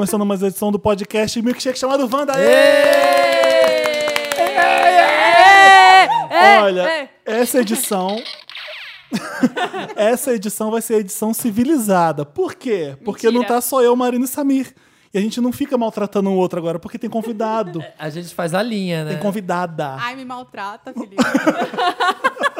Começando mais uma edição do podcast Milkshake chamado Wanda. Olha, essa edição. essa edição vai ser a edição civilizada. Por quê? Porque Mentira. não tá só eu, Marina e Samir. E a gente não fica maltratando um outro agora, porque tem convidado. A gente faz a linha, né? Tem convidada. Ai, me maltrata, Felipe.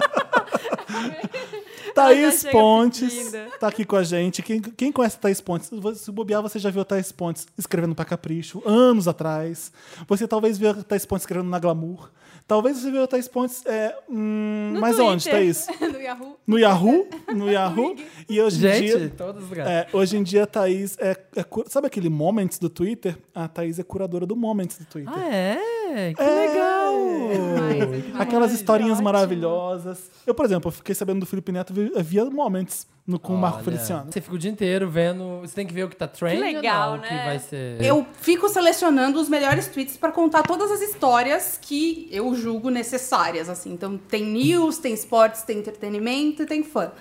Thaís Pontes tá aqui com a gente. Quem, quem conhece a Thaís Pontes? Se bobear, você já viu a Thaís Pontes escrevendo pra Capricho, anos atrás. Você talvez viu a Thaís Pontes escrevendo na Glamour. Talvez você viu a Thaís Pontes. É, hum, No mas Twitter. onde, Thaís? no Yahoo. No Yahoo? No Yahoo. E hoje em Gente, dia. todos. É, hoje em dia a Thaís é, é Sabe aquele Moments do Twitter? A Thaís é curadora do Moments do Twitter. Ah, é? Que É. legal! demais, demais. Aquelas historinhas ótimo. maravilhosas. Eu, por exemplo, eu fiquei sabendo do Felipe Neto vi- via Moments no, com o Marco Feliciano. Você fica o dia inteiro vendo. Você tem que ver o que tá trending. Que legal, ou não, né? Que vai ser. Eu fico selecionando os melhores tweets pra contar todas as histórias que eu julgo necessárias, assim. Então tem news, tem esportes, tem entretenimento e tem fã.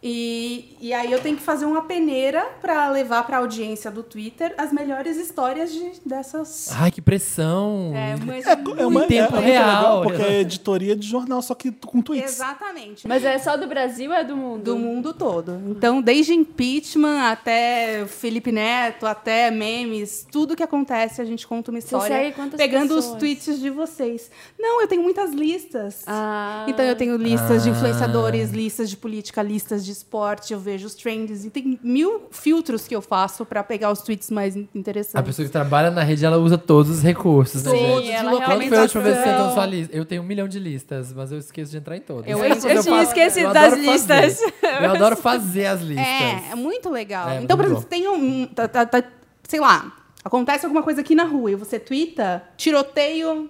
E, e aí eu tenho que fazer uma peneira pra levar pra audiência do Twitter as melhores histórias de, dessas... Ai, que pressão! É, mas É, é uma, Em tempo é, é muito real. legal, porque é editoria de jornal, só que com tweets. Exatamente. Mas é só do Brasil ou é do mundo? Do mundo todo. Então, desde impeachment até Felipe Neto, até memes, tudo que acontece, a gente conta uma história. segue quantas pegando os pessoas? tweets de vocês. Não, eu tenho muitas listas. Ah. Então eu tenho listas de Ah. influenciadores, listas de política, listas de esporte, eu vejo os trends e tem mil filtros que eu faço pra pegar os tweets mais in- interessantes. A pessoa que trabalha na rede, ela usa todos os recursos, né, Todos, gente? de ela realmente foi a última vez que você entrou sua lista? Eu tenho um milhão de listas, mas eu esqueço de entrar em todas. Eu- Essas eu eu tinha esquecido Eu das fazer. listas. Eu adoro fazer as listas. É, é muito legal. É, então, por exemplo, tem um. tá- tá- tá- sei lá, acontece alguma coisa aqui na rua e você twitta, tiroteio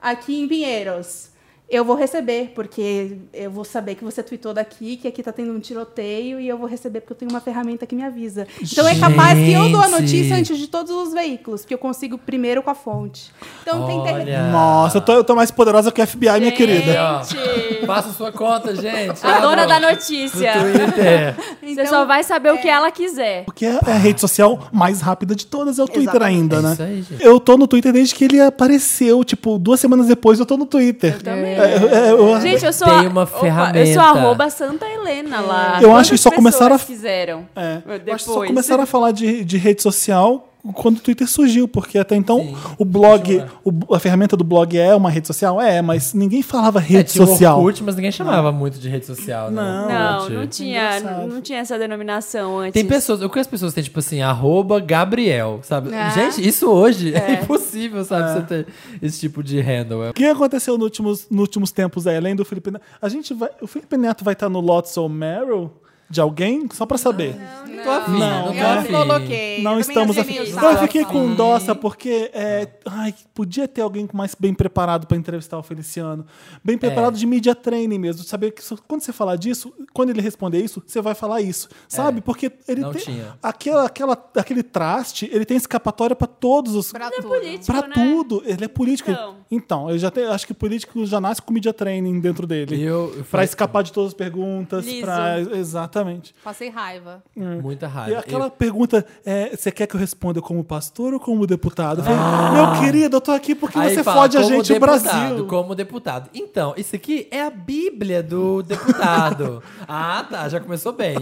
aqui em Pinheiros. Eu vou receber, porque eu vou saber que você tweetou daqui, que aqui tá tendo um tiroteio, e eu vou receber porque eu tenho uma ferramenta que me avisa. Então é capaz que eu dou a Gente. notícia antes de todos os veículos, porque eu consigo primeiro com a fonte. Então tem ter... Olha. Nossa, eu tô, eu tô mais poderosa que a FBI, minha querida. Gente, Faça sua conta, gente. a dona Abram da no notícia. Twitter. Você Então, só vai saber o que ela quiser. Porque é a rede social mais rápida de todas, é o Twitter Exatamente. ainda, É né? isso aí, gente. Eu tô no Twitter desde que ele apareceu. Tipo, duas semanas depois eu tô no Twitter. Eu também. É, é, eu- Gente, eu sou. Tem a- uma Opa, eu ferramenta. sou arroba Santa Helena lá. Eu acho que Quantas só começaram a- fizeram. É. Depois. Eu acho que só começaram a falar de, de rede social quando o Twitter surgiu, porque até então Sim. o blog, o- a ferramenta do blog é uma rede social? É, mas ninguém falava É, rede tinha o social. Orkut, mas ninguém chamava muito de rede social. né? Não. Não, não tinha, não tinha essa denominação antes. Tem pessoas, eu conheço pessoas que tem tipo assim, arroba Gabriel, sabe? Ah. Gente, isso hoje é, impossível, sabe? Você ter esse tipo de handle. O que aconteceu nos últimos, nos últimos tempos aí, além do Felipe Neto? A gente vai, o Felipe Neto vai estar no Lots ou Meryl de alguém? Só pra saber. Não tô afim, Não, não, tô Eu afim. coloquei. Não eu estamos afim. Eu fiquei com sabe? Porque é, ai, podia ter alguém mais bem preparado para entrevistar o Feliciano. Bem preparado É. de media training mesmo. Saber que quando você falar disso, quando ele responder isso, você vai falar isso. Sabe? Porque ele É. Não tem. tinha. Aquela, aquela, aquele traste, ele tem escapatória para todos os. Pra Ele é tudo. político, Pra né? tudo. Ele é político. Então. Então, eu já tenho, acho que político já nasce com media training dentro dele. Eu, eu Pra falei- escapar de todas as perguntas. Liso. Pra, exatamente. Passei raiva. Muita E raiva. aquela Eu- pergunta, é, você quer que eu responda como pastor ou como deputado? Eu falei, meu querido, eu tô aqui porque Ah. Aí você fala, fode a gente, o Brasil. Como deputado. Então, isso aqui é a Bíblia do deputado. ah, tá, já começou bem.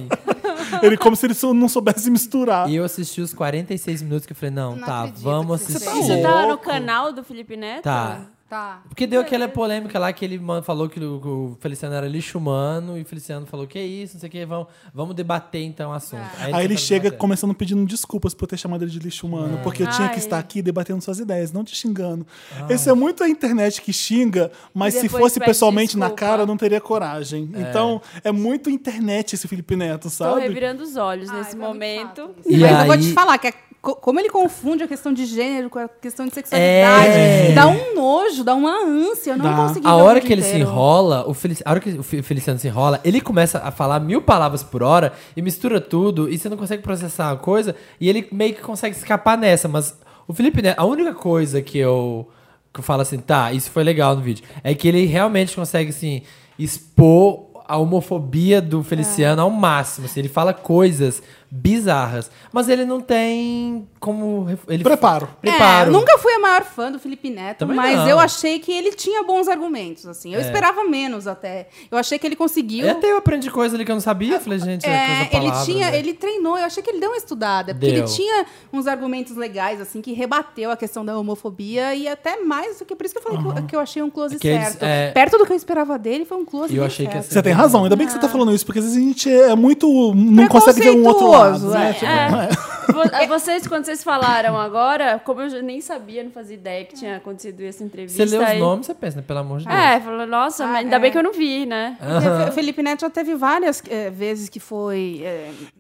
Ele como se ele não soubesse misturar. E eu assisti os 46 minutos que eu falei, não, Não tá, acredito vamos que você assistir. tá Isso tá no canal do Felipe Neto? Tá. Tá. Porque deu aquela polêmica lá que ele falou que o, que Feliciano era lixo humano e o Feliciano falou que é isso, não sei o que, vamos, vamos debater então o assunto. Aí ele começou a chega debater. começando pedindo desculpas por ter chamado ele de lixo humano, porque eu tinha que Ai. estar aqui debatendo suas ideias, não te xingando. Esse é muito a internet que xinga, mas E se fosse pessoalmente na desculpa. cara, eu não teria coragem. Então, é muito internet esse Felipe Neto, Tô sabe? revirando os olhos Ai, nesse tá muito momento. chato isso. E Mas eu vou aí- te falar que é como ele confunde a questão de gênero com a questão de sexualidade, É. dá um nojo, dá uma ânsia. Eu não Dá. consegui A hora que ele se inteiro. enrola, o Felici- a hora que o Fe- Feliciano se enrola, ele começa a falar mil palavras por hora e mistura tudo e você não consegue processar uma coisa e ele meio que consegue escapar nessa, mas o Felipe Neto, a única coisa que eu que eu falo assim, tá, isso foi legal no vídeo, é que ele realmente consegue assim expor a homofobia do Feliciano ao máximo, assim, ele fala coisas bizarras. Mas ele não tem como. Ele Preparo. Preparo. É, nunca fui a maior fã do Felipe Neto, Também mas não. eu achei que ele tinha bons argumentos, assim. Eu É. esperava menos até. Eu achei que ele conseguiu. E até eu aprendi coisa ali que eu não sabia. Eu Falei, gente, é, É, coisa ele palavra, tinha, né? ele treinou, eu achei que ele deu uma estudada, porque Deu. ele tinha uns argumentos legais, assim, que rebateu a questão da homofobia e até mais do que por isso que eu falei que, que eu achei um close Aqueles, certo. é- Perto do que eu esperava dele, foi um close eu achei que certo. assim- Você tem razão, ainda bem que você tá falando isso, porque às vezes a gente é muito. não consegue ver um outro lado. Preconceituoso, Né? é. Tipo, É. Vo- Vocês, quando vocês falaram agora, como eu nem sabia, não fazia ideia que tinha acontecido essa entrevista. Você lê os aí- nomes, você pensa, né? Pelo amor de Deus. É, falou, nossa, Ah, mas ainda é. bem que eu não vi, né? Porque O Felipe Neto já teve várias eh, vezes que foi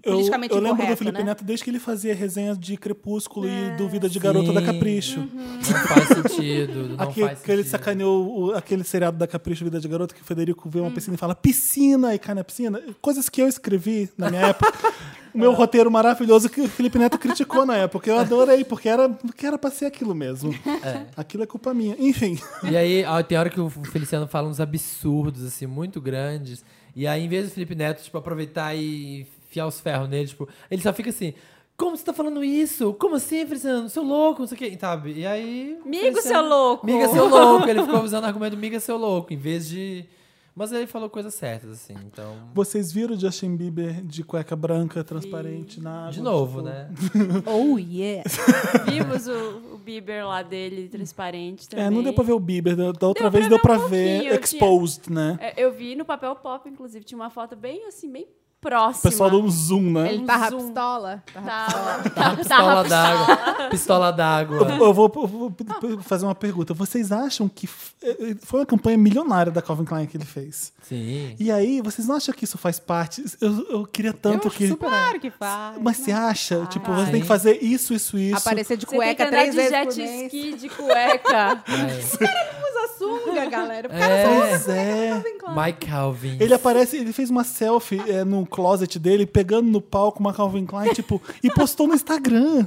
Eu, politicamente eu lembro incorreto, do Felipe né? Neto desde que ele fazia resenhas de Crepúsculo e do Vida de Garota da Sim. Capricho. Uhum. Não faz sentido. Não Aqui, faz que ele sacaneou o- aquele seriado da Capricho Vida de Garota que o Federico vê Hum. uma piscina e fala piscina e cai na piscina. Coisas que eu escrevi na minha época. O meu roteiro maravilhoso que o Felipe Neto criticou na época. Eu adorei, porque era, porque era pra ser aquilo mesmo. Aquilo é culpa minha. Enfim. E aí, ó, tem hora que o Feliciano fala uns absurdos, assim, muito grandes. E aí, em vez do Felipe Neto, tipo, aproveitar e enfiar os ferros nele, tipo, ele só fica assim. Como você tá falando isso? Como assim, Feliciano? Seu louco, não sei o quê, sabe? E aí. Migo, Feliciano- seu louco. Miga, seu louco. Ele ficou usando o argumento miga, seu louco, em vez de. Mas ele falou coisas certas, assim, então. Vocês viram o Justin Bieber de cueca branca, transparente, na água? De novo, Tipo, né? Oh, yeah. Vimos o, o Bieber lá dele, transparente também. É, não deu pra ver o Bieber. Da da outra Deu vez pra deu ver pra um ver exposed, né? É, Eu vi no papel pop, inclusive, tinha uma foto bem assim, bem próxima. O pessoal deu um zoom, né? Ele tava zoom. pistola. Tava Tá pistola d'água. Pistola d'água. Eu, eu vou, eu vou fazer uma pergunta. Vocês acham que f- eh, foi uma campanha milionária da Calvin Klein que ele fez? Sim. E aí, vocês não acham que isso faz parte? Eu, eu queria tanto acho que. super- Claro que faz. Mas você acha? tipo, você Sim. tem que fazer isso, isso, isso. Aparecer de Você tem que cueca três de vezes jet por mês. ski de cueca. Usa sunga, galera. O cara É. só Pois é. Mike Calvin. Ele aparece, ele fez uma selfie eh, no closet dele, pegando no palco uma Calvin Klein, tipo, e postou no Instagram.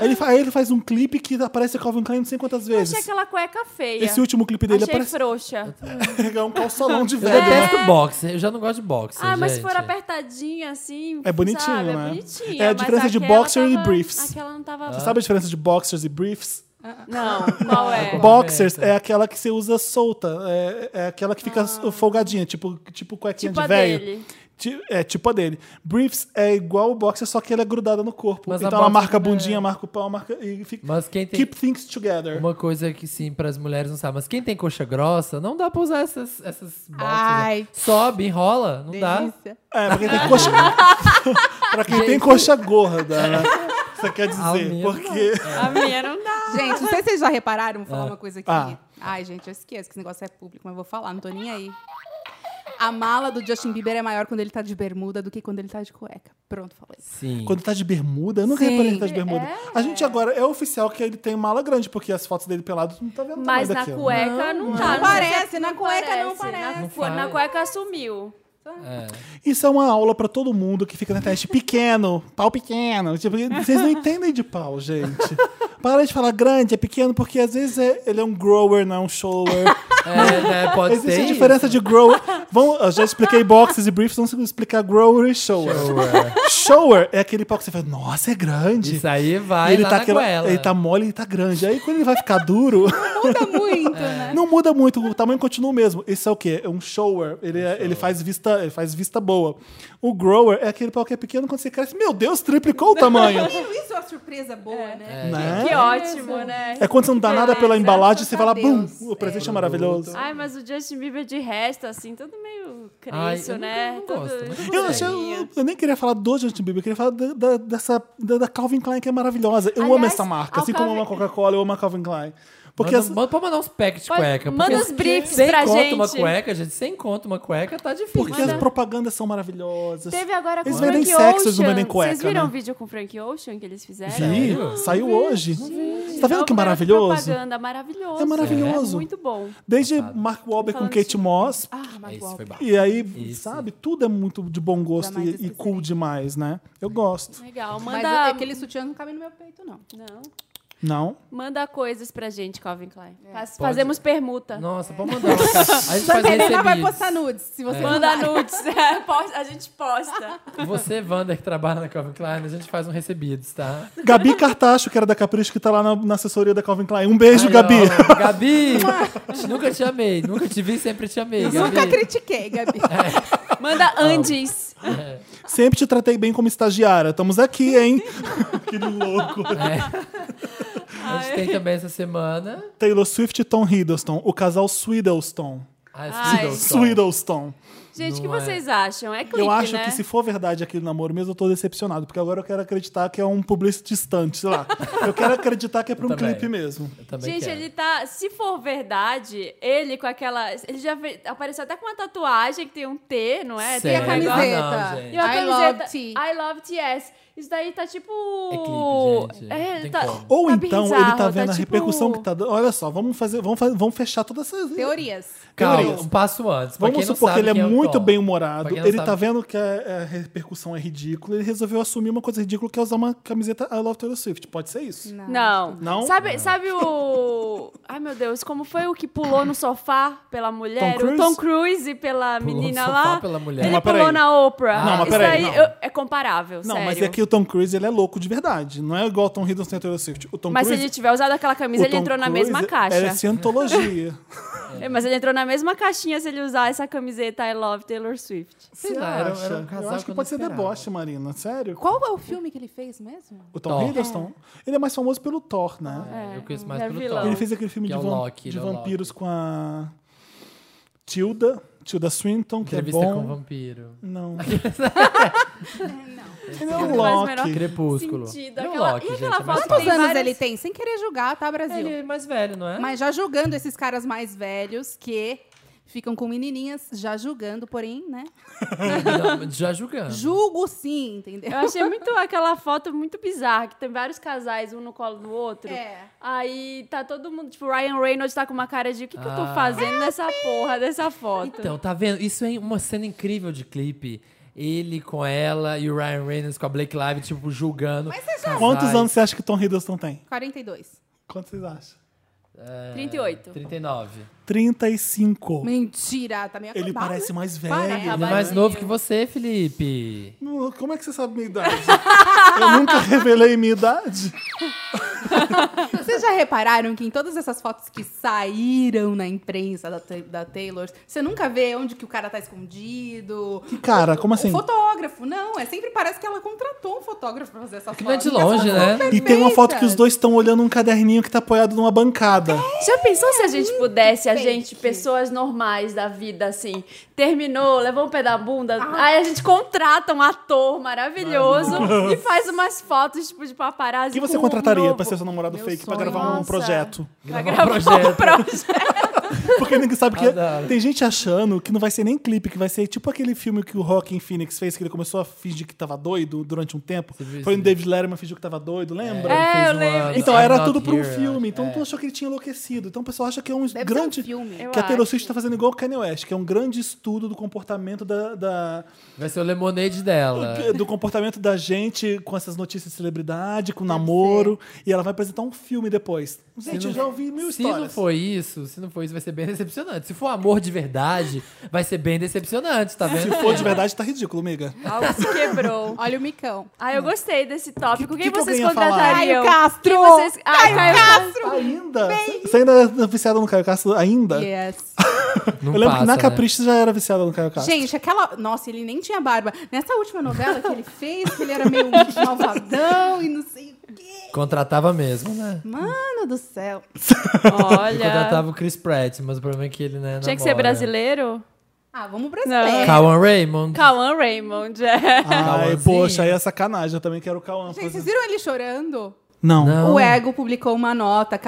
Aí ele, fa- aí ele faz um clipe que aparece a Calvin Klein não sei quantas Eu vezes. achei aquela cueca feia. Esse último clipe dele Achei aparece frouxa. é um calçolão de Eu velho. né? detesto boxer. Eu já não gosto de boxer. Ah, mas se gente. for apertadinha assim. É bonitinho, sabe? né? É bonitinho. É a diferença de boxer e tava- briefs. Aquela não tava. Você sabe a diferença de boxers e briefs? Não, qual é? Boxers essa? é aquela que você usa solta. É, é aquela que fica folgadinha, tipo, tipo cuequinha Tipo de velho. É, tipo a dele. Briefs é igual o boxer, só que ela é grudada no corpo. Mas a então ela marca a também bundinha, é. marca o pau, marca. E fica, Mas quem tem. Keep things together. Uma coisa que sim, para as mulheres não sabe, mas quem tem coxa grossa, não dá pra usar essas, essas boxers. Ai. né? Sobe, enrola, não dá. Delícia. É, pra quem tem coxa. pra quem tem coxa gorda, né? Você quer A dizer? minha Porque. A minha não dá. Gente, não sei se vocês já repararam, vou falar uma coisa aqui. Ah. Ai, gente, eu esqueço que esse negócio é público, mas vou falar, não tô nem aí. A mala do Justin Bieber é maior quando ele tá de bermuda do que quando ele tá de cueca. Pronto, falei. Sim. Quando tá de bermuda, eu nunca Sim. reparei que tá de bermuda. A gente agora é oficial que ele tem mala grande, porque as fotos dele pelado não tá vendo Mas na daquilo. cueca não, não tá. sei parece, se na cueca não parece. Na, Não cu- na cueca sumiu. É. Isso é uma aula pra todo mundo que fica na internet pequeno, pau pequeno. Tipo, vocês não entendem de pau, gente. Para de falar grande, é pequeno, porque às vezes é- ele é um grower, não é um shower. É, né? Pode Existe ser. a diferença de grower. Vamos, eu já expliquei boxes e briefs, vamos explicar grower e shower. Shower. Shower é aquele pau que você fala, nossa, é grande. Isso aí E vai ele lá tá, na aquela- goela. ele tá mole e tá grande. Aí quando ele vai ficar duro, Muda muito, né? não muda muito, o tamanho continua o mesmo. Isso é o quê? É um shower. Ele, é- ele faz vista, ele faz vista boa. O grower é aquele pau que é pequeno quando você cresce. Meu Deus, triplicou o tamanho. Isso é uma surpresa boa, né? né? Que ótimo, né? É quando você não dá nada pela embalagem, você vai lá, graças a bum, o presente é, maravilhoso. Ai, mas o Justin Bieber de resto, assim, tudo meio Ai, eu né? não- não Todo gosto, mas Eu, achei, eu, eu nem queria falar do Justin Bieber, eu queria falar da, da- dessa, da, da Calvin Klein, que é maravilhosa. Eu amo Aliás, essa marca, assim como eu amo a Calvin- Coca-Cola, eu amo a Calvin Klein. Porque Manda, as- manda, pode mandar uns packs de cueca. manda os briefs sem pra conta uma gente. cueca, gente. Sem conta uma cueca, tá difícil. porque as né? propagandas são maravilhosas. Teve agora com Eles o Frank vendem sexo, eles não Ocean. vendem cueca, Vocês viram né? o vídeo com o Frank Ocean que eles fizeram? Vi, saiu hoje. Você tá vendo que garoto maravilhoso? propaganda, maravilhoso. É maravilhoso. É muito bom. Desde Mark Wahlberg com Kate Moss, Ah, mas Esse foi bom. e aí, Isso. sabe, tudo é muito de bom gosto Jamais e, e cool demais, né? Eu gosto. Legal. Mas Manda. aquele sutiã não cabe no meu peito, não. Não. Não. Manda coisas pra gente, Calvin Klein. Faz- Fazemos permuta. Nossa, pode mandar. A gente faz não vai recebidos. postar nudes, se você Manda mandar. nudes. É, a gente posta. Você, Wander, que trabalha na Calvin Klein, a gente faz um recebidos, tá? Gabi Cartacho, que era da Capricho, que tá lá na, na assessoria da Calvin Klein. Um beijo, Aí, Gabi. ó, Gabi! nunca te amei. Nunca te vi, sempre te amei, Gabi. Nunca critiquei, Gabi. Manda Andes. Sempre te tratei bem como estagiária. Estamos aqui, hein? que louco. A gente tem também essa semana. Taylor Swift e Tom Hiddleston. O casal Sweedleston. Ah, Ai. Sweedleston. Sweedleston. Gente, o que Não é. vocês acham? É clipe, Eu acho né? que se for verdade aquele namoro mesmo, eu tô decepcionado. Porque agora eu quero acreditar que é um publicity stunt, sei lá. Eu quero acreditar que é pra um também. clipe mesmo. Eu também Gente, quero. ele tá. Se for verdade, ele com aquela. Ele já ve- apareceu até com uma tatuagem que tem um T, não é? Tem E a camiseta? Ah, não, gente. E uma I camiseta. love tea. I love TS. Isso daí tá tipo. É clipe. É, tá. Ou tá então ele bizarro, tá vendo a tipo- repercussão que tá dando. Olha só, vamos fazer, vamos, fazer, vamos fechar todas essas. Teorias. Calma, um passo antes. Pra Vamos não supor que ele é o muito Tom. bem Pra humorado. quem não Ele tá vendo que a, a repercussão é ridícula. Ele resolveu assumir uma coisa ridícula que é usar uma camiseta I Love Taylor Swift. Pode ser isso? Não. Não? Sabe, sabe o. Ai, meu Deus, como foi o que pulou no sofá pela mulher? Tom Cruise? O Tom Cruise pela Pulou no menina sofá lá. pela mulher. Ele Não, mas pulou na Oprah. Não, mas Isso peraí, não. eu- é comparável, Não, sério. mas é que o Tom Cruise ele é louco de verdade. Não é igual o Tom Hiddleston e a Taylor Swift. O Tom Mas se Cruise, ele tiver usado aquela camisa, ele entrou na Cruise mesma caixa. É cientologia. É, mas ele entrou na mesma caixinha se ele usar essa camiseta I Love Taylor Swift. Sei Você lá, era, acha? era um casal Eu acho que pode ser deboche, Marina. Sério? Qual é o filme que ele fez mesmo? O Tom Thor. Hiddleston? Ele é mais famoso pelo Thor, né? É, eu conheço mais é pelo vilão. Thor. Ele fez aquele filme Que de, é o vam- Loki, de é o vampiros com a Tilda. Tilda Swinton, que Entrevista é com bom. um vampiro. Não. É Não faz o menor Loki. Crepúsculo. Sentido. É o Aquela- Loki, e gente, aquela é mais foto Quantos anos várias- ele tem? Sem querer julgar, tá, Brasil? Ele é mais velho, não é? Mas já julgando esses caras mais velhos que ficam com menininhas, já julgando, porém, né? Não, já julgando. Julgo sim, entendeu? Eu achei muito aquela foto muito bizarra, que tem vários casais, um no colo do outro. É. Aí tá todo mundo, tipo, Ryan Reynolds tá com uma cara de o que, que eu tô Ah. fazendo nessa porra dessa foto? Então, tá vendo? Isso é uma cena incrível de clipe. Ele com ela e o Ryan Reynolds com a Blake Lively, tipo, julgando. casais. Quantos anos você acha que Tom Hiddleston tem? 42. Quantos vocês acham? É, 38. 39. 35. Mentira, tá meio Ele parece mais velho. Parece. Ele é mais novo que você, Felipe. Como é que você sabe minha idade? Eu nunca revelei minha idade. Vocês já repararam que em todas essas fotos que saíram na imprensa da, da Taylor, você nunca vê onde que o cara tá escondido? Cara, como assim? O fotógrafo, não. É sempre parece que ela contratou um fotógrafo pra fazer essa foto. Que não é de longe, né? E tem uma foto que os dois estão olhando um caderninho que tá apoiado numa bancada. Já pensou se a gente pudesse, a fake. gente, pessoas normais da vida, assim, terminou, levou um pé da bunda, aí a gente contrata um ator maravilhoso e faz umas fotos, tipo, de paparazzi. O que você um contrataria novo- pra ser seu namorado Meu fake pra sonho. gravar um Nossa. projeto? Pra Gravar gravar um um projeto. Porque ninguém sabe que. Adoro. Tem gente achando que não vai ser nem clipe, que vai ser tipo aquele filme que o Rockin' Phoenix fez, que ele começou a fingir que tava doido durante um tempo. Viu Foi isso? no David Letterman fingiu que tava doido, lembra? É, fez eu uma- lembro. Então era tudo pra um filme. Então é. tu achou que ele tinha enlouquecido. Então o pessoal acha que é um Deve grande. ser um filme. Eu que a Taylor. Swift tá fazendo igual o Kanye West, que é um grande estudo do comportamento da, da- Vai ser o lemonade dela. do comportamento da gente com essas notícias de celebridade, com namoro, e ela vai apresentar um filme depois. Gente, eu já ouvi mil Se não histórias. for isso, se não for isso, vai ser bem decepcionante. Se for amor de verdade, vai ser bem decepcionante, tá vendo? Se for de verdade, tá ridículo, amiga. Algo se quebrou. Olha o micão. Ah, eu gostei desse tópico. Que- Quem que que vocês falar? contratariam? Caio Castro! Quem vocês... Ah, Caio, Castro! Ainda? Você ainda é viciada no Caio Castro? Ainda? Yes. Não eu lembro que na passa, né? Capricho já era viciada no Caio Castro. Gente, aquela. Nossa, ele nem tinha barba. Nessa última novela que ele fez, que ele era meio malvadão e não sei o quê. Contratava mesmo, né? Mano do céu. Olha. Contratava o Chris Pratt, mas o problema é que ele, né, Tinha que ser brasileiro? Ah, vamos brasileiro. Cauan Raymond. Cauã Raymond, é. Ai, poxa, aí é sacanagem. Eu também quero o Cauã. Gente, vocês viram ele chorando? Não. Não. O Ego publicou uma nota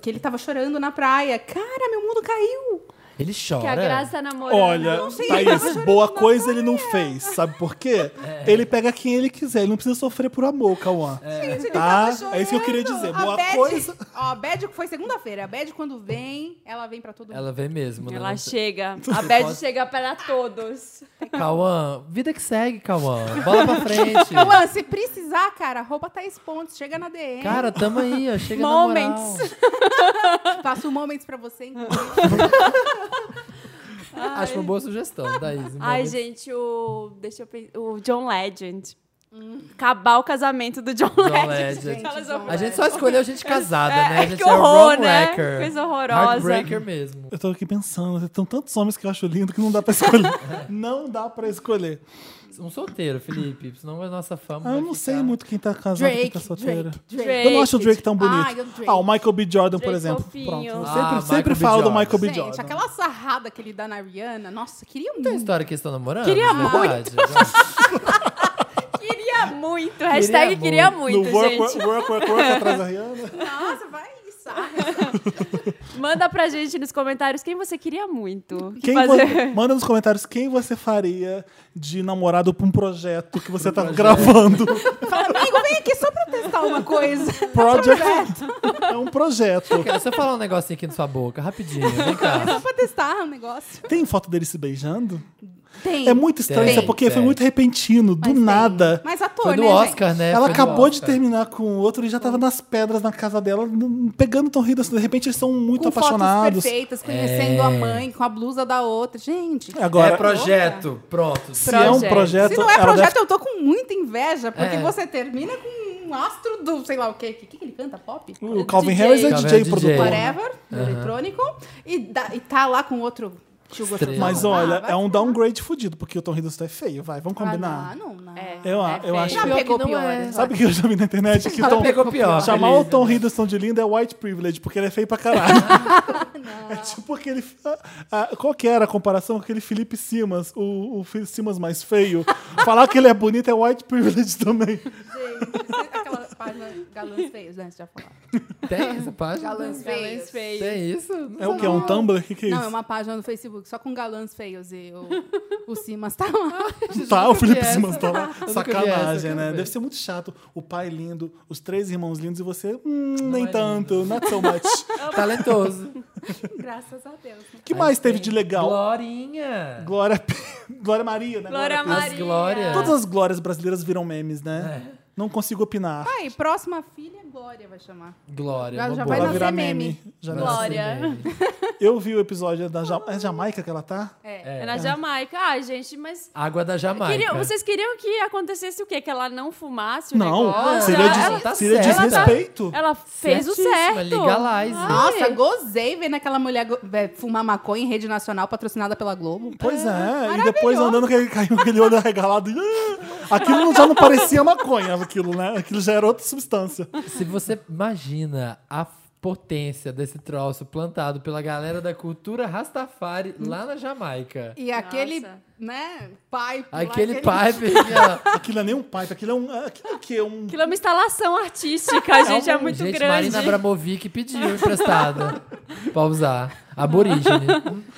que ele tava chorando na praia. Cara, meu mundo caiu. Ele chora. Que a Graça tá namorando. Olha, sei, Thaís, boa coisa ele não fez. Sabe por quê? É. Ele pega quem ele quiser. Ele não precisa sofrer por amor, Cauã. Gente, ele Tá? É isso que eu queria dizer. A Boa Bad- coisa. Ó, a Bad foi segunda-feira. A Bad, quando vem, ela vem pra todo mundo. Ela vem mesmo, né? Ela Não- chega. A Bad chega para todos. Cauã, vida que segue, Cauã. Bola pra frente. Luan, se precisar, cara, arroba Thaís Pontes, chega na DM. Cara, tamo aí, ó. Chega Moments. na moral. Faço momentos pra você. inclusive. Acho uma boa sugestão, um Ai, momento. gente, o. Deixa eu pensar. O John Legend. Acabar o casamento do John, John Legend. Legend. John A gente só escolheu gente casada, É, né? A é, gente que é horror, Ron né? Wrecker. Coisa horrorosa. Heartbreaker mesmo. Eu tô aqui pensando, tem tantos homens que eu acho lindo que não dá pra escolher. não dá pra escolher. Um solteiro, Felipe, senão a nossa fama Ah, eu não ficar- sei muito quem tá casado e quem tá solteiro. Drake, Drake. Eu não acho o Drake tão bonito. Ai, o Drake. Ah, o Michael B. Jordan, por exemplo. fofinho. Pronto. Eu Ah, sempre, B. falo do. Michael B. Gente, Jordan. aquela sarrada que ele dá na Rihanna, nossa, queria Tem muito. história que eles estão namorando? Queria de verdade? Queria muito. Hashtag muito. queria muito, no work, gente. work, work, work, work atrás da Rihanna. Nossa, vai, sarra. Manda pra gente nos comentários quem você queria muito. Quem fazer. você- manda nos comentários quem você faria de namorado pra um projeto que você tá projeto. gravando. Fala, amigo, vem aqui só pra testar uma coisa. Project. É um projeto. Deixa eu falar um negocinho aqui na sua boca, rapidinho. Vem É cá. só pra testar um negócio. Tem foto deles se beijando? Tem. É muito estranho, Tem, porque foi tem. muito repentino, do Mas nada. Mas ator, Foi do né, Oscar, gente? né? Ela Foi acabou de terminar com o outro e já tava nas pedras na casa dela, pegando Tom Hiddleston. De repente eles são muito Com apaixonados. fotos perfeitas, conhecendo É. a mãe, com a blusa da outra. Gente, Agora, é projeto, pronto. se é um Projeto. projeto. se não é projeto, deve- eu tô com muita inveja, porque É. você termina com um astro do, sei lá o quê. O que, que ele canta? Pop? O Calvin DJ. Harris é Calvin DJ é DJ. produtor. Whatever, do eletrônico. E, dá- e tá lá com outro Mas Ah, olha, é um downgrade fudido, porque o Tom Hiddleston é feio, vai, vamos Ah, combinar. não, não. É, Eu- é eu acho que pegou não pior. é. Sabe o que eu já vi na internet? Que Tom, pegou pior. chamar Felipe. o Tom Hiddleston de lindo é white privilege, porque ele é feio pra caralho. é tipo aquele. ah, ah, qual que era a comparação? Aquele Felipe Simas, o, o Felipe Simas mais feio. Falar que ele é bonito é white privilege também. Gente, aquela página galãs feios, né? Você já falou. Tem essa página? Galãs feios. feios. Tem isso? É o que? É um Tumblr? O que, que é Não, é isso? uma página no Facebook só com galãs feios e o, o Simas tá lá. Tá, o Felipe Simas tá lá. Sacanagem, né? Deve ser muito chato. O pai lindo, os três irmãos lindos e você, hum, nem é tanto, not so much. Talentoso. Graças a Deus. O que mais teve de legal? Glorinha. Glória, Glória Maria, né? Glória Pires. Maria. Glória. Todas as glórias brasileiras viram memes, né? É. Não consigo opinar. Aí, próxima filha, Glória vai chamar. Glória. Já- uma já boa. vai nascer virar meme. meme. Já Glória. meme. Eu vi o episódio da Ja- é Jamaica que ela tá? É. É na Jamaica. Ai, gente, mas. Água da Jamaica. Queriam- vocês queriam que acontecesse o quê? Que ela não fumasse o Não, negócio? seria, Ela- des- ela tá seria desrespeito. Ela fez o Certíssima, certo. legalize. Ai, Nossa, gozei vendo aquela mulher é, fumar maconha em rede nacional patrocinada pela Globo. Pois é, e depois andando com aquele, com aquele olho arregalado. Aquilo já não parecia maconha, aquilo, né? Aquilo já era outra substância. Se você imagina a potência desse troço plantado pela galera da cultura Rastafari lá na Jamaica. E aquele, Nossa. Né, pipe. lá, Aquele pipe. Aquilo não é nem um pipe, aquilo é um. Aquilo é o quê? Um. Aquilo é uma instalação artística, gente, é muito Gente, grande. Marina Abramovic pediu emprestada pra usar. Aborígene.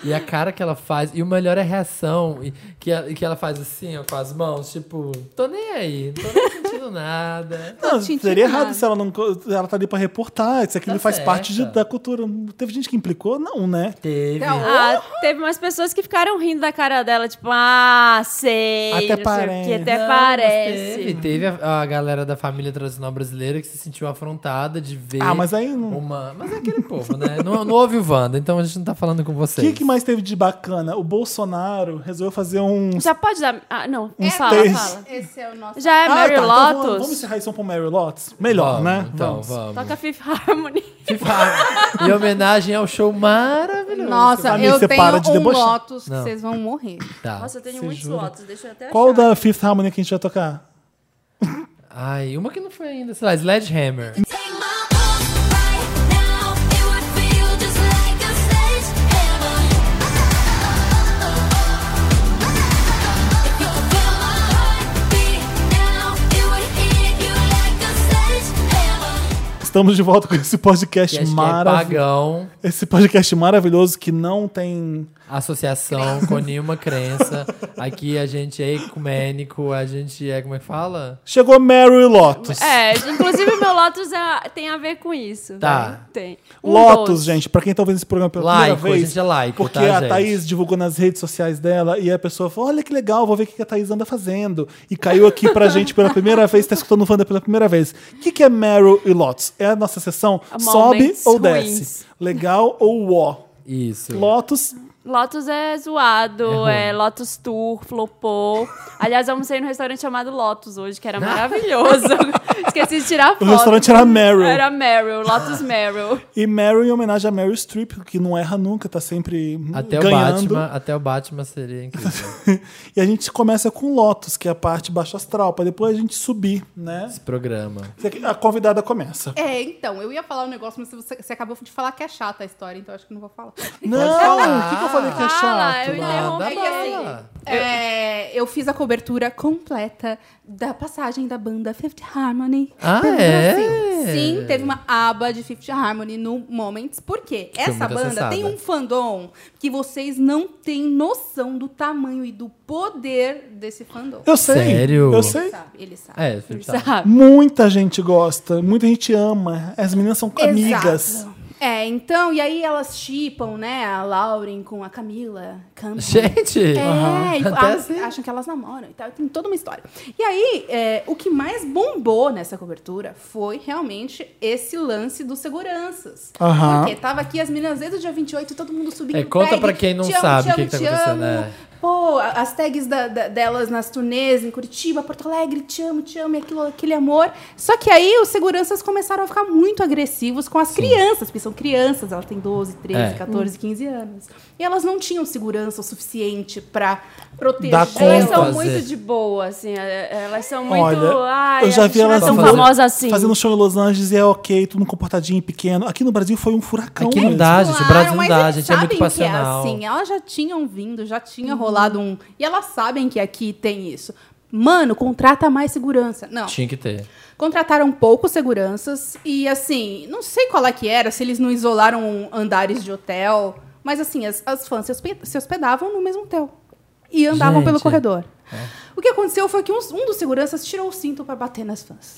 E a cara que ela faz. E o melhor é a reação. E que, ela, que ela faz assim, ó, com as mãos. Tipo, tô nem aí. Não tô nem sentindo nada. Não, seria errado nada. se ela não. Ela tá ali pra reportar. Se aquilo Tá faz parte de- da cultura. Teve gente que implicou? Não, né? Teve. Não. Ah, teve umas pessoas que ficaram rindo da cara dela, tipo, ah, sei. Até sei o parece. Que até Não, parece. Teve, teve a, a galera da família tradicional brasileira que se sentiu afrontada de ver. Ah, mas aí não. Uma... Mas é aquele povo, né? Não, não houve o Wanda, então a gente não tá falando com O vocês. que, que mais teve de bacana? O Bolsonaro resolveu fazer um. Já pode dar. Ah, não. Um fala, texto. fala. Esse é o nosso... Já é Ah, Mary tá, então vamos, Lotus. vamos encerrar isso pra Mary Lotus? Melhor, Vamos, né? Então, Vamos. vamos. Toca Fifth Harmony. FIFA. em homenagem ao show maravilhoso. Nossa, eu tenho para de um debochar. Lotus que Não. vocês vão morrer. Tá. Nossa, eu tenho muitos jura? votos. Deixa eu até Qual achar. da Fifth Harmony que a gente vai tocar? Ai, uma que não foi ainda, sei lá, Sledgehammer. Estamos de volta com esse podcast acho que é maravilhoso. pagão. Esse podcast maravilhoso que não tem associação com nenhuma crença. Aqui a gente é ecumênico, a gente é, como é que fala? Chegou Meryl e Lotus. É, inclusive meu Lotus é- tem a ver com isso. Tá. né? Tem. Um Lotus, doce. gente, pra quem tá ouvindo esse programa pela Laico, primeira vez. a gente é laico, Porque tá, a gente? Thaís divulgou nas redes sociais dela e a pessoa falou: olha que legal, vou ver o que a Thaís anda fazendo. E caiu aqui pra gente pela primeira vez, tá escutando o Wanda pela primeira vez. O que, que é Meryl e Lotus? É a nossa sessão sobe ou ruins. desce? Legal ou ó? Isso. Lotus, Lotus é zoado, ruim. é, Lotus Tour, flopou. Aliás, eu almocei num restaurante chamado Lotus hoje, que era maravilhoso. Esqueci de tirar foto. o restaurante era Meryl. Era Meryl, Lotus Meryl. E Meryl em homenagem a Meryl Streep, que não erra nunca, tá sempre Até o ganhando. Batman, até o Batman seria incrível. e a gente começa com Lotus, que é a parte baixo astral, pra depois a gente subir, né? Esse programa. A convidada começa. É, então, eu ia falar um negócio, mas você, você acabou de falar que é chata a história, então acho que não vou falar. Não, o que, que eu falei que é Fala, chato? eu interrompi. Manda É que assim, bala. É, eu fiz a cobertura completa da passagem da banda Fifth Harmony Ah, pelo é? Brasil. Sim, teve uma aba de Fifth Harmony no Moments. Por quê? Essa banda acessada. tem um fandom que vocês não têm noção do tamanho e do poder desse fandom. Eu sei. Sério? Eu Ele sei. sabe, ele sabe. É, Ele sabe. sabe? Muita gente gosta, muita gente ama. As meninas são amigas. É, então, e aí elas chipam, né, a Lauren com a Camila Campbell. Gente! É, e Até a- assim. acham que elas namoram e tal. Tem toda uma história. E aí, é, o que mais bombou nessa cobertura foi realmente esse lance dos seguranças. Aham. Porque tava aqui as meninas desde o dia 28, todo mundo subindo É, conta pra quem não te sabe o que que tá te acontecendo, amo. é. Pô, as tags da- da- delas nas turnês, em Curitiba, Porto Alegre, te amo, te amo, e aquilo, aquele amor. Só que aí os seguranças começaram a ficar muito agressivos com as crianças, porque são crianças, elas têm 12, 13, É. 14, 15 anos. E elas não tinham segurança o suficiente pra proteger. Dá Elas conta. são Fazer. muito de boa, assim. é- Elas são muito. Olha, ai, eu já vi não é elas tão fazendo- famosa assim. Fazendo show em Los Angeles e é ok, tudo comportadinho, pequeno. Aqui no Brasil foi um furacão. Aqui não dá, gente. O Brasil não dá, a eles gente é muito sabem que passional. assim, elas já tinham vindo, já tinha rolado um. E elas sabem que aqui tem isso. Mano, contrata mais segurança. Não. Tinha que ter. Contrataram poucos seguranças e assim, não sei qual é que era, se eles não isolaram andares de hotel, mas assim, as, as fãs se hospedavam no mesmo hotel e andavam Gente. pelo corredor. O que aconteceu foi que um, um dos seguranças tirou o cinto pra bater nas fãs.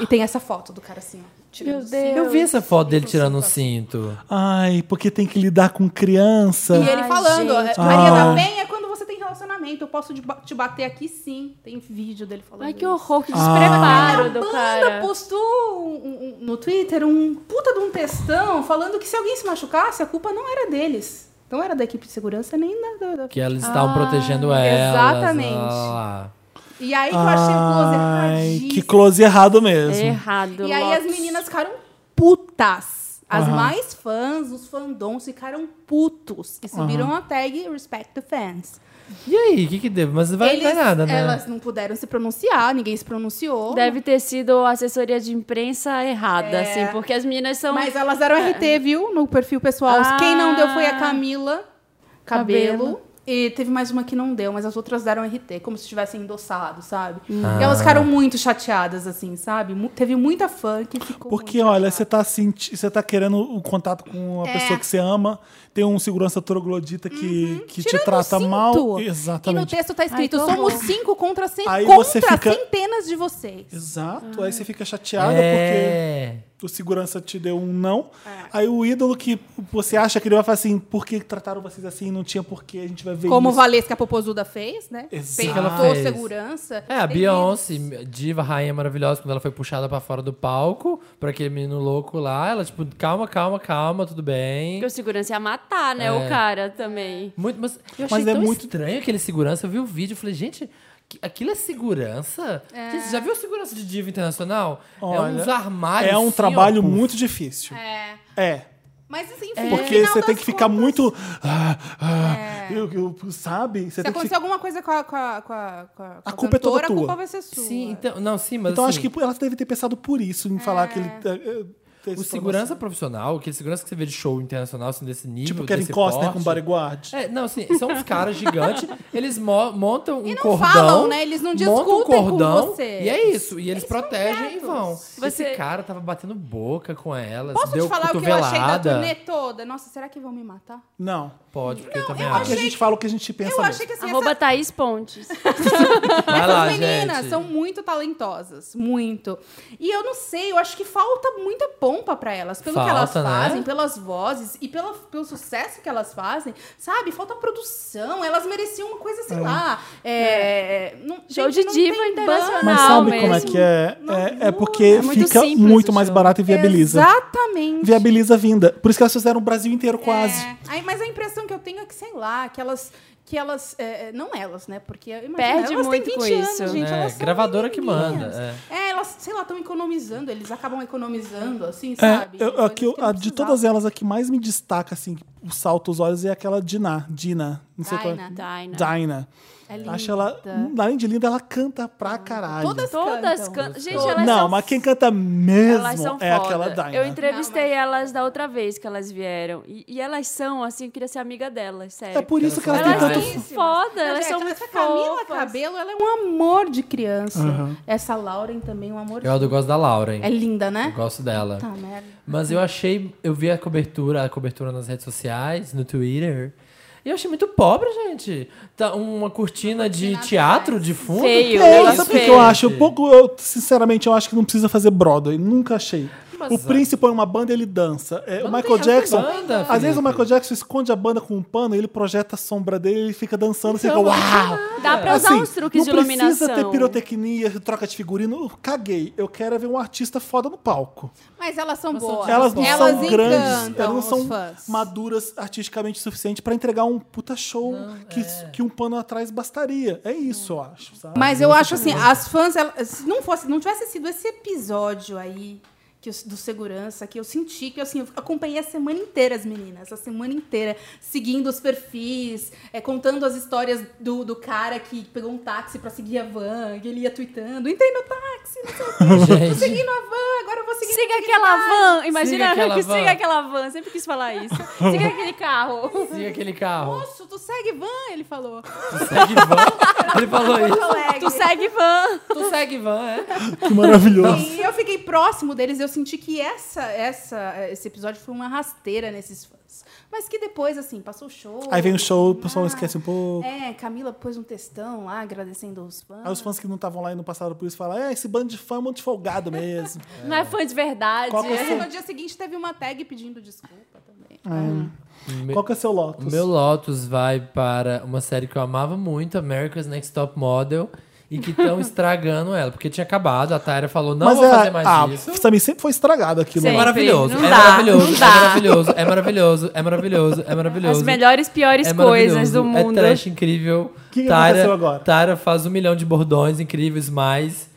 e tem essa foto do cara assim, ó, tirando Meu o. Deus. Eu vi essa foto dele tirando um sim. cinto. Ai, porque tem que lidar com criança. E ele Ai, falando, gente. Maria Ah. da Penha é quando você tem relacionamento, eu posso te ba- te bater aqui sim. Tem vídeo dele falando Ai, que horror, que A despreparo do banda cara. postou um- um- no Twitter um puta de um textão falando que se alguém se machucasse, a culpa não era deles. Não era da equipe de segurança nem da... da- Que elas estavam Ah, protegendo ela. exatamente. E aí que eu achei o close erradíssimo. que close errado mesmo. Errado. E aí as meninas ficaram putas. As Aham. mais fãs, os fandoms ficaram putos. E subiram a tag Respect the Fans. E aí, o que que deu? Mas não vai Eles- dar nada, né? Elas não puderam se pronunciar, ninguém se pronunciou. Deve ter sido a assessoria de imprensa errada, É. assim, porque as meninas são. Mas elas deram RT, viu? No perfil pessoal. Ah. Quem não deu foi a Camila Cabelo. Cabelo. E teve mais uma que não deu, mas as outras deram RT, como se tivessem endossado, sabe? Ah. E elas ficaram muito chateadas, assim, sabe? Mu- teve muita fã que ficou. Porque, muito olha, você tá, senti- você tá querendo o contato com a É. pessoa que você ama, tem um segurança troglodita que, que te Tirando trata cinto. mal. E no Exatamente. texto tá escrito: Ai, somos horror. cinco contra, cem, Aí contra você fica- centenas de vocês. Exato. Aí você fica chateada porque é. O segurança te deu um não. É. Aí o ídolo que você acha que ele vai falar assim, por que trataram vocês assim? Não tinha porquê, a gente vai ver Como isso. Valesca Popozuda fez, né? Exato. Peitou ela fez? segurança. É, a Beyoncé, diva, rainha maravilhosa, quando ela foi puxada pra fora do palco, por aquele menino louco lá, ela, tipo, calma, calma, calma, tudo bem. Porque o segurança ia matar, né? É. O cara também. Muito, mas eu achei Mas é muito- estranho aquele segurança. Eu vi o vídeo e falei, gente, aquilo é segurança? Gente, você já viu segurança de diva internacional? é Olha, uns armários. É um assim, ó, trabalho puf. muito difícil. É. É. Mas assim, É. no Porque você tem que ficar contas, muito. ah, ah, eu- eu- sabe? Você Se tem que acontecer alguma coisa com a, com a, com a, com a, A culpa é toda cantora, tua. A culpa vai ser sua. Sim, então, não, sim, mas Então assim, acho que ela deve ter pensado por isso, em falar que ele. O segurança profissional, aquele segurança que você vê de show internacional, assim, desse nível. Tipo Kevin Costner porte. com bodyguard. É, não, assim, são uns caras gigantes, eles mo- montam um não cordão. falam, né? Eles não montam um discutem com cordão, você. E é isso, e eles, Eles protegem e vão. Você- Esse cara tava batendo boca com elas, Posso deu te falar o que eu achei da turnê toda? Nossa, será que vão me matar? Não. Pode, porque eu também eu acho. Aqui a gente fala o que a gente pensa eu mesmo. achei que assim, Arroba essa- Thaís Pontes. Vai lá, Essas meninas gente. são muito talentosas, muito. E eu não sei, eu acho que falta muita pompa pra elas, pelo que elas Falta, né? fazem, pelas vozes e pela, pelo sucesso que elas fazem, sabe? Falta produção, elas mereciam uma coisa, sei lá. é, não- Show gente, de não diva internacional. Mas sabe mesmo. como é que é? É, é porque É muito fica simples muito mais barato e viabiliza. Exatamente. Viabiliza a vinda. Por isso que elas fizeram o Brasil inteiro quase. É, aí, mas a impressão que eu tenho é que, sei lá, que elas. Que elas. é, não elas, né? Porque imagina, Perde elas muito têm com 20 anos, isso. gente. É, elas são gravadora que manda, É. elas, sei lá, estão economizando. Eles acabam economizando, assim, É, sabe? eu- eu- a de todas elas, a que mais me destaca, assim, o salto aos olhos é aquela Dina. Dina. Não sei qual é. Dinah. Dinah. É linda. Acho ela, além de linda, ela canta pra caralho. Todas Todas cantam. Gente, Todas. elas Não, são mas quem canta mesmo Elas são é foda. aquela Dinah. Eu entrevistei Não, mas- elas da outra vez que elas vieram. E, e elas são, assim, eu queria ser amiga delas, sério. É por isso que elas têm Elas tanto... são foda, Não, elas gente, são muito essa Camila fofas. Cabelo, ela é um amor de criança. Aham. Essa Lauren também é um amor. Eu gosto da Laura, hein? É linda, né? Eu gosto dela. Tá, merda. Mas eu achei, eu vi a cobertura, a cobertura nas redes sociais, no Twitter. E eu achei muito pobre, gente. Tá uma cortina de teatro de fundo. Feio, Que É, sabe o que eu acho? Um pouco, eu, sinceramente, eu acho que não precisa fazer Broadway. Nunca achei. Mas, o Príncipe põe uma banda e ele dança. É, o Michael não Jackson. banda, às vezes o. Michael Jackson esconde a banda com um pano, ele projeta a sombra dele, ele fica dançando, você fica, Então, uau! Dá pra usar Assim, uns truques de não precisa iluminação. ter pirotecnia, troca de figurino. Eu Caguei. Eu quero é ver um artista foda no palco. Mas elas são boas. Elas não elas são grandes, elas não são fãs. maduras artisticamente o suficiente pra entregar um puta show que, é. que um pano atrás bastaria. É isso, eu acho. sabe? Mas eu acho assim, as fãs, elas- se não fosse, não tivesse sido esse episódio aí que eu- do segurança, que eu senti que assim, eu acompanhei a semana inteira as meninas, a semana inteira, seguindo os perfis, é, contando as histórias do, do cara que pegou um táxi pra seguir a van, que ele ia tweetando, entrei no táxi, não sei o quê, tô seguindo a van, agora eu vou seguir Siga aquela van. Imagina Siga aquela que van. siga aquela van. Sempre quis falar isso. Siga aquele carro. siga aquele carro. Moço, tu segue van? Ele falou. Tu segue van? Ele falou isso. Tu segue van. Tu segue van, é? Que maravilhoso. E eu fiquei próximo deles, eu senti que essa, essa, esse episódio foi uma rasteira nesses fãs. Mas que depois, assim, passou o show. Aí vem o show, o pessoal Ah, esquece um pouco. É, Camila pôs um textão lá agradecendo os fãs. Aí os fãs que não estavam lá e não passaram por isso falam: é, esse bando de fã é monte de folgado mesmo. Não é fã de verdade. Qual é E seu- no dia seguinte teve uma tag pedindo desculpa também. Qual que é seu Lotus? O meu Lotus vai para uma série que eu amava muito, America's Next Top Model, e que estão estragando ela, porque tinha acabado, a Tyra falou, não Mas vou é, fazer mais ah, isso. também sempre foi estragado aquilo. É Sempre. lá. maravilhoso, Não é dá, maravilhoso, não é dá. maravilhoso, é maravilhoso, é maravilhoso, é maravilhoso. As melhores, piores é coisas do maravilhoso, mundo. É trash incrível. que aconteceu agora? Tyra faz um milhão de bordões incríveis, mais.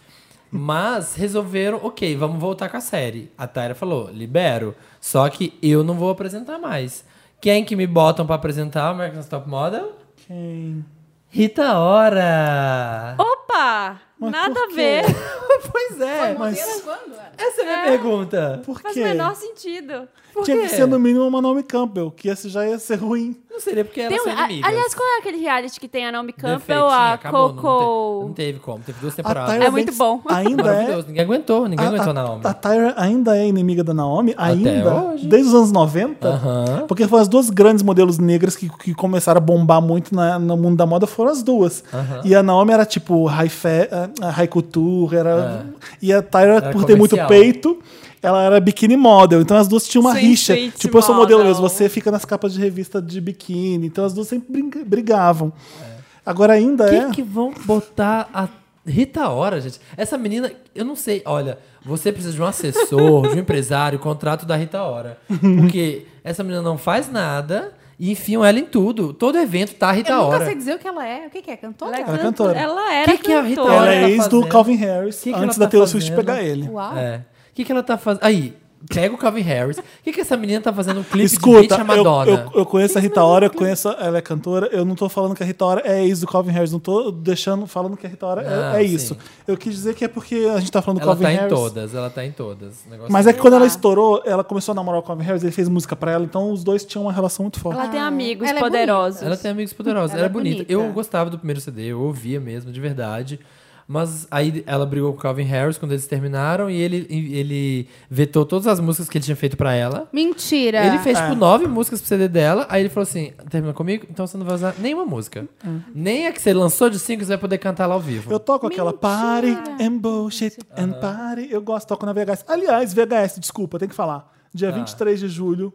Mas resolveram, ok, vamos voltar com a série. A Tyra falou, libero. Só que eu não vou apresentar mais. Quem que me botam pra apresentar o American Top Model? Quem? Rita Ora! Opa! Mas nada a ver. pois é, Mas- Modelo quando essa é a minha pergunta. Por Faz quê? o menor sentido. Por Tinha quê? que ser no mínimo uma Naomi Campbell, que esse já ia ser ruim. Não seria porque elas Tem um- são a- inimigas. aliás, qual é aquele reality que tem a Naomi Campbell, a acabou, não te- Coco... Não, teve como, teve duas temporadas. É muito bom. Ainda é. Ninguém aguentou, ninguém A, aguentou a, na Naomi. a Tyra ainda é inimiga da Naomi, ainda, hoje. desde os anos 90. Aham. Porque foram as duas grandes modelos negras que, que começaram a bombar muito na- no mundo da moda, foram as duas. E a Naomi era tipo high, fa- a high couture, era, e a Tyra, Era por ter muito peito, ela era biquíni model. Então as duas tinham uma Sweet, rixa. Tipo, eu sou modelo model. mesmo, você fica nas capas de revista de biquíni. Então as duas sempre brigavam. Agora ainda que é. que vão botar a Rita Ora, gente? Essa menina, eu não sei. Olha, você precisa de um assessor, de um empresário, contrato da Rita Ora. Porque essa menina não faz nada e enfiam ela em tudo. Todo evento tá a Rita Eu nunca Ora. sei dizer o que ela é. O que, que é? Cantora? Ela, é cantora. Ela era Que que é a Rita cantora. Ela Ora é tá ex do? Calvin Harris, Que que antes ela da tá Taylor Swift pegar ele. Uau. É. O que, que ela tá fazendo? Aí, pega o Calvin Harris. O que, que essa menina tá fazendo um clipe de Escuta, Beat a eu, Madonna? eu, eu conheço a Rita Ora, eu conheço, ela é cantora. Eu não tô falando que a Rita Ora é ex do Calvin Harris, não tô deixando, falando que a Rita Ora é- Ah, é, isso. Eu quis dizer que é porque a gente tá falando do ela Calvin tá em Harris. todas, ela tá em todas. O negócio Mas é que quando ela Ah. estourou, ela começou a namorar o Calvin Harris, ele fez música pra ela, então os dois tinham uma relação muito forte. Ela tem amigos ela é poderosos. Ela tem amigos poderosos, ela, Ela é é bonita. bonita. Eu gostava do primeiro CD, eu ouvia mesmo, de verdade. Mas aí ela brigou com o Calvin Harris quando eles terminaram e ele, ele vetou todas as músicas que ele tinha feito pra ela. Mentira. Ele fez, É. tipo, nove músicas pro CD dela. Aí ele falou assim: termina comigo, então você não vai usar nenhuma música. Nem a que você lançou de cinco, você vai poder cantar lá ao vivo. Eu toco aquela party and bullshit and party. Eu gosto, toco na VHS. Aliás, VHS, desculpa, tem que falar. Dia 23 de julho,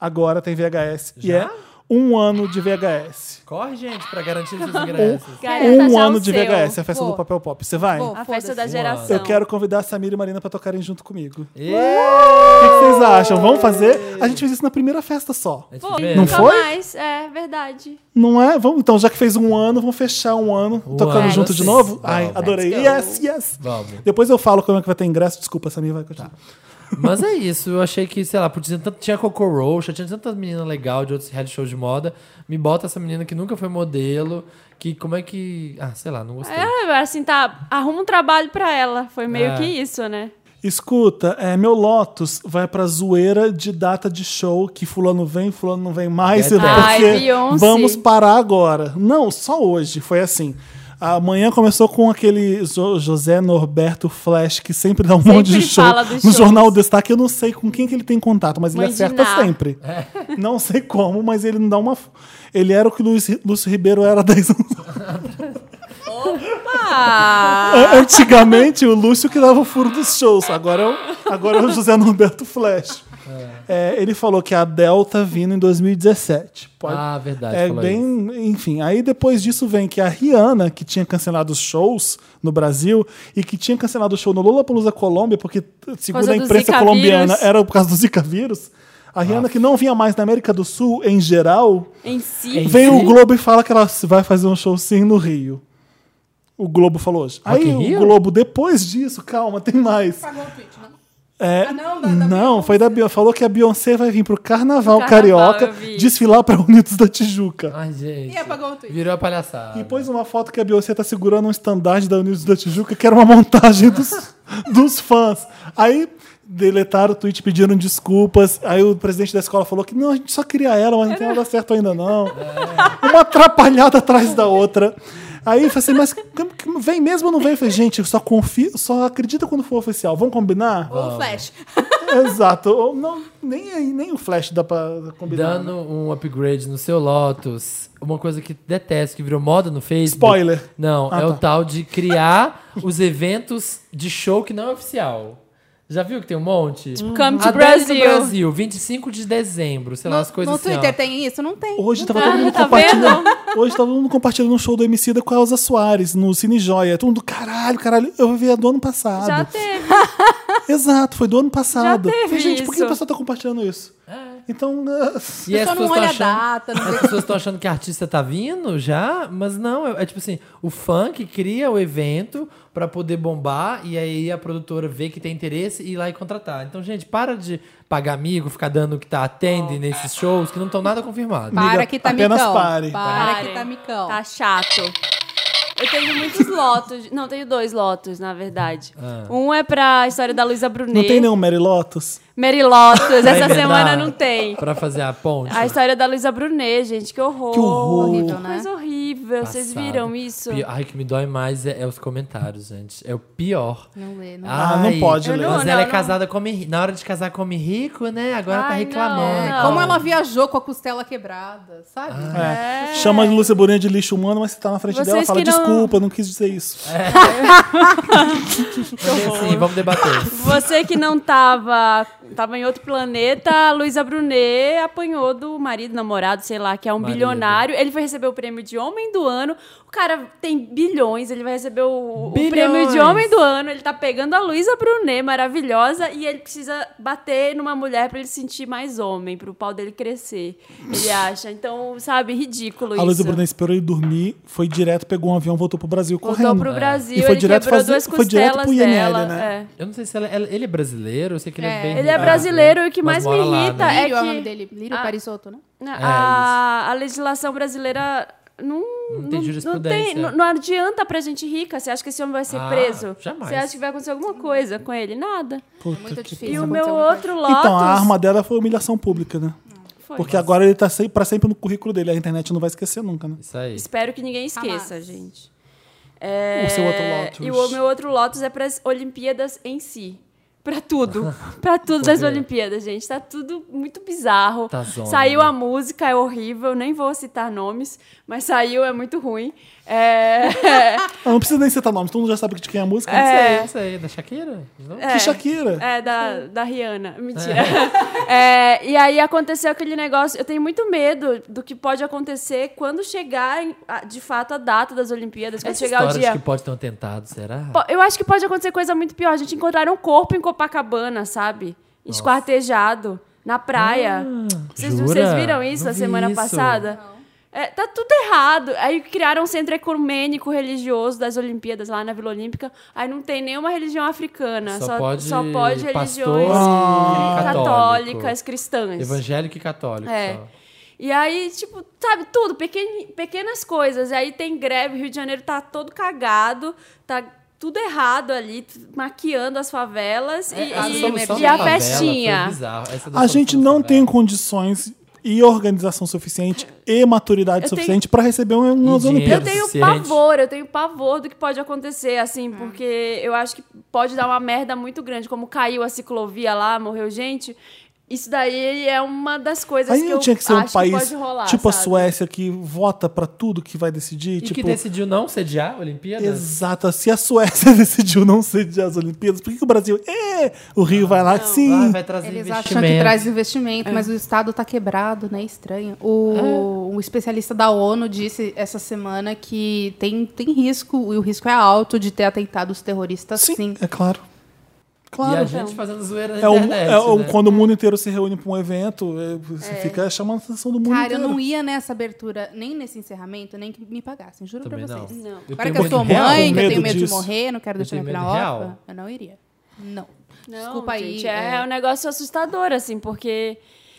agora tem VHS. E Já? é um ano de VHS. Corre, gente, pra garantir os ingressos. Garanta um já ano o de seu. VHS, a festa Vou. do Papel Pop. Você vai? Vou. A festa da geração. Eu quero convidar a Samira e Marina pra tocarem junto comigo. O que que vocês acham? Vamos fazer? A gente fez isso na primeira festa só. Vê. Não nunca foi? mais. É verdade. Não é? Vamos, então, já que fez um ano, vamos fechar um ano tocando junto de novo? Vamos. Ai, adorei. Let's Yes, go. yes. Vamos. Depois eu falo como é que vai ter ingresso. Desculpa, Samir, vai continuar. Mas é isso, eu achei que, sei lá, podia, tanto, tinha Coco Rocha, tinha tanta menina legal de outros reality shows de moda. Me bota essa menina que nunca foi modelo, que como é que. Ah, sei lá, não gostei. É, assim, tá. Arruma um trabalho pra ela. Foi meio É. que isso, né? Escuta, é, meu Lotus vai pra zoeira de data de show que fulano vem, fulano não vem mais, Get out. Ai, vamos parar agora. Não, só hoje, foi assim. Amanhã começou com aquele Jo- José Norberto Flash, que sempre dá um Sempre monte de show no shows. Jornal Destaque. Eu não sei com quem que ele tem contato, mas ele Mãe de acerta sempre. Não sei como, mas ele não dá uma. Ele era o que o Luiz, Lúcio Ribeiro era 10 anos. Ah, Antigamente, o Lúcio que dava o furo dos shows. Agora é o, agora é o José Norberto Flash. É, ele falou que a Dell tá vindo em 2017. Pode- Ah, verdade. é bem, isso. enfim. Aí depois disso vem que a Rihanna, que tinha cancelado os shows no Brasil e que tinha cancelado o show no Lollapalooza Colômbia, porque segundo a imprensa colombiana vírus. era por causa do Zika vírus. A Rihanna, que não vinha mais na América do Sul em geral, em si. Em vem si? o Globo e fala que ela vai fazer um show sim no Rio. O Globo falou hoje. Rock Aí o? Globo, depois disso, calma, tem mais. Pagou o tweet, não? É, Ah, não, da- da não, foi da Beyoncé. Falou que a Beyoncé vai vir pro Carnaval, Carnaval, Carioca desfilar pra Unidos da Tijuca. Ai, gente. E apagou o tweet. Virou a palhaçada. E pôs uma foto que a Beyoncé tá segurando um estandarte da Unidos da Tijuca, que era uma montagem dos, dos fãs. Aí deletaram o tweet, pediram desculpas. Aí o presidente da escola falou que não, a gente só queria ela, mas não tem nada certo ainda não. Uma atrapalhada atrás da outra. Aí eu falei assim, mas vem mesmo ou não vem? Eu falei, gente, eu só confio, só acredita quando for oficial. Vamos combinar? Ou o Flash. Exato. Ou Não, nem, nem o Flash dá pra combinar. Dando né? um upgrade no seu Lotus, uma coisa que detesto, que virou moda no Facebook. Spoiler. Não, Ah, é o tá. tal de criar os eventos de show que não é oficial. Já viu que tem um monte? Come to no Brasil. Brasil, 25 de dezembro, sei lá, as No, coisas no assim. ó. Twitter tem isso? Não tem. Hoje tava todo mundo tá compartilhando. Hoje tava todo mundo compartilhando um show do MC da com a Elza Soares no Cine Joia. Todo mundo, caralho, caralho. Eu vi a do ano passado. Já teve. Exato, foi do ano passado. Já teve Falei, gente, por que isso. o pessoal tá compartilhando isso? É. Então. E as Só não pessoas olha estão a achando, data, não as pessoas estão achando que a artista tá vindo já, mas não, é, é tipo assim, o funk cria o evento pra poder bombar e aí a produtora vê que tem interesse e ir lá e contratar. Então, gente, para de pagar amigo, ficar dando o que tá atende nesses shows que não estão nada confirmados. Amiga, Para que tá apenas micão. pare. Para Pare. que tá micão. Tá chato. Eu tenho muitos lotos. Não, tenho dois lotos, na verdade. Ah. Um é pra história da Luísa Brunet. não tem nenhum Mary Lotus? Mary Lotus. Essa emendar semana não tem. Pra fazer a ponte. A história da Luísa Brunet, gente, que horror. Que horror. Horrível, né? Coisa horrível. Vocês Passado. viram isso? Pi- Ai, o que me dói mais é, é os comentários, gente. É o pior. Não lê, não Ah, não pode ler. não- Mas ela é não. casada, come ri- na hora de casar come rico, né? Agora tá Ai, reclamando. não, Como ela viajou com a costela quebrada, sabe? É. Chama a Lúcia Boninha de lixo humano, mas você tá na frente Vocês dela fala, que não- desculpa, não quis dizer isso. Sim, vamos debater. Você que não tava, tava em outro planeta, a Luísa Brunet apanhou do marido, namorado, sei lá, que é um Marido. bilionário. Ele foi receber o prêmio de homem do ano. O cara tem bilhões, ele vai receber o, o prêmio de homem do ano. Ele tá pegando a Luísa Brunet, maravilhosa, e ele precisa bater numa mulher pra ele se sentir mais homem, pro pau dele crescer. Ele acha. Então, sabe, ridículo A isso. Luísa Brunet esperou ele dormir, foi direto, pegou um avião, voltou pro Brasil Voltou correndo. pro Brasil, E foi ele direto quebrou fazer- duas foi direto pro IML, dela. né? é. Eu não sei se ela- ela- ele é brasileiro, eu sei que ele é, É. bem Ele é brasileiro e o que mais me mora lá, irrita né? é Lírio é o que- nome dele. Lírio Ah. Parisotto, né? A, a legislação brasileira não, Não tem não, jurisprudência. tem- não- não adianta pra gente rica. Você acha que esse homem vai ser Ah, preso? jamais. Você acha que vai acontecer alguma coisa com ele? Nada. Puta Muito que- difícil. E o meu outro Lotus... Então, a arma dela foi humilhação pública, né? Foi. Porque agora ele tá pra sempre no currículo dele. A internet não vai esquecer nunca, né? Isso aí. Espero que ninguém esqueça, Hamas. gente. É, O seu outro Lotus. E o meu outro Lotus é para as Olimpíadas em si. Pra tudo. pra tudo das? Olimpíadas, gente. Tá tudo muito bizarro. Tá zona, saiu né? a música, é horrível. Nem vou citar nomes, mas saiu, é muito ruim. É... Ah, não precisa nem citar nomes, todo mundo já sabe de quem é a música. Isso É. aí, isso aí, da Shakira? Não? Que Shakira. É, da, da Rihanna. Mentira. É, e aí aconteceu aquele negócio. Eu tenho muito medo do que pode acontecer quando chegar, de fato, a data das Olimpíadas. Quando Essa chegar o dia. que pode ter um atentado, será? Eu acho que pode acontecer coisa muito pior. A gente encontraram um corpo em Copacabana, sabe? Esquartejado, na praia. Vocês, Ah, jura? vocês viram isso Não a vi semana isso. passada? É, tá tudo errado. Aí criaram um centro ecumênico religioso das Olimpíadas lá na Vila Olímpica. Aí não tem nenhuma religião africana. Só Só, pode só pode religiões católicas, cristãs. Evangélico e católico É. só. E aí, tipo, sabe, tudo, pequen- pequenas coisas. E aí tem greve, o Rio de Janeiro tá todo cagado, tá tudo errado ali, maquiando as favelas e, A e- e a favela festinha. da A gente não favela. tem condições e organização suficiente e maturidade Eu tenho- suficiente pra receber um- umas. Olimpíadas. Eu tenho suficiente. pavor, eu tenho pavor do que pode acontecer, assim, porque eu acho que pode dar uma merda muito grande, como caiu a ciclovia lá, morreu gente. Isso daí é uma das coisas Aí que não eu tinha que ser um país pode rolar, tipo a sabe? Suécia que vota pra tudo que vai decidir. E tipo, que decidiu não sediar a Olimpíada? Exato. Se a Suécia decidiu não sediar as Olimpíadas, por que, que o Brasil. É, o Rio vai lá, sim. Ah, vai trazer Eles acham que traz investimento, mas o Estado tá quebrado, né? Estranho. O, um especialista da ONU disse essa semana que tem, tem risco, e o risco é alto de ter atentados terroristas, sim, sim. é claro. E Claro. a gente fazendo zoeira na É, o, internet, é o- né? quando o mundo inteiro se reúne pra um evento, é, você fica chamando a atenção do mundo Cara, eu inteiro. não ia nessa abertura, nem nesse encerramento, nem que me pagassem, juro Também pra não. vocês. Não. Agora que eu sou real. mãe, que eu tenho medo disso. de morrer, não quero Eu deixar órfã, real. eu não iria. Não. Não, Desculpa aí. gente, é, é. um negócio assustador, assim, porque.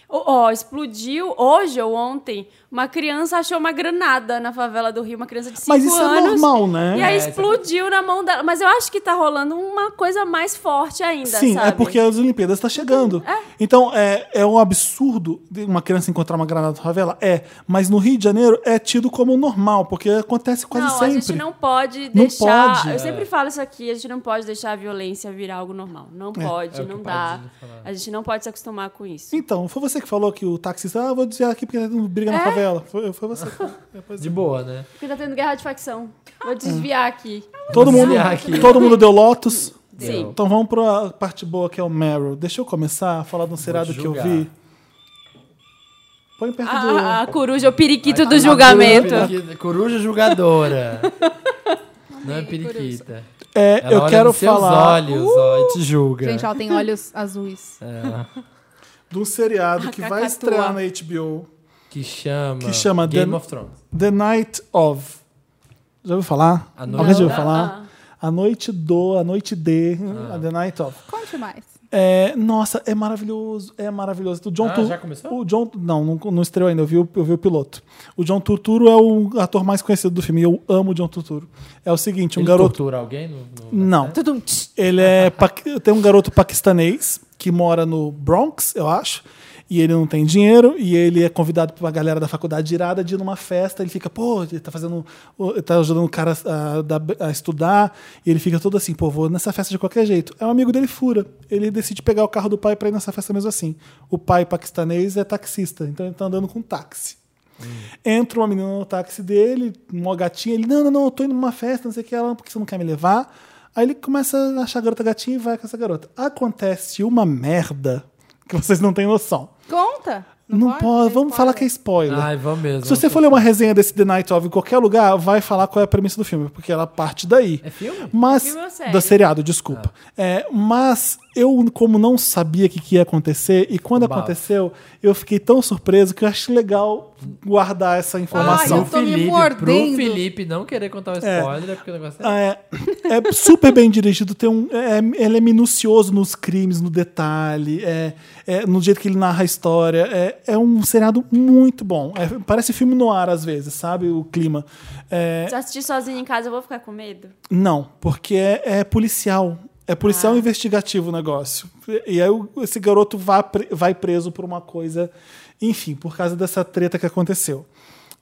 Ó, ó, explodiu hoje ou ontem, uma criança achou uma granada na favela do Rio, uma criança de 5 Mas isso anos. é normal, né? E aí É, é- explodiu na mão dela. Mas eu acho que tá rolando uma coisa mais forte ainda, Sim, sabe? é porque as Olimpíadas estão chegando. Então, é, é um absurdo de uma criança encontrar uma granada na favela? É. Mas no Rio de Janeiro é tido como normal, porque acontece quase não, sempre. a gente não pode Não deixar. pode. Eu É. sempre falo isso aqui, a gente não pode deixar a violência virar algo normal. Não pode, É que não dá. Falava. A gente não pode se acostumar com isso. Então, foi você que falou que o taxista, ah, vou dizer aqui porque não briga na É? favela. Foi, foi você. De boa, né? Porque tá tendo guerra de facção. Vou desviar aqui. todo, Vou mundo, desviar aqui. todo mundo deu Lotus. Sim. Então vamos pra parte boa que é o Meryl. Deixa eu começar a falar de um seriado te que eu vi. Põe perto A, do. a coruja, o periquito A- do a julgamento. periquita- Coruja julgadora. Não é periquita. É, Ela eu olha quero nos seus falar olhos, ó, e te julga. Gente, ela tem olhos azuis. É, de um seriado que vai estrear na HBO. que chama... Que chama Game The- of Thrones. The Night of. Já ouviu falar? A Alguém noite já ouviu falar? A noite do, a noite de, Ah. a The Night of. Conte mais. É, nossa, é maravilhoso, é maravilhoso. O John Ah, Tur- já começou? O John, não, não, não estreou ainda, eu vi, o- eu vi o piloto. O John Turturro é o ator mais conhecido do filme, eu amo o John Turturro. É o seguinte, um Ele garoto... tortura alguém? No, no- Não. Ele é. Tem um garoto paquistanês que mora no Bronx, eu acho. E ele não tem dinheiro, e ele é convidado pra galera da faculdade irada de ir numa festa. Ele fica, pô, ele tá fazendo. Ele tá ajudando o cara a, a estudar. E ele fica todo assim, pô, vou nessa festa de qualquer jeito. É um amigo dele fura. Ele decide pegar o carro do pai pra ir nessa festa mesmo assim. O pai paquistanês é taxista, então ele tá andando com táxi. Entra uma menina no táxi dele, uma gatinha, ele, não, não, não, eu tô indo numa festa, não sei o que, ela, porque você não quer me levar? Aí ele começa a achar a garota gatinha e vai com essa garota. Acontece uma merda que vocês não têm noção. Conta. Não, pode? pode, É vamos falar que é spoiler. Ai, vamos mesmo. Se você for ler uma resenha desse The Night of em qualquer lugar, vai falar qual é a premissa do filme, porque ela parte daí. É filme? Mas, Filme ou série? do seriado, desculpa. É, mas eu, como não sabia o que, que ia acontecer, e quando Bafo. aconteceu, eu fiquei tão surpreso que eu acho legal guardar essa informação. Ai, eu tô me Felipe, mordendo. pro Felipe não querer contar o É. spoiler, é porque o negócio é... Ah, É, é super bem dirigido, tem um, é, ele é minucioso nos crimes, no detalhe, é, é no jeito que ele narra a história. É, é um seriado muito bom. É, parece filme no ar às vezes, sabe? O clima. É, Se eu assistir sozinho em casa, eu vou ficar com medo. não, porque é, é policial. É policial investigativo o negócio. E aí esse garoto vai preso por uma coisa, enfim, por causa dessa treta que aconteceu.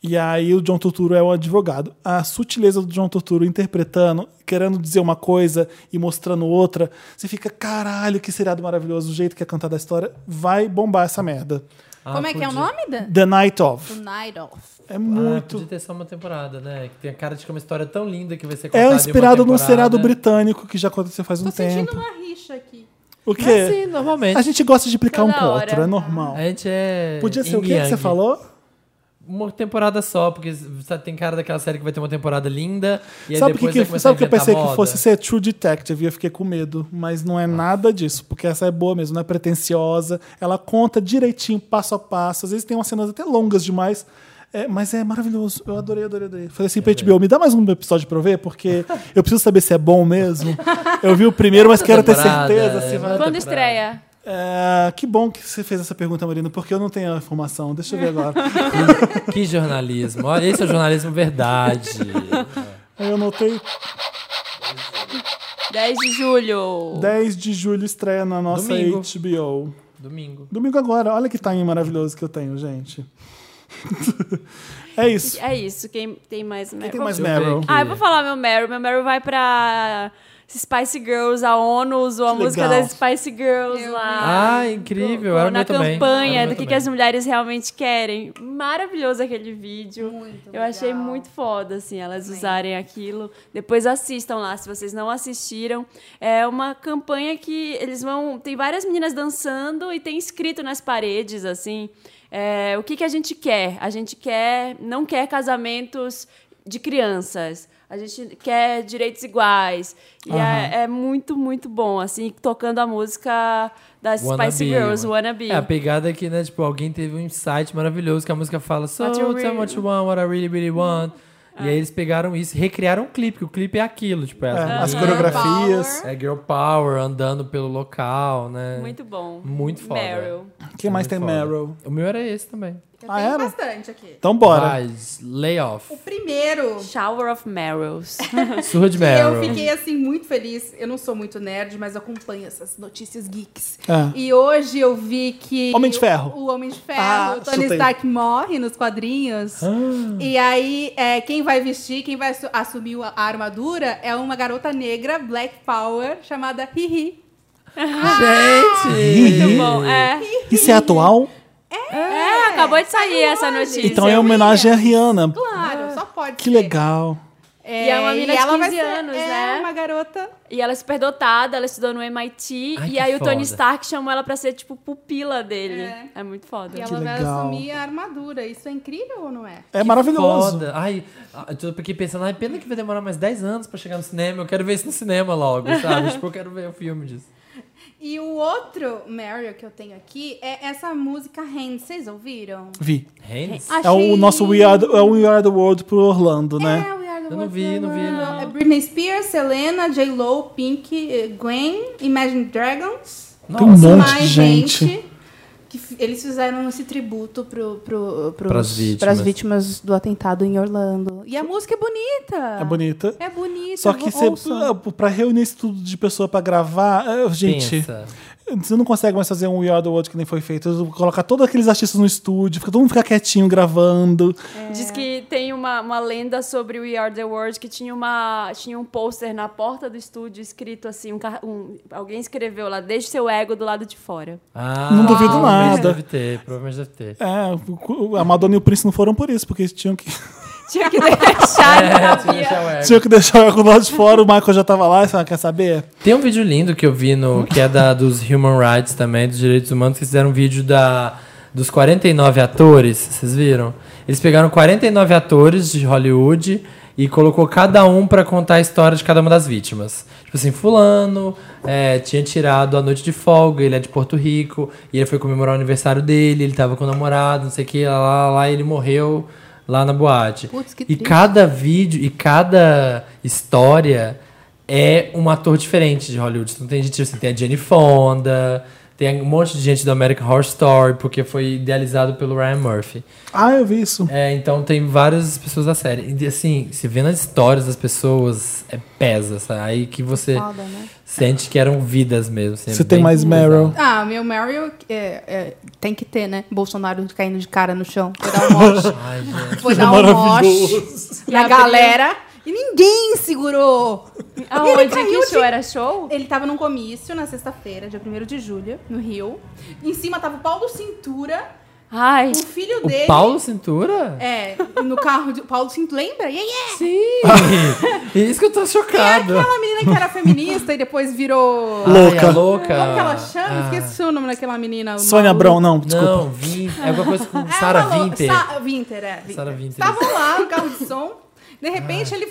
E aí o John Turturro é o advogado. A sutileza do John Turturro interpretando, querendo dizer uma coisa e mostrando outra, você fica, caralho, que seriado maravilhoso, o jeito que é cantada a história, vai bombar essa merda. Ah, Como é que é o podia- nome da? The Night of. The Night Of. É Ah, muito... podia ter só uma temporada, né? Que tem a cara de que é uma história tão linda que vai ser contada é em uma inspirado num seriado britânico que já aconteceu faz um Tô sentindo tempo. uma rixa aqui. O É quê? assim, normalmente. A gente gosta de implicar um Toda com o hora. outro, é normal. A gente é. Podia ser o yin que que você falou? Uma temporada só, porque sabe, tem cara daquela série que vai ter uma temporada linda e Sabe o que, que, começar sabe o que eu pensei que fosse ser True Detective? E eu fiquei com medo. Mas não é nada disso, porque essa é boa mesmo, não é pretenciosa. Ela conta direitinho, passo a passo. Às vezes tem umas cenas até longas demais. É, mas é maravilhoso. Eu adorei, adorei, adorei. Falei assim pra HBO, me dá mais um episódio pra eu ver, porque eu preciso saber se é bom mesmo. Eu vi o primeiro, mas quero ter certeza. é, se vai- Outra Quando estreia? É, que bom que você fez essa pergunta, Marina, porque eu não tenho a informação. Deixa eu ver agora. Que jornalismo. Olha, esse é o jornalismo verdade. Aí eu anotei 10 de julho. 10 de julho estreia na nossa Domingo. HBO. Domingo. Domingo agora. Olha que timing maravilhoso que eu tenho, gente. é isso. É isso. Quem tem mais Meryl? Quem tem mais Meryl? Ah, eu vou falar meu Meryl. Meu Meryl vai pra Spice Girls. A ONU usou a Que música legal. das Spice Girls Eu lá. Ah, incrível. Co- Era o na também. Campanha do que, que também. as mulheres realmente querem. Maravilhoso aquele vídeo. Muito Eu achei legal. muito foda, assim, elas usarem aquilo. Depois assistam lá, se vocês não assistiram. É uma campanha que eles vão. Tem várias meninas dançando e tem escrito nas paredes, assim. é, o que, que a gente quer? A gente quer. Não quer casamentos de crianças. A gente quer direitos iguais. E é, é muito, muito bom, assim, tocando a música das Spice Wannabe, Girls, mano. Wannabe. É, a pegada é que, né, tipo, alguém teve um insight maravilhoso que a música fala So, What you tell me really- what you want, what I really, really want. E aí eles pegaram isso, recriaram o clipe, que o clipe é aquilo, tipo, é, É, as as meninas- coreografias. É girl power, andando pelo local, né? Muito bom. Muito foda. Meryl. Quem mais tem foda. Meryl? O meu era esse também. Eu Ah, tenho era? bastante aqui. Então bora. Mas, layoff. O primeiro. Shower of Meryls. Surra de que Eu fiquei assim muito feliz. Eu não sou muito nerd, mas acompanho essas notícias geeks. É. E hoje eu vi que Homem de Ferro. O, o Homem de Ferro, Ah, o Tony chutei. Stark morre nos quadrinhos. Ah. E aí, é, quem vai vestir, quem vai assu- assumir a armadura é uma garota negra, Black Power, chamada Riri. Gente! Muito bom. É. Isso é atual? É, acabou de sair essa notícia. Então é homenagem a Rihanna. Claro, só pode Que ser. legal. É, E é uma menina de ela vai 15 ser- anos, é né? uma garota. E ela é super dotada, ela estudou no MIT. Ai, e que aí o Tony foda. Stark chamou ela pra ser, tipo, pupila dele. É. É, muito foda. E Que ela vai legal. assumir a armadura. Isso é incrível ou não é? É maravilhoso. Foda. Ai, eu tô aqui pensando, ai, pena que vai demorar mais 10 anos pra chegar no cinema. Eu quero ver isso no cinema logo, sabe? tipo, eu quero ver o filme disso. E o outro Mario que eu tenho aqui é essa música Hands. Vocês ouviram? Vi. Hands? Achei... É o nosso We Are, the, é o We Are the World pro Orlando, né? É, We Are the Eu não World vi, não vi, World. não. É Britney Spears, Selena, J-Lo, Pink, eh, Gwen, Imagine Dragons. Tem um monte de gente. f- eles fizeram esse tributo pro, pro, pros- Pras vítimas. pras vítimas do atentado em Orlando. E a música é bonita. É bonita. É bonita. Só que você, pra reunir isso tudo de pessoa pra gravar, é, gente, Pensa. Você não consegue mais fazer um We Are the World que nem foi feito. Colocar todos aqueles artistas no estúdio, fica, todo mundo fica quietinho gravando. Diz que tem uma, uma lenda sobre o We Are The World que tinha, uma, tinha um pôster na porta do estúdio escrito assim, um, um- alguém escreveu lá, deixe seu ego do lado de fora. Ah, Não duvido provavelmente nada. Deve ter, provavelmente deve ter. É, a Madonna e o Prince não foram por isso, porque eles tinham que, Tinha que deixar, É, não tinha que deixar o ego. tinham que deixar o ego do lado de fora, o Michael já tava lá, você quer saber? Tem um vídeo lindo que eu vi no que é da dos Human Rights também, dos direitos humanos, que fizeram um vídeo da dos 49 atores, vocês viram? Eles pegaram 49 atores de Hollywood e colocou cada um pra contar a história de cada uma das vítimas. Tipo assim, fulano é, tinha tirado a noite de folga, ele é de Porto Rico, e ele foi comemorar o aniversário dele, ele tava com o namorado, não sei o que, lá, lá, lá, e ele morreu lá na boate. Putz, que e triste. cada vídeo e cada história é um ator diferente de Hollywood. Então tem gente assim, tem a Jenny Fonda, tem um monte de gente do American Horror Story, porque foi idealizado pelo Ryan Murphy. Ah, eu vi isso. É, então tem várias pessoas da série. E assim, se vê nas histórias das pessoas, é pesa, sabe? Aí que você Foda, né? sente que eram vidas mesmo. assim, é Você tem bem mais pesado. Meryl? Ah, meu Meryl é, é, tem que ter, né? Bolsonaro caindo de cara no chão. Foi dar um moche. Ai, gente. Foi dar um moche. E a galera... E ninguém segurou. Aonde? Que de- show? Era show? Ele tava num comício na sexta-feira, dia 1 de julho, no Rio. Em cima tava o Paulo Cintura, Ai, o filho dele. O Paulo Cintura? É, no carro de Paulo Cintura. Lembra? Yeah, yeah. Sim! Isso que eu tô É chocado. aquela menina que era feminista e depois virou. Louca. Ai, louca. Como que ela chama? Ah. Esqueci o nome daquela menina. Sônia. Brown, não, desculpa. Não, Vin, é alguma coisa com Sarah falou- Winter. Sa Winter, é. Sarah Winter. Estavam lá no carro de som. De repente ele.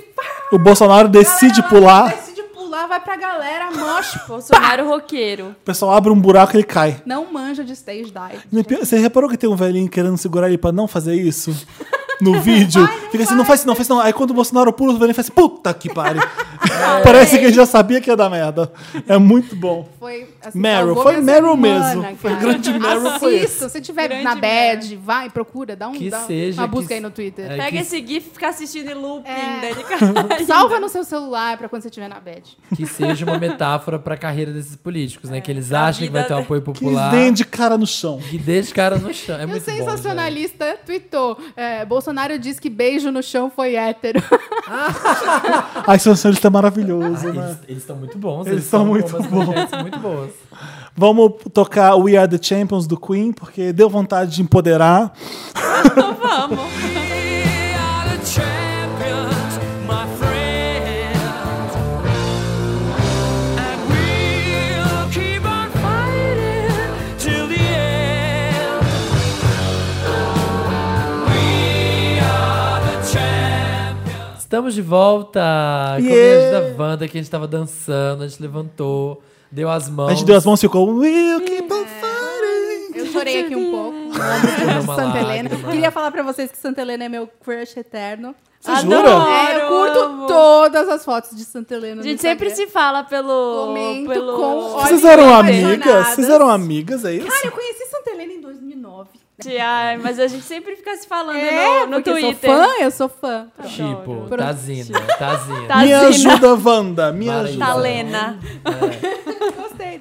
O Bolsonaro decide Galera, pular, Decide pular, vai pra galera, moche. Bolsonaro roqueiro. o pessoal abre um buraco e ele cai. Não manja de stage dive. Você reparou que tem um velhinho querendo segurar ele pra não fazer isso? No vídeo? vai, não Fica assim, vai. não faz isso, não faz isso, não. Aí quando o Bolsonaro pula, o velhinho faz assim, puta que pariu. Parece que ele já sabia que ia dar merda. É muito bom. Foi assim, Meryl, foi Meryl mesmo. Foi cara. grande Meryl, foi. Assista, se você tiver Grande na bad, Meryl. vai, procura, dá, um, Que dá seja uma que busca aí se- no Twitter. É, Pega que- esse gif e fica assistindo em looping É. de casa. Salva no seu celular pra quando você estiver na bad. Que seja uma metáfora pra carreira desses políticos, né? Que eles acham que vai ter um apoio Que popular. vem de cara no chão. Que deixa o cara no chão. É E o muito bom, gente. sensacionalista tweetou: é, Bolsonaro diz que beijo no chão foi hétero. Ai, sensacionalista é maravilhoso, Ah, né? eles, estão muito bons. Eles são tão muito bons. Muito boas. Vamos tocar We Are the Champions do Queen, porque deu vontade de empoderar. Vamos. We are the champions, my friends. And we'll keep on fighting till the end. We are the champions. Estamos de volta com Yeah. a da Wanda que a gente tava dançando, a gente levantou, deu as mãos. A gente deu as mãos e ficou We'll keep on fighting. Eu chorei aqui um pouco. Santa Helena. lágrima. Queria falar pra vocês que Santa Helena é meu crush eterno. Você jura? É, eu curto amo. todas as fotos de Santa Helena. A no gente sempre se fala pelo. Comento pelo... com Vocês eram amigas? Vocês eram amigas, é isso? Cara, eu conheci Santa Helena em 2009. Ai, mas a gente sempre fica se falando É, no, no porque Twitter. eu sou fã, eu sou fã. Tipo, Pronto. Tazina, Tazina. Me ajuda, Wanda. Me Mara ajuda. Talena. Do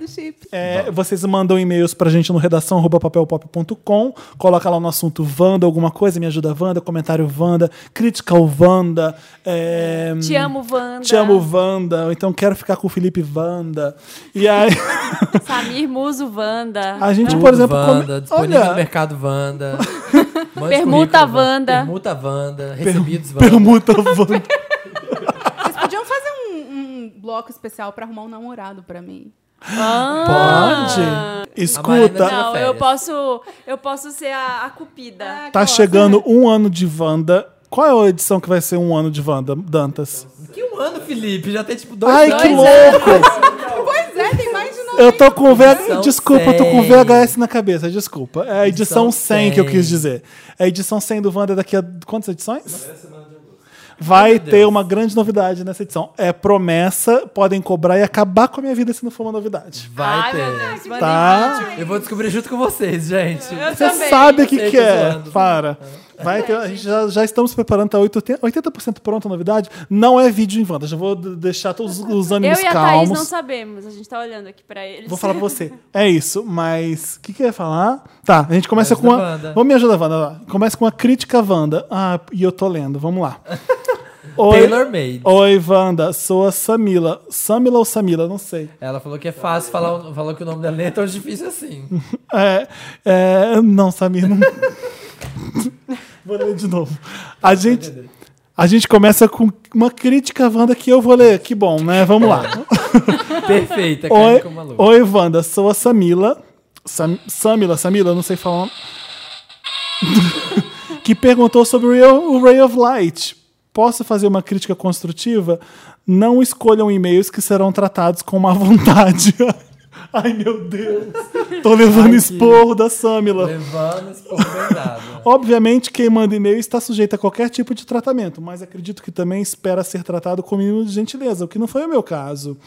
chip. É, vocês mandam e-mails pra gente no redação arroba papelpop.com. Coloca lá no assunto Wanda, alguma coisa, me ajuda Wanda, comentário Wanda, crítica ao Wanda. é, Te amo, Wanda. Te amo, Wanda. Ou então quero ficar com o Felipe Wanda. E aí, Samir Muso, Wanda. a gente, Tudo por exemplo, come- Wanda, disponível no olha, mercado Wanda. Mande Permuta Wanda. Permuta Wanda. Recebidos Wanda. permuta Wanda. Vocês podiam fazer um, um bloco especial pra arrumar um namorado pra mim. Ah. Pode. Escuta, Não, eu posso, eu posso ser a, a cupida. tá chegando um ano de Wanda. Qual é a edição que vai ser um ano de Wanda, Dantas? Que um ano, Felipe? Já tem tipo dois Ai, anos. que louco! Pois é, tem mais de nove. Eu tô com. Edição Desculpa, eu tô com 100. VHS na cabeça, desculpa. É a edição Edição 100 que eu 100. quis dizer. É a edição 100 do Wanda daqui a quantas edições? Vai Meu ter Deus. uma grande novidade nessa edição. É promessa, podem cobrar e acabar com a minha vida se não for uma novidade. Vai Ai, ter. Deus, Tá? Eu vou descobrir junto com vocês, gente. Eu Você também. sabe o que, que é. zoando. Para. Vai ter, a gente já, já estamos preparando, tá 80%, 80% pronta a novidade. Não é vídeo em Wanda. Já vou deixar todos os Eu ânimos e a Thaís calmos. não sabemos. A gente tá olhando aqui pra eles. Vou falar pra você. É isso, mas o que, que eu ia falar? Tá, a gente começa Me com uma. Vamos me ajudar, Wanda. lá. Começa com uma crítica à Wanda. Ah, e eu tô lendo, vamos lá. Oi, Taylor Made. Oi, Wanda, sou a Samila. Samila ou Samila? Não sei. Ela falou que é fácil falar, falou que o nome dela é tão difícil assim. É, é, não, Samir, não. vou ler de novo. A gente, a gente começa com uma crítica à Wanda que eu vou ler. Que bom, né? Vamos lá. Perfeita, Oi, oi, Wanda, sou a Samila. Sam, Samila, Samila, não sei falar. que perguntou sobre o Ray of Light. Posso fazer uma crítica construtiva? Não escolham e-mails que serão tratados com má vontade. Ai, meu Deus. Tô levando Ai, esporro da Samila. Levando esse povo verdade. Obviamente, quem manda e-mail está sujeito a qualquer tipo de tratamento, mas acredito que também espera ser tratado com o mínimo de gentileza, o que não foi o meu caso.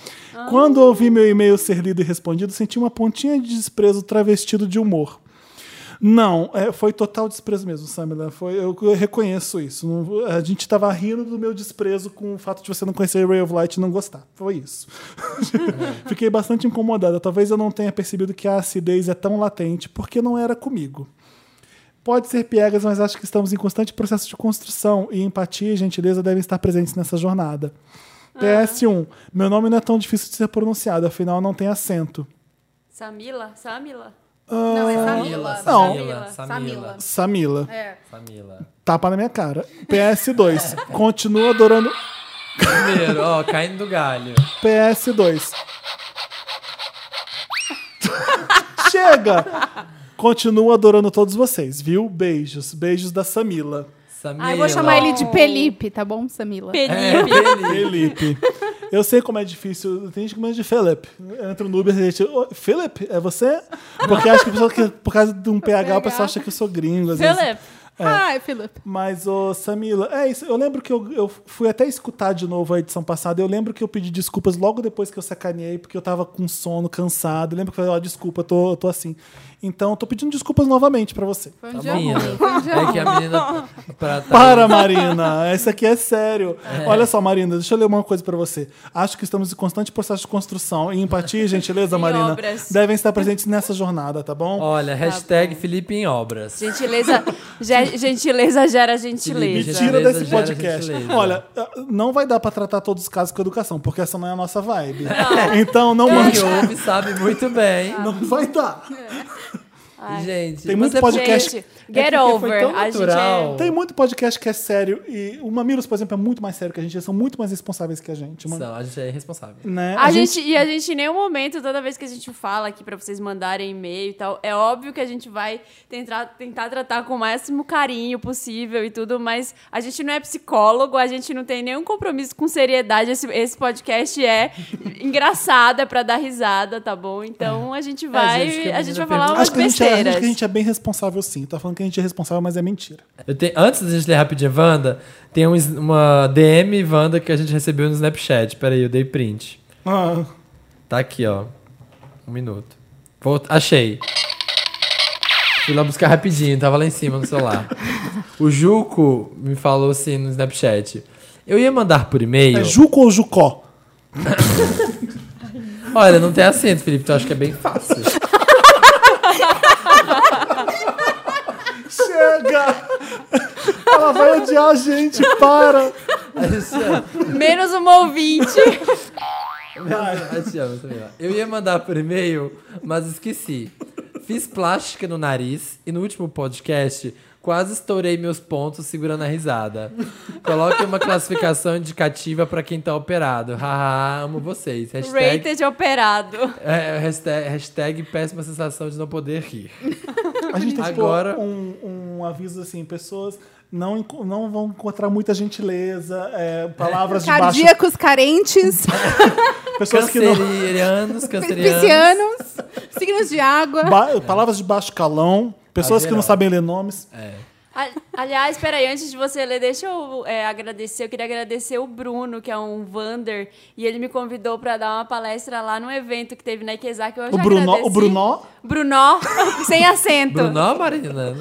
Quando ouvi meu e-mail ser lido e respondido, senti uma pontinha de desprezo travestido de humor. Não, é, foi total desprezo mesmo, Samila. Foi, eu, eu reconheço isso. Não- a gente estava rindo do meu desprezo com o fato de você não conhecer Ray of Light e não gostar. Foi isso. Fiquei bastante incomodada. Talvez eu não tenha percebido que a acidez é tão latente, porque não era comigo. Pode ser piegas, mas acho que estamos em constante processo de construção e empatia e gentileza devem estar presentes nessa jornada. PS1. Meu nome não é tão difícil de ser pronunciado, afinal não tem acento. Samila? Samila? Não, é Samila. Samila, Não. Samila, Samila. Samila. É. Samila. Tapa na minha cara. PS2. Continuo adorando. Primeiro, ó, caindo do galho. PS2. Chega! Continuo adorando todos vocês, viu? Beijos. Beijos da Samila. Samila. Ah, eu vou chamar ele de Felipe, tá bom, Samila? É, Felipe. Felipe. Felipe. Eu sei como é difícil. Tem gente que chama de Philip. Entra no Uber e gente. "Ô, Philip, é você? Porque acho que, por causa de um PH, o pessoal acha que eu sou gringo. Às vezes. Ah, é Felipe. Mas, ô, Samila, é isso. Eu lembro que eu, eu fui até escutar de novo a edição passada. Eu lembro que eu pedi desculpas logo depois que eu sacaneei, porque eu tava com sono, cansado. Eu lembro que eu falei, ó, desculpa, eu tô, eu tô assim. Então, eu tô pedindo desculpas novamente pra você. Foi um Tá dia bom. ruim. Foi um dia É que a menina. Pra, tá- Para, Marina! Essa aqui é sério. Olha só, Marina, deixa eu ler uma coisa pra você. Acho que estamos em constante processo de construção. E empatia e gentileza, Em Marina, obras. devem estar presentes nessa jornada, tá bom? Olha, hashtag Felipe em obras. Gentileza, ge- gentileza gera gentileza. Felipe, Tira desse podcast. gentileza. Olha, não vai dar pra tratar todos os casos com educação, porque essa não é a nossa vibe. Então não Quem mande. ouve sabe muito bem. Não vai dar. Gente, Tem muito é podcast- Gente, É get foi over. tão A gente natural. é... Tem muito podcast que é sério e o Mamilos, por exemplo, é muito mais sério que a gente. Eles são muito mais responsáveis que a gente. Mano. Não, a gente é irresponsável. Né? A, gente, e a gente, em nenhum momento, toda vez que a gente fala aqui pra vocês mandarem e-mail e tal, é óbvio que a gente vai tentar, tentar tratar com o máximo carinho possível e tudo, mas a gente não é psicólogo, a gente não tem nenhum compromisso com seriedade. Esse, esse podcast é engraçado, é pra dar risada, tá bom? Então a gente vai, gente, que a a gente vai falar umas que a gente, é, acho besteiras. que a gente é bem responsável, sim. Tá falando que a gente é responsável, mas é mentira. Eu tenho, antes da gente ler rapidinho a Wanda, tem um, uma DM Wanda que a gente recebeu no Snapchat. Peraí, eu dei print. Ah, Tá aqui, ó. Um minuto. Vou- achei. Fui lá buscar rapidinho, tava lá em cima no celular. O Juco me falou assim no Snapchat. Eu ia mandar por e-mail. é Juco ou Jucó? Olha, não tem acento, Felipe, tu acha que é bem fácil. Chega! Ela vai odiar a gente, para! Menos uma ouvinte. Eu ia mandar por e-mail, mas esqueci. Fiz plástica no nariz e no último podcast quase estourei meus pontos segurando a risada. Coloque uma classificação indicativa pra quem tá operado. Haha, amo vocês. Hashtag, Rated operado. é, hashtag, hashtag péssima sensação de não poder rir. A gente tem que Agora- um, um aviso assim: pessoas não, não vão encontrar muita gentileza, é, palavras de baixo. Cardíacos carentes, Pessoas que não. Cancerianos, cancerianos. piscianos, signos de água. ba- palavras de baixo calão. Pessoas que não sabem ler nomes. A- Aliás, peraí, antes de você ler, deixa eu é, agradecer. Eu queria agradecer o Bruno, que é um Vander, e ele me convidou pra dar uma palestra lá num evento que teve na Ikezak. Eu O já Bruno, agradeci. o Bruno, Brunó, sem acento. Bruno, Marina?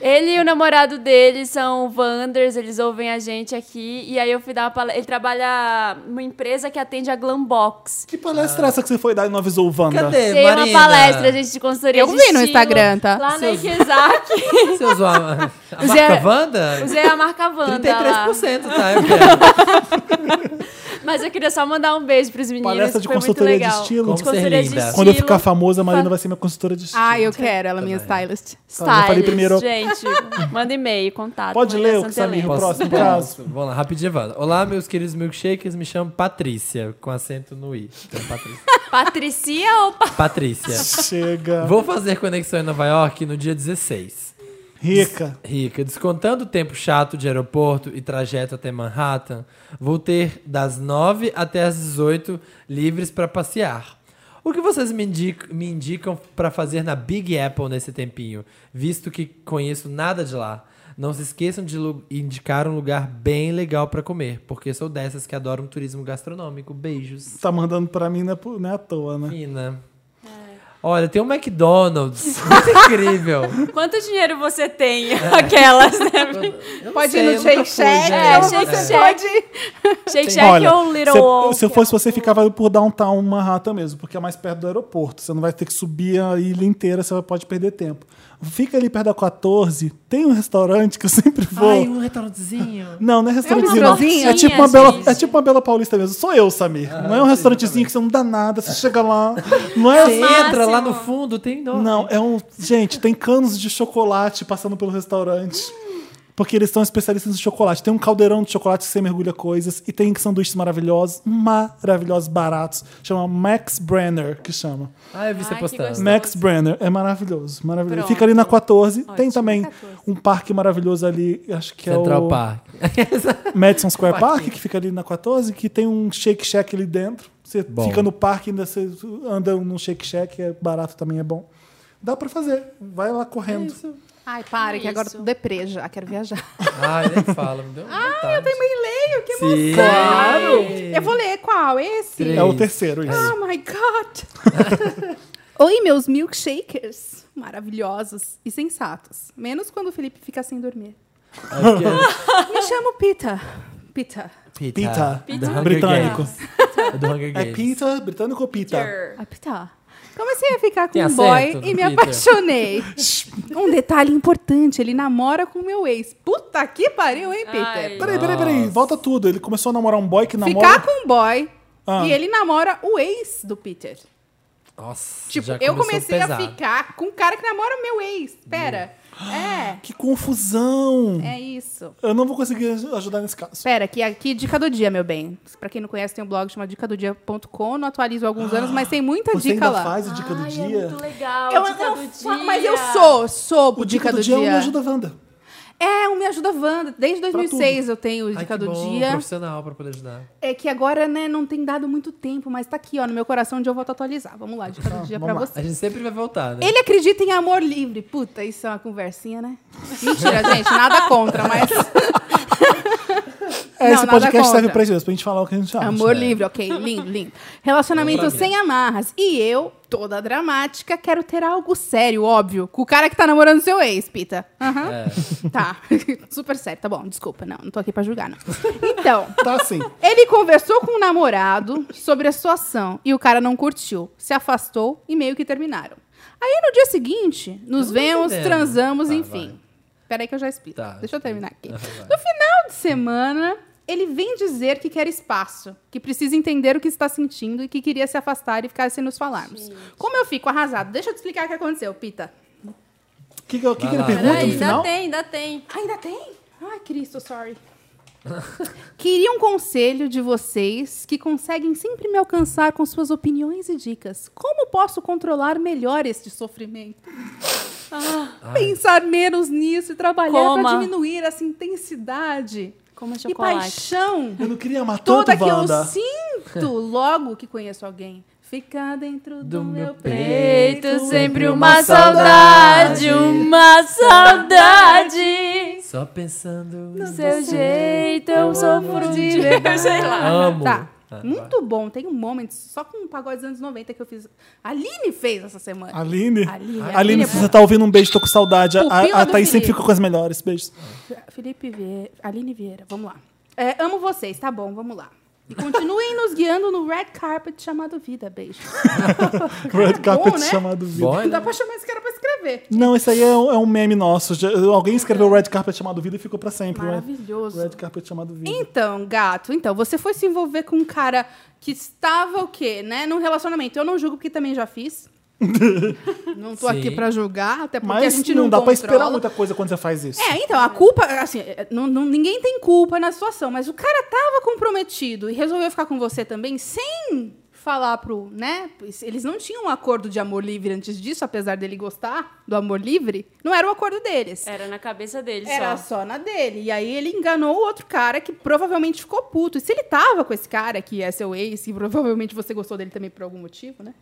Ele e o namorado dele são Wanders, eles ouvem a gente aqui. E aí eu fui dar uma palestra. Ele trabalha numa empresa que atende a Glambox. que palestra é essa que você foi dar e não avisou o Wanda? Cadê, Tem Marina? uma palestra, gente, de consultoria Eu de vi no estilo, Instagram, tá? Lá na Seus- Ikezak. Você usou a, a Usei- marca Wanda? Usei a marca Wanda lá. 33%, tá? Eu quero. Mas eu queria só mandar um beijo pros meninos. Palestra de foi muito consultoria de estilo? Como De ser consultoria de linda. estilo. Quando eu ficar famosa, a Marina vai ser minha consultora de estilo. Ah, eu quero, ela é minha stylist. Tá, eu falei Stylist, primeiro. gente. Manda e-mail, contato. Pode ler o que Samir, o próximo caso. Vamos lá, rapidinho, Wanda. Olá, meus queridos milkshakers. Me chamo Patrícia, com acento no i. Então, Patrícia. Patricia ou Pa- Patrícia. Chega. Vou fazer conexão em Nova York no dia 16. Rica. Rica, descontando o tempo chato de aeroporto e trajeto até Manhattan, vou ter das 9 até as 18 livres para passear. O que vocês me, indic- me indicam para fazer na Big Apple nesse tempinho, visto que conheço nada de lá? Não se esqueçam de indicar um lugar bem legal para comer, porque sou dessas que adoram turismo gastronômico. Beijos. Tá mandando pra mim, não é, não é à toa, né? Mina. Olha, tem um McDonald's. Muito incrível. Quanto dinheiro você tem? Aquelas, né? Pode sei, ir no Shake fui, Shack. É, ou Shake você Shack. pode... Shake Shack ou Little Walk. se eu fosse você, ficava por downtown Manhattan mesmo, porque é mais perto do aeroporto. Você não vai ter que subir a ilha inteira, você pode perder tempo. Fica ali perto da 14, tem um restaurante que eu sempre vou. Ai, um restaurantezinho. Não, não é restaurantezinho. É um não. é tipo uma gente. bela, é tipo uma bela paulista mesmo. Sou eu, Samir. não é um restaurantezinho que você não dá nada, você chega lá. Não é Você assim. entra lá no fundo, tem nome. Não, é um. Gente, tem canos de chocolate passando pelo restaurante. Porque eles são especialistas em chocolate. Tem um caldeirão de chocolate que você mergulha coisas. E tem sanduíches maravilhosos, maravilhosos, baratos. Chama Max Brenner, que chama. Ah, eu vi você postando. Max Brenner. É maravilhoso, maravilhoso. Pronto. Fica ali na 14. Tem Ótimo. também 14. um parque maravilhoso ali, acho que é Central o Park. Madison Square Park, que fica ali na 14, que tem um Shake Shack ali dentro. Você Bom. fica no parque, ainda você anda no Shake Shack, é barato também, é bom. Dá pra fazer. Vai lá correndo. Ai, para, que agora eu tô deprê já, quero viajar. Ai, nem fala, me deu Ah, eu Também leio, que Sim. Claro! Eu vou ler qual? Esse? Três. É o terceiro, isso. Oh my God! Oi, meus milkshakers maravilhosos e sensatos. Menos quando o Felipe fica sem dormir. Me chamo Pita. Pita. Pita. Hunger Britânico. É do Hunger É. Pita, britânico ou Pita? A Pita. Comecei a ficar com Tem um boy e me Peter? apaixonei. um detalhe importante, ele namora com meu ex. Puta que pariu, hein, Peter? Ai. Peraí, peraí, peraí. Volta tudo. Ele começou a namorar um boy que namora. Ficar com um boy Ah. e ele namora o ex do Peter. Nossa, Tipo, já eu comecei pesado. a ficar com um cara que namora o meu ex. Pera. É, Que confusão. é isso. Eu não vou conseguir ajudar nesse caso. Pera, que aqui Dica do Dia, meu bem. Pra quem não conhece, tem um blog chamado dicadodia.com. Não atualizo há alguns anos, mas tem muita Você dica ainda lá. faz a dica do Ai, dia? é muito legal. Eu dica não do dia. mas eu sou, sou O o Dica, do, dia, Dia. é o Me Ajuda Wanda. É, o Me Ajuda Wanda. Desde 2006 eu tenho o Ai, Dica que do bom, Dia. profissional pra poder ajudar. É que agora, né, não tem dado muito tempo, mas tá aqui, ó, no meu coração onde eu volto a atualizar. Vamos lá, Dica do Dia lá. você. A gente sempre vai voltar, né? Ele acredita em amor livre. Puta, isso é uma conversinha, né? Mentira, gente, nada contra, mas. É, Não, esse podcast serve pra isso, pra gente falar o que a gente acha. Amor livre, ok, lindo, lindo. Relacionamento sem amarras. E eu, toda dramática, quero ter algo sério, óbvio. Com o cara que tá namorando seu ex, Pita. Aham. É. Tá. Super sério, tá bom, desculpa, não, não tô aqui pra julgar, não. Então, Tá assim. ele conversou com o namorado sobre a situação e o cara não curtiu, se afastou e meio que terminaram. Aí no dia seguinte, nos vemos, entendendo. transamos, Tá, enfim. Peraí que eu já explico. Tá, Deixa eu terminar aqui. Vai. No final de semana, ele vem dizer que quer espaço, que precisa entender o que está sentindo e que queria se afastar e ficar sem nos falarmos. Como eu fico arrasado? Deixa eu te explicar o que aconteceu, Pita. O que, que, que que ele pergunta Peraí, no ainda final? tem, ainda tem. Ainda tem? Ai, Cristo, sorry. Queria um conselho de vocês que conseguem sempre me alcançar com suas opiniões e dicas. Como posso controlar melhor este sofrimento? Pensar menos nisso e trabalhar para diminuir essa intensidade Como e paixão Eu não queria amar toda tanto, que eu Wanda. sinto logo que conheço alguém. Ficar dentro do, Do meu peito. Peito, sempre uma saudade. uma saudade. Só pensando Do em seu você. jeito eu sofro de ver. Sei lá. Amo. Tá. Ah, Muito bom. Tem um momento só com um pagode dos anos 90 que eu fiz. A Aline fez essa semana. Aline? Aline, Aline, Aline, se você tá ouvindo um beijo, tô com saudade. A, Pupila a, Thaís sempre fica com as melhores. Beijos. Felipe Vieira. Aline Vieira, vamos lá. É, amo vocês, tá bom, vamos lá. E continuem nos guiando no red carpet chamado vida. Beijo. Red carpet né? chamado Vida. Bom, Não dá né? pra chamar esse cara pra escrever. Não, esse aí é um, é um meme nosso. Já- alguém escreveu Red Carpet chamado Vida e ficou pra sempre. né? Maravilhoso. Red Carpet chamado Vida. Então, gato, então, você foi se envolver com um cara que estava o quê, né? Num relacionamento. Eu não julgo porque também já fiz. não tô Sim. aqui pra julgar, até porque a Mas gente não, não, dá pra controla. esperar muita coisa quando você faz isso. É, então, a culpa, assim, não, não- ninguém tem culpa na situação, mas o cara tava comprometido e resolveu ficar com você também sem falar pro, né? Eles não tinham um acordo de amor livre antes disso, apesar dele gostar do amor livre. Não era o acordo deles. Era na cabeça dele Era só. só na dele. E aí ele enganou o outro cara que provavelmente ficou puto. E se ele tava com esse cara, que é seu ex, e provavelmente você gostou dele também por algum motivo, né?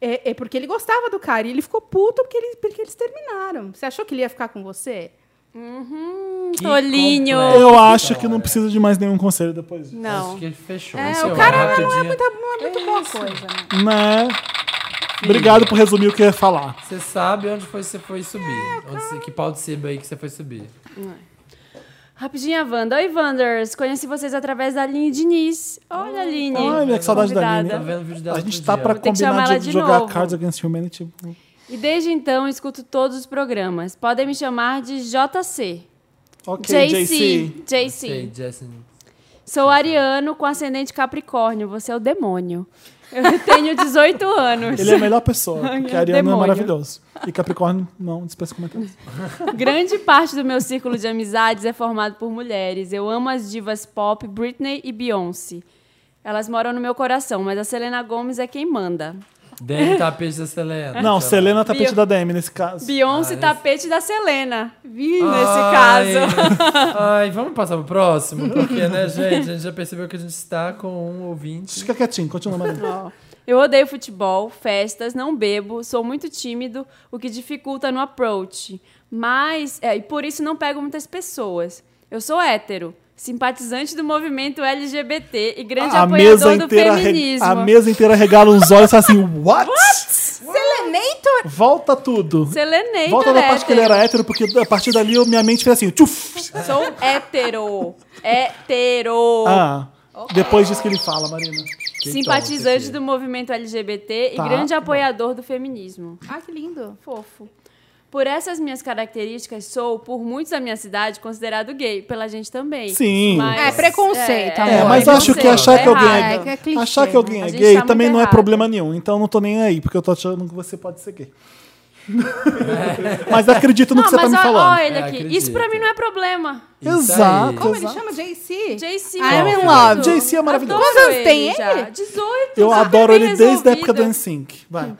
É, é porque ele gostava do cara e ele ficou puto porque, ele, porque eles terminaram. Você achou que ele ia ficar com você? Hum, Que tolinho. complexo. Eu acho que não precisa de mais nenhum conselho depois disso. Não. Acho que ele fechou. É, o cara não é rapidinho. muito, não é muito boa coisa, né? Né? Obrigado por resumir o que eu ia falar. Você sabe onde foi, você foi subir. onde você, que pau de seba aí que você foi subir. Rapidinha, Wanda. Oi, Wanders. Conheci vocês através da Aline Diniz. Olha, Aline. Olha, que saudade da Aline. Tá Convidada. vendo o vídeo dela A outro gente tá dia. pra Vou ter que chamar combinar ela de, de jogar novo. Cards Against Humanity. E desde então escuto todos os programas. Podem me chamar de JC. Ok, JC. JC. Jason. Sou ariano com ascendente Capricórnio. Você é o demônio. Eu tenho 18 anos. Ele é a melhor pessoa, porque É Ariano é demônio. maravilhoso. E Capricórnio, não, dispensa comentários. Grande parte do meu círculo de amizades é formado por mulheres. Eu amo as divas pop Britney e Beyoncé. Elas moram no meu coração, mas a Selena Gomes é quem manda. Demi tapete da Selena. Não, Selena tapete Bio- da DM nesse caso. Beyoncé, Ah, esse- tapete da Selena. Vi Ai, nesse caso. Ai, vamos passar pro próximo? Porque, né, gente, a gente já percebeu que a gente está com um ouvinte. Fica quietinho, continua, Marina. Eu odeio futebol, festas, não bebo, sou muito tímido, o que dificulta no approach. Mas, é, e por isso não pego muitas pessoas. Eu sou hétero, simpatizante do movimento LGBT e grande A apoiador do re- feminismo. a mesa inteira regala uns olhos e fala assim: What? Selenator? Volta tudo. Selenator Volta da parte que ele hétero. era hétero, porque a partir dali eu- minha mente fez assim: tchuf! Sou hétero. hétero. Ah, depois disso que ele fala, Marina. Simpatizante do movimento LGBT Tá, e grande bom. apoiador do feminismo. Ah, que lindo. Fofo. Por essas minhas características, sou, por muitos da minha cidade, considerado gay. Pela gente também. Sim. Mas- É preconceito, É, amor. mas eu acho que achar que alguém errado. é, É, que é clichê, achar que alguém A é gay tá também não é problema nenhum. Então não tô nem aí, porque eu tô achando que você pode ser gay. mas acredito no que Não, você tá me ó, falando. ó ele É, aqui. acredito. Isso pra mim não é problema. Isso Exato. aí. Como ele Exato. chama? JC? JC. I'm in love. JC é maravilhoso. Quantos anos tem já. ele? 18. Eu adoro ele desde a época do. NSYNC. Vai.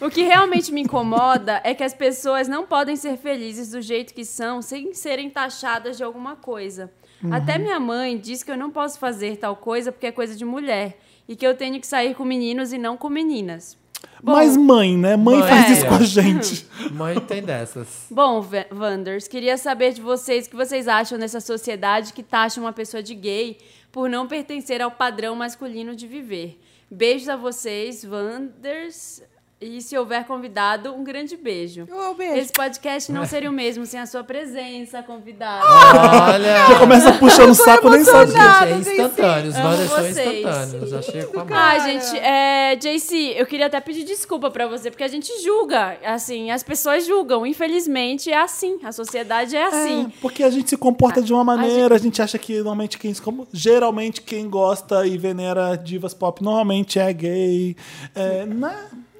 O que realmente me incomoda é que as pessoas não podem ser felizes do jeito que são sem serem taxadas de alguma coisa. Uhum. Até minha mãe diz que eu não posso fazer tal coisa porque é coisa de mulher e que eu tenho que sair com meninos e não com meninas. Bom, Mas mãe, né? Mãe Mãe, faz é. isso com a gente. Mãe tem dessas. Bom, Wanders, queria saber de vocês o que vocês acham dessa sociedade que taxa uma pessoa de gay por não pertencer ao padrão masculino de viver. Beijos a vocês, Wanders. E se houver convidado, um grande beijo. Ô, beijo. Esse podcast não seria o mesmo sem a sua presença, convidado. Olha! Já começa puxando o saco, nem sabe. Gente, é instantâneo. Os Wanders são instantâneos. Já chega com a mão. Ai, gente, é, JC, eu queria até pedir desculpa pra você, porque a gente julga, assim, as pessoas julgam. Infelizmente, é assim. A sociedade é assim. É, porque a gente se comporta de uma maneira, a gente acha que normalmente quem como geralmente quem gosta e venera divas pop normalmente é gay, é, né?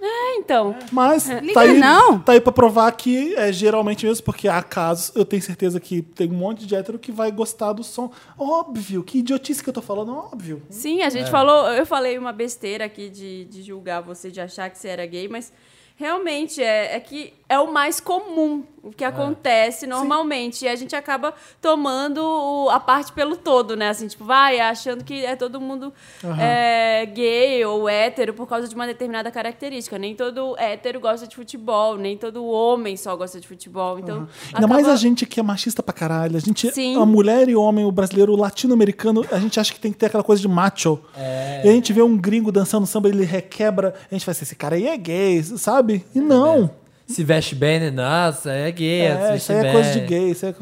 É, então. Mas Liga tá aí, não. tá aí pra provar que é geralmente mesmo, porque há casos, eu tenho certeza que tem um monte de hétero que vai gostar do som. Óbvio, que idiotice que eu tô falando, óbvio. Sim, a É. gente falou, eu falei uma besteira aqui de, de julgar você, de achar que você era gay, mas realmente é, é que é o mais comum, o que acontece normalmente. E a gente acaba tomando o- a parte pelo todo, né? Assim, tipo, vai achando que é todo mundo é, gay ou hétero por causa de uma determinada característica. Nem todo hétero gosta de futebol, nem todo homem só gosta de futebol. Então, Ainda mais acaba- a gente que é machista pra caralho. A gente, Sim. a mulher e o homem, o brasileiro, o latino-americano, a gente acha que tem que ter aquela coisa de macho. É. E a gente vê um gringo dançando samba, ele requebra, a gente vai assim, esse cara aí é gay, sabe? E não. Se veste bem, né? Nossa, é gay. É, isso aí é bem. coisa de gay. Isso é...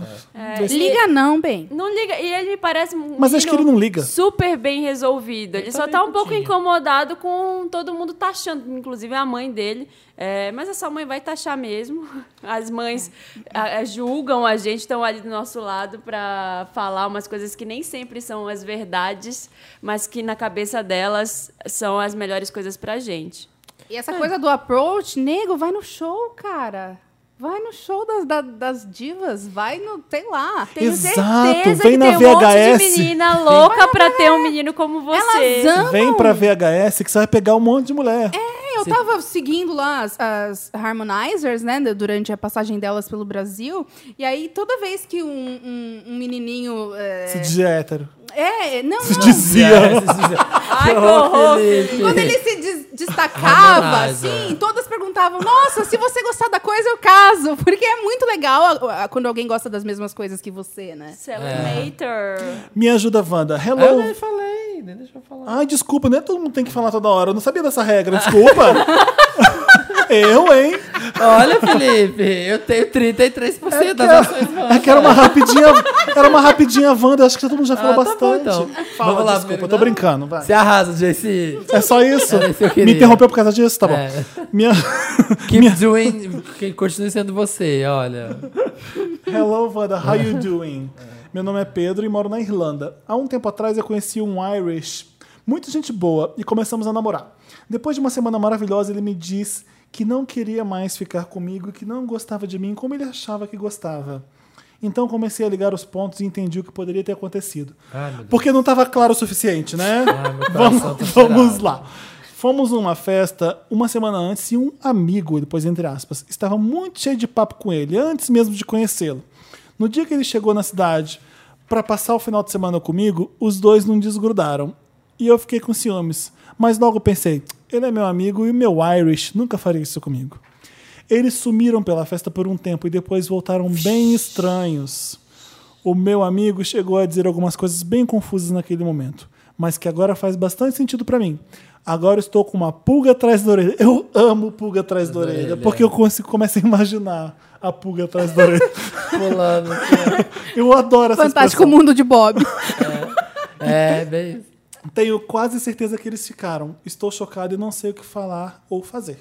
Vê- Liga não, bem. Não liga. E ele me parece um Mas acho que ele não liga. Super bem resolvido. Ele, Ele tá só tá um pouco incomodado com todo mundo taxando, inclusive a mãe dele. É, mas essa mãe vai taxar mesmo. As mães a- a- julgam a gente, estão ali do nosso lado pra falar umas coisas que nem sempre são as verdades, mas que na cabeça delas são as melhores coisas pra gente. E essa coisa do approach, nego, vai no show, cara. Vai no show das, da- das divas, vai no, sei lá. Tenho Exato, certeza vem que na tem um monte VHS. de menina louca pra ter um menino como você. Elas amam. Vem pra VHS que você vai pegar um monte de mulher. É, eu tava seguindo lá as, as Harmonizers, né, durante a passagem delas pelo Brasil, e aí toda vez que um, um- um menininho... É, Se diz hétero. é, não, Se não. dizia. Ai, que horror. Quando ele se des- destacava, Harmonizer. assim, todas perguntavam: Nossa, se você gostar da coisa, eu caso. Porque é muito legal a- a- quando alguém gosta das mesmas coisas que você, né? Celebrator. Me ajuda, Wanda. Eu Hello. nem falei, nem deixa eu falar. Ai, desculpa, não é todo mundo tem que falar toda hora. Eu não sabia dessa regra, desculpa. eu, hein? Olha, Felipe, eu tenho 33% das ações É que era uma rapidinha, era uma rapidinha Wanda, acho que todo mundo já falou Ah, tá bom, bastante. então. Fala, Vamos lá, desculpa, tô brincando, vai. Você arrasa, JC. É só isso? Era isso que eu Me interrompeu por causa disso? Tá bom. É. Minha... Keep doing. Que continue sendo você, olha. Hello, Wanda, how you doing? Meu nome é Pedro e moro na Irlanda. Há um tempo atrás eu conheci um Irish, muito gente boa, e começamos a namorar. Depois de uma semana maravilhosa, ele me diz que não queria mais ficar comigo e que não gostava de mim como ele achava que gostava. Então comecei a ligar os pontos e entendi o que poderia ter acontecido. Ai, Deus. Porque não estava claro o suficiente, né? Ai, meu vamos tá vamos lá. Fomos numa festa uma semana antes e um amigo, depois entre aspas, estava muito cheio de papo com ele, antes mesmo de conhecê-lo. No dia que ele chegou na cidade para passar o final de semana comigo, os dois não desgrudaram. E eu fiquei com ciúmes. Mas logo pensei, ele é meu amigo e o meu Irish nunca faria isso comigo. Eles sumiram pela festa por um tempo e depois voltaram bem estranhos. O meu amigo chegou a dizer algumas coisas bem confusas naquele momento, mas que agora faz bastante sentido pra mim. Agora estou com uma pulga atrás da orelha. Eu amo pulga atrás da orelha, orelha. porque eu consigo, começo a imaginar a pulga atrás da orelha. Pulando. Eu adoro essa Fantástico expressão. mundo de Bob. É, bem isso. Tenho quase certeza que eles ficaram. Estou chocado e não sei o que falar ou fazer.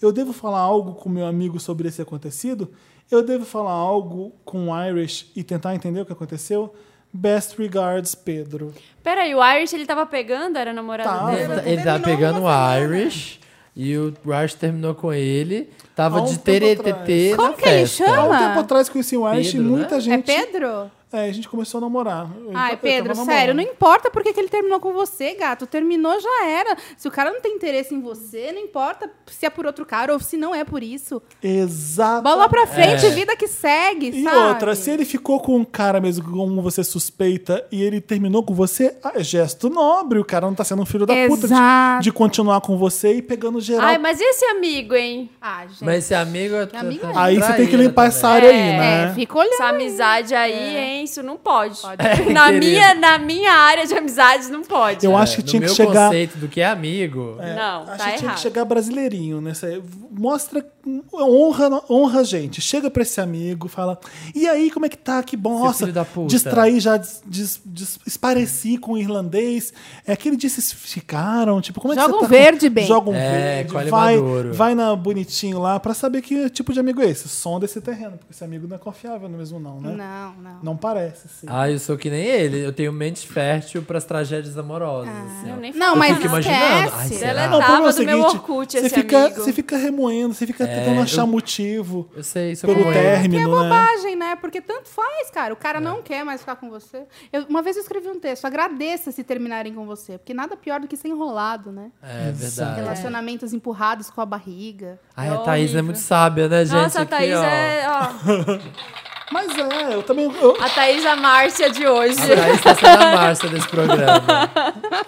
Eu devo falar algo com meu amigo sobre esse acontecido? Eu devo falar algo com o Irish e tentar entender o que aconteceu? Best regards, Pedro. Peraí, o Irish ele tava pegando? Era namorado Tava. dele? Ele, tá- ele tava pegando o Irish e o Irish terminou com ele. Tava um de TTT Como na que ele festa. Há um chama? tempo atrás conheci o Pedro, e muita né? É gente. Pedro? É, a gente começou a namorar. Eu- Ai, eu Pedro, sério, não importa porque que ele terminou com você, gato. Terminou, já era. Se o cara não tem interesse em você, não importa se é por outro cara ou se não é por isso. Exato. Bola pra frente, É. vida que segue, E sabe? outra, se ele ficou com um cara mesmo como você suspeita e ele terminou com você, ah, é gesto nobre. O cara não tá sendo um filho da puta de, Exato. de continuar com você e pegando geral. Ai, mas e esse amigo, hein? Ah, gente. Mas esse amigo. tá- amigo tá é. Aí você tem que limpar também. essa área aí, É, né? É, fica olhando. Essa amizade aí, hein? Isso não pode. Pode. Na, querido. minha, na minha área de amizades, não pode. Eu É, acho que no tinha que meu chegar. conceito do que é amigo. Não, Acho tá que tinha errado. que chegar brasileirinho nessa. aí. Mostra, honra, honra a gente. Chega pra esse amigo, fala: E aí, como é que tá? Que bom, nossa, filho da puta." distrair já, des, des, des- espareci com o irlandês. É aquele dia vocês ficaram, tipo, como é Joga que um você tá verde bem. Joga um É, verde, vai, maduro. vai na bonitinho lá pra saber que tipo de amigo é esse. Som desse terreno, porque esse amigo não é confiável mesmo, não, né? Não, não. Não parece, sim. Ah, eu sou que nem ele. Eu tenho mente fértil pras tragédias amorosas. assim, ó. Eu nem Não, mas fico imaginando. Ai, será? Ela o problema é tava do meu Orkut, você esse fica, amigo. você fica remoendo, você fica tentando É, achar eu- motivo Eu sei, sou pelo como ele. Que é término, né? bobagem, né? Porque tanto faz, cara. O cara É. não quer mais ficar com você. Eu- uma vez eu escrevi um texto, agradeça se terminarem com você. Porque nada pior do que ser enrolado, né? É verdade. Relacionamentos empurrados com a barriga. Ai, É a Thaís é muito sábia, né, gente? Nossa, a Aqui, Thaís ó. é. Ó, Mas é, eu também. eu- a Thaís a Márcia de hoje. A Thaís tá sendo a Márcia desse programa.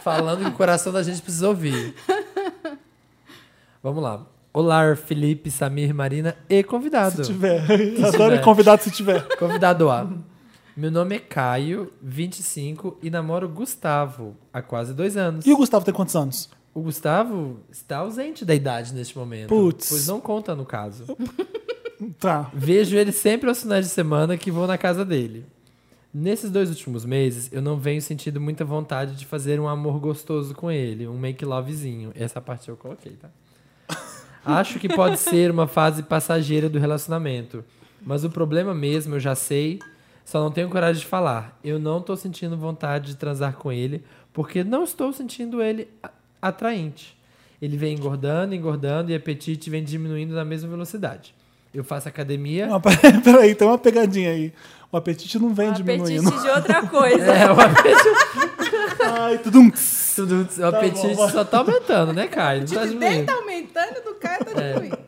Falando que o coração da gente precisa ouvir. Vamos lá. Olá, Felipe, Samir, Marina e convidado. Se tiver. Adoro tiver. convidado se tiver. Convidado A. Meu nome é Caio, 25, e namoro Gustavo há quase dois anos. E o Gustavo tem quantos anos? O Gustavo está ausente da idade neste momento. Putz. Pois não conta no caso. Tá. Vejo ele sempre aos finais de semana que vou na casa dele. Nesses dois últimos meses, eu não venho sentindo muita vontade de fazer um amor gostoso com ele, um make lovezinho. Essa parte eu coloquei, tá? Acho que pode ser uma fase passageira do relacionamento. Mas o problema mesmo, eu já sei, só não tenho coragem de falar. Eu não tô sentindo vontade de transar com ele, porque não estou sentindo ele atraente. Ele vem engordando, engordando e o apetite vem diminuindo na mesma velocidade. Eu faço academia. Não, peraí, tem uma pegadinha aí. O apetite não vem Um diminuindo. apetite de outra coisa. É, o apetite, Ai, tudum. tudo- o apetite bom. só tá aumentando, né, Caio? Não tá dele diminuindo. tá aumentando do cara tá diminuindo.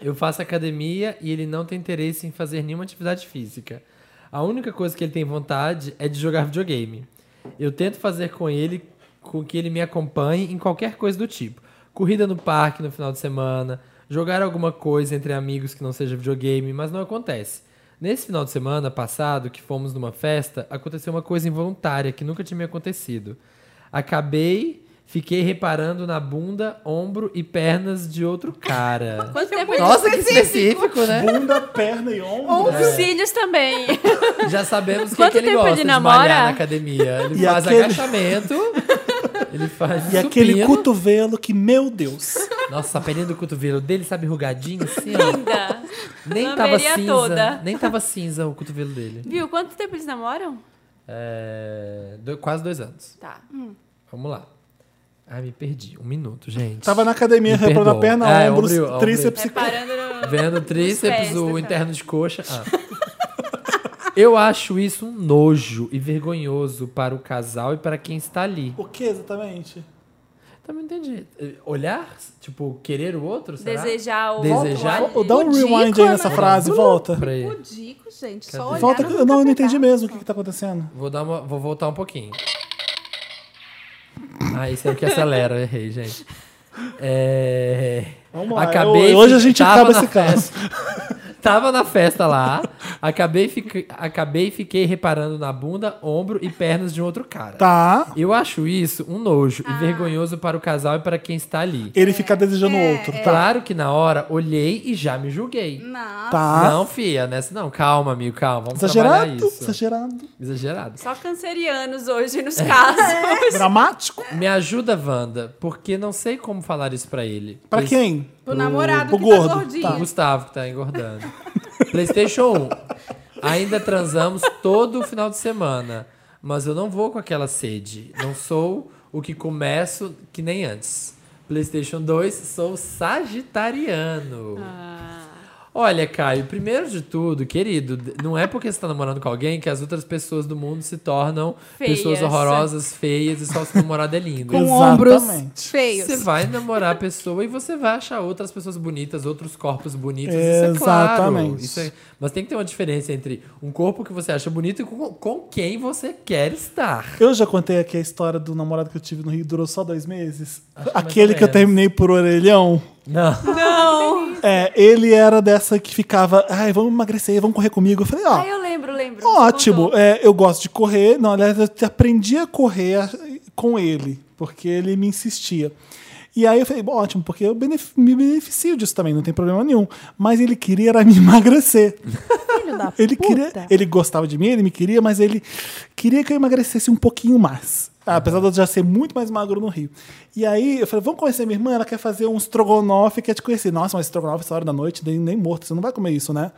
Eu faço academia e ele não tem interesse em fazer nenhuma atividade física. A única coisa que ele tem vontade é de jogar videogame. Eu tento fazer com ele com que ele me acompanhe em qualquer coisa do tipo. Corrida no parque no final de semana, jogar alguma coisa entre amigos que não seja videogame, mas não acontece. Nesse final de semana passado, que fomos numa festa, aconteceu uma coisa involuntária que nunca tinha me acontecido. Acabei, fiquei reparando na bunda, ombro e pernas de outro cara. Quanto tempo ele Nossa, que específico, né? Bunda, perna e ombro. Os cílios também. Já sabemos o que, Quanto que ele tempo gosta de namora? malhar na academia. Ele E faz aquele- agachamento, ele faz E aquele supino. cotovelo que, meu Deus. Nossa, a pelinha do cotovelo dele, sabe, rugadinho assim. Linda. Nem tava cinza. toda. Nem tava cinza o cotovelo dele. Viu? Quanto tempo eles namoram? É, do- quase dois anos. Tá. Vamos lá. Ai, me perdi. Um minuto, gente. Tava na academia reparando a perna, É, ombros, ombro- tríceps e Reparando no... Vendo tríceps, o tá interno de coxa. Ah. Eu acho isso um nojo e vergonhoso para o casal e para quem está ali. O que exatamente? Também entendi. Olhar? Tipo, querer o outro? Será? Desejar o Desejar? outro. Dá um rewind aí nessa né? frase, volta. Pra aí. Pudico, gente. Só Cadê? olhar Volta, não eu não, eu não entendi mesmo o que, que tá acontecendo. Vou, dar uma, vou voltar um pouquinho. Ah, esse é o que acelera, eu errei, gente. É... Vamos lá. Acabei, eu- hoje a gente acaba esse caso. Tava na festa lá, acabei, fique- acabei e fiquei reparando na bunda, ombro e pernas de um outro cara. Tá. Eu acho isso um nojo e vergonhoso para o casal e para quem está ali. Ele fica desejando o é, outro. Tá. Claro que na hora olhei e já me julguei. Não. Tá. Não, fia, nessa não. Calma, amigo, calma. Vamos Exagerado. trabalhar isso. Exagerado. Exagerado. Só cancerianos hoje nos casos. Dramático. Me ajuda, Wanda, porque não sei como falar isso pra ele. Pra Play- quem? O namorado pro que gordo. tá gordinho. O Gustavo, que tá engordando. PlayStation 1. Ainda transamos todo final de semana. Mas eu não vou com aquela sede. Não sou o que começo que nem antes. PlayStation 2, sou sagitariano. Olha, Caio, primeiro de tudo, querido, não é porque você tá namorando com alguém que as outras pessoas do mundo se tornam Feias. pessoas horrorosas, feias e só o seu namorado é lindo. Com Exatamente. ombros feios. Você vai namorar a pessoa e você vai achar outras pessoas bonitas, outros corpos bonitos. Isso é claro. Exatamente. Isso é- mas tem que ter uma diferença entre um corpo que você acha bonito e com, com quem você quer estar. Eu já contei aqui a história do namorado que eu tive no Rio, durou só dois meses. Acho Aquele que eu terminei por orelhão. Não. É, ele era dessa que ficava, ai, vamos emagrecer, vamos correr comigo. Eu falei, ó, Ah, eu lembro, lembro. ótimo, é, eu gosto de correr. Não, aliás, eu aprendi a correr com ele, porque ele me insistia. E aí eu falei, bom, ótimo, porque eu benef- me beneficio disso também, não tem problema nenhum. Mas ele queria era me emagrecer. Filho da Ele puta. queria, ele gostava de mim, ele me queria, mas ele queria que eu emagrecesse um pouquinho mais. Apesar de eu já ser muito mais magro no Rio. E aí eu falei, vamos conhecer minha irmã, ela quer fazer um estrogonofe, quer te conhecer. Nossa, mas estrogonofe essa hora da noite, nem, nem morto, você não vai comer isso, né?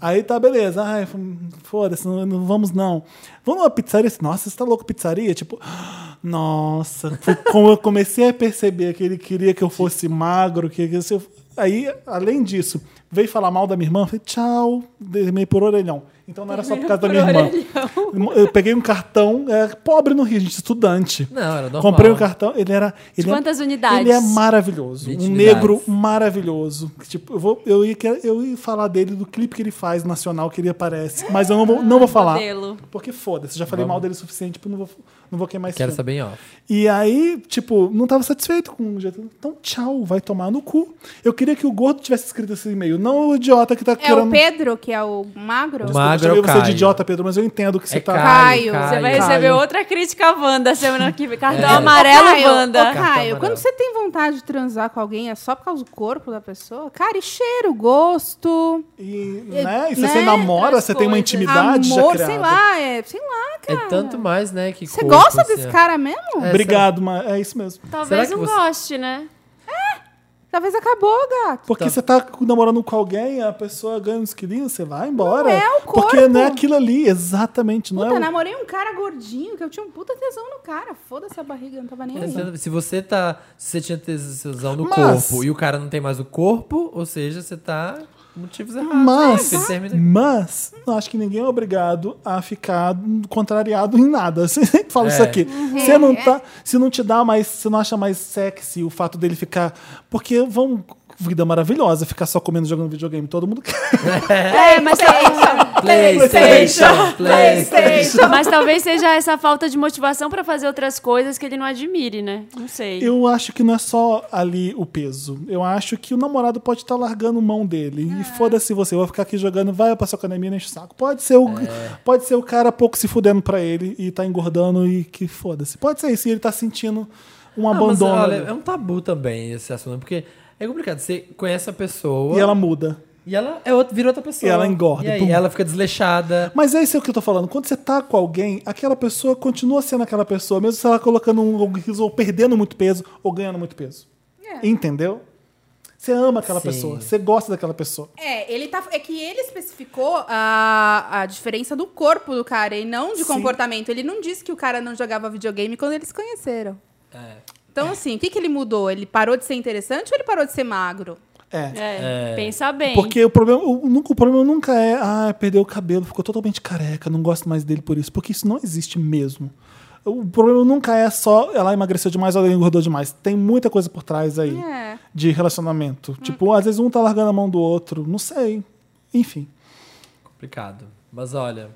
Aí tá, beleza. Ai, foda-se, não, não vamos não. Vamos numa pizzaria? Nossa, você tá louco, pizzaria? Tipo, nossa. Como eu comecei a perceber que ele queria que eu fosse magro, que, que eu- Aí, além disso, veio falar mal da minha irmã, falei, tchau, meio por orelhão. Então não era só por causa da minha irmã. Eu peguei um cartão, é, pobre no Rio, gente, estudante. Não, era normal. Comprei um cartão, ele era. Ele é- quantas unidades? Ele é maravilhoso. 20 um negro maravilhoso. Tipo, eu, vou, eu, ia, eu ia falar dele do clipe que ele faz nacional, que ele aparece. Mas eu não vou, não vou falar. modelo. Porque foda-se, já falei mal dele o suficiente, tipo, não vou, não vou queimar esse Quero filme. saber em off. E aí, tipo, não tava satisfeito com o jeito. Então, tchau, vai tomar no cu. Eu queria que o gordo tivesse escrito esse e-mail, não o idiota que tá É querendo. o Pedro, que é o magro? Eu magro é o você de Caio. idiota, Pedro, mas eu entendo que você É tá. Caio. Caio, Você vai Caio. receber outra crítica Wanda semana que vem. Cartão É. amarelo, Caio, Wanda. Ô, Caio, amarelo. quando você tem vontade de transar com alguém, é só por causa do corpo da pessoa? Cara, e cheiro, gosto, E, né? e se né? você namora, Outras você tem uma coisas. intimidade já amor, criada. sei lá, é, sei lá, cara. É tanto mais, né, que Você corpo, gosta desse ó. cara mesmo? É, Obrigado, mas é isso mesmo. Talvez Será não você- goste, né? Talvez acabou, gato. Porque Tá. você tá namorando com alguém, a pessoa ganha uns quilinhos, você vai embora. Não é o Porque corpo. não é aquilo ali, exatamente. Não Puta, é o... namorei um cara gordinho que eu tinha um puta tesão no cara. Foda-se a barriga, não tava nem aí. Se você tá. Se você tinha tesão no Mas- corpo e o cara não tem mais o corpo, ou seja, você tá. Motivos errados. Mas, Ele termina- mas, eu acho que ninguém é obrigado a ficar contrariado em nada. Você sempre fala É. isso aqui. Você não tá, se não te dá mais, você não acha mais sexy o fato dele ficar. Porque vão. Vida maravilhosa, ficar só comendo e jogando videogame. Todo mundo quer. É, mas PlayStation, PlayStation. Mas talvez seja essa falta de motivação pra fazer outras coisas que ele não admire, né? Não sei. Eu acho que não é só ali o peso. Eu acho que o namorado pode estar largando mão dele. E foda-se você, eu vou ficar aqui jogando, vai pra sua academia e enche o saco. Pode ser o, pode ser o cara pouco se fudendo pra ele e tá engordando e que foda-se. Pode ser isso, e ele tá sentindo um Não, mas, abandono. olha, ali. é um tabu também esse assunto, porque é complicado. Você conhece a pessoa E ela muda. e ela é outra, vira outra pessoa. E ela engorda, E aí, pum. ela fica desleixada. Mas é isso que eu tô falando. Quando você tá com alguém, aquela pessoa continua sendo aquela pessoa, mesmo se ela colocando um riso ou perdendo muito peso ou ganhando muito peso. Entendeu? Você ama aquela Sim. pessoa, você gosta daquela pessoa. É, ele tá. É que ele especificou a, a diferença do corpo do cara e não de Sim. comportamento. Ele não disse que o cara não jogava videogame quando eles se conheceram. É. Então, assim, o que, que ele mudou? Ele parou de ser interessante ou ele parou de ser magro? É. É, É. pensa bem. Porque o problema, o, nunca, o problema nunca é, ah, perdeu o cabelo, ficou totalmente careca, não gosto mais dele por isso. Porque isso não existe mesmo. O problema nunca é só ela emagreceu demais ou ela engordou demais. Tem muita coisa por trás aí É. de relacionamento. Tipo, às vezes um tá largando a mão do outro, não sei. Enfim. Complicado. Mas olha.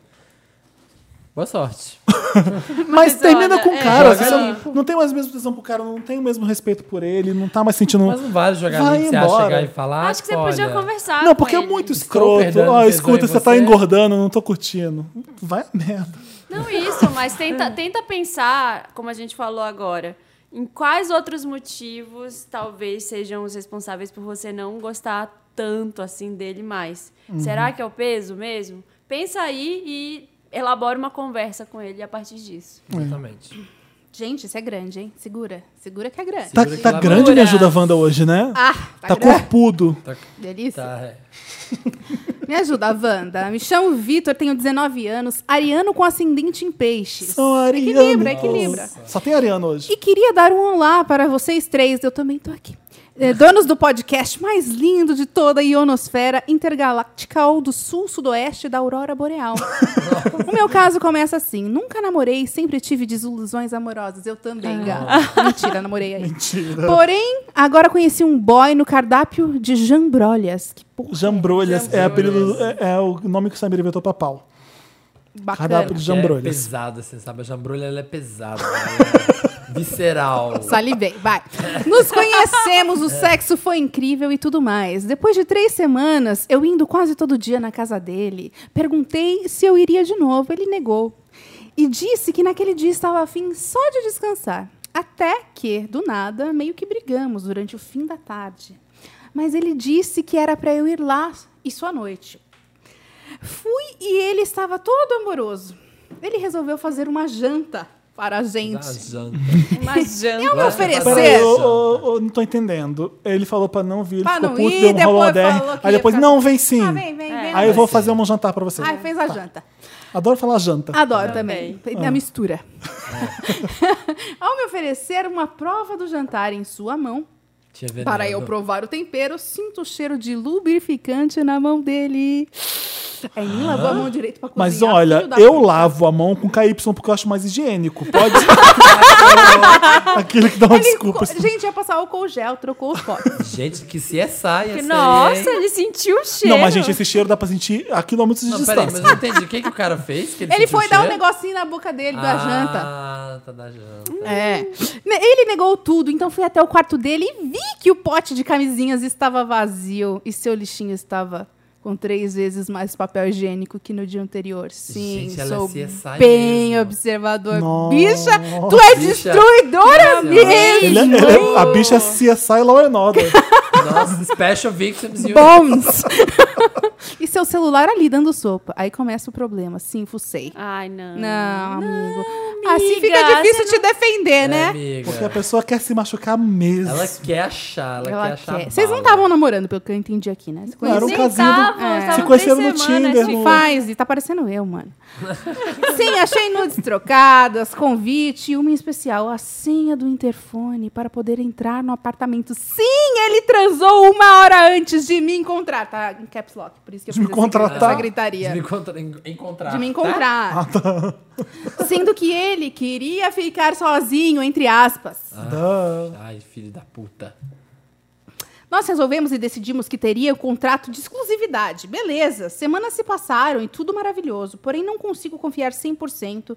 Boa sorte. Mas, termina olha, com o é, cara. joga Você limpo. não, não tem mais a mesma atenção pro cara, não tem o mesmo respeito por ele, não tá mais sentindo. Mas não vale jogar Vai ali você acha embora. chegar e falar. Acho que você olha, podia conversar. Não, com porque é muito escroto. Ó, tesão escuta, em você tá você. engordando, não tô curtindo. Vai a merda. Não isso, mas tenta, tenta pensar, como a gente falou agora, em quais outros motivos talvez sejam os responsáveis por você não gostar tanto assim dele mais. Uhum. Será que é o peso mesmo? Pensa aí e elabora uma conversa com ele a partir disso. Exatamente. Gente, isso é grande, hein? Segura. Segura que é grande. Tá, tá grande me ajuda, Wanda, hoje, né? Ah, tá, tá grande. corpudo. Delícia. Tá, é. Me ajuda, Wanda. Me chamo Vitor, tenho 19 anos, ariano com ascendente em peixes. São arianos. Equilibra, equilibra. Só tem Ariano hoje. E queria dar um olá para vocês três, eu também tô aqui. É, donos do podcast mais lindo de toda a ionosfera intergaláctica ou do sul-sudoeste da Aurora Boreal. o meu caso começa assim: nunca namorei, sempre tive desilusões amorosas. Eu também, gata. Mentira, namorei aí. Mentira. Porém, agora conheci um boy no cardápio de jambrolhas. Que porra, Jambrolhas é, apelido, é, é o nome que o Samir inventou pra pau. bacana. Cardápio de É jambrolhas. pesada, você sabe? A jambrolha ela é pesada. visceral. Salivei, vai. Nos conhecemos, o sexo foi incrível e tudo mais. Depois de três semanas, eu indo quase todo dia na casa dele, perguntei se eu iria de novo. Ele negou. E disse que naquele dia estava afim só de descansar. Até que, do nada, meio que brigamos durante o fim da tarde. Mas ele disse que era para eu ir lá, isso à noite. Fui e ele estava todo amoroso. Ele resolveu fazer uma janta para a gente. Da janta. Uma janta. Eu me oferecer. Peraí, eu, eu- eu não tô entendendo. Ele falou pra não vir, ele Pra ficou não puto, ir, deu um rolou uma depois DR. falou que Aí depois, ficar- não, vem sim. Ah, vem, vem, vem. Aí eu vou Sim. fazer um jantar pra você. Ai, fez a janta. Adoro falar janta. Adoro Também. também. A mistura. Ao me oferecer uma prova do jantar em sua mão, para eu provar o tempero, sinto o cheiro de lubrificante na mão dele. Aí nem lavou a mão direito pra cozinhar. Mas olha, eu puta. lavo a mão com KY porque eu acho mais higiênico. Pode. Aquele que dá uma Ele desculpa. co- Gente, ia passar álcool gel, trocou os potes. Gente, que se é saia. Nossa, ele sentiu o cheiro. Não, mas gente, esse cheiro dá pra sentir a quilômetros de Não, peraí, distância. mas eu não entendi. O que, que o cara fez? Que ele Ele foi dar um negocinho na boca dele da janta. Ah, tá da janta. É. Ele negou tudo, então fui até o quarto dele e vi que o pote de camisinhas estava vazio e seu lixinho estava com três vezes mais papel higiênico que no dia anterior. Sim, Gente, ela sou é bem mesmo. observador. Nossa. Bicha, tu é Bicha. destruidora Bicha. mesmo! Ele é- ele é- a bicha é CSI Law and Order. Nossa, Special Victims Unit. Bombs! e seu celular ali dando sopa. Aí começa o problema. Sim, fucei. Ai, não. Não, amigo. amiga, assim fica difícil te defender, É, né? amiga. Porque a pessoa quer se machucar mesmo. Ela quer achar, ela, Ela quer achar. quer. Vocês não estavam namorando, pelo que eu entendi aqui, né? Não, era um casinho. do- tava, É. Se conheceram no semanas Tinder, de no- Faz, e tá parecendo eu, mano. Sim, achei nudes trocadas, convite e uma em especial, a senha do interfone para poder entrar no apartamento. Sim, ele avisou uma hora antes de me encontrar. Tá em caps lock, por isso que eu De me contratar? essa gritaria. De me en- encontrar. De me tá? encontrar. Ah, tá. Sendo que ele queria ficar sozinho, entre aspas. Duh. Ai, filho da puta. Nós resolvemos e decidimos que teria o contrato de exclusividade. Beleza, semanas se passaram e tudo maravilhoso, porém não consigo confiar 100%.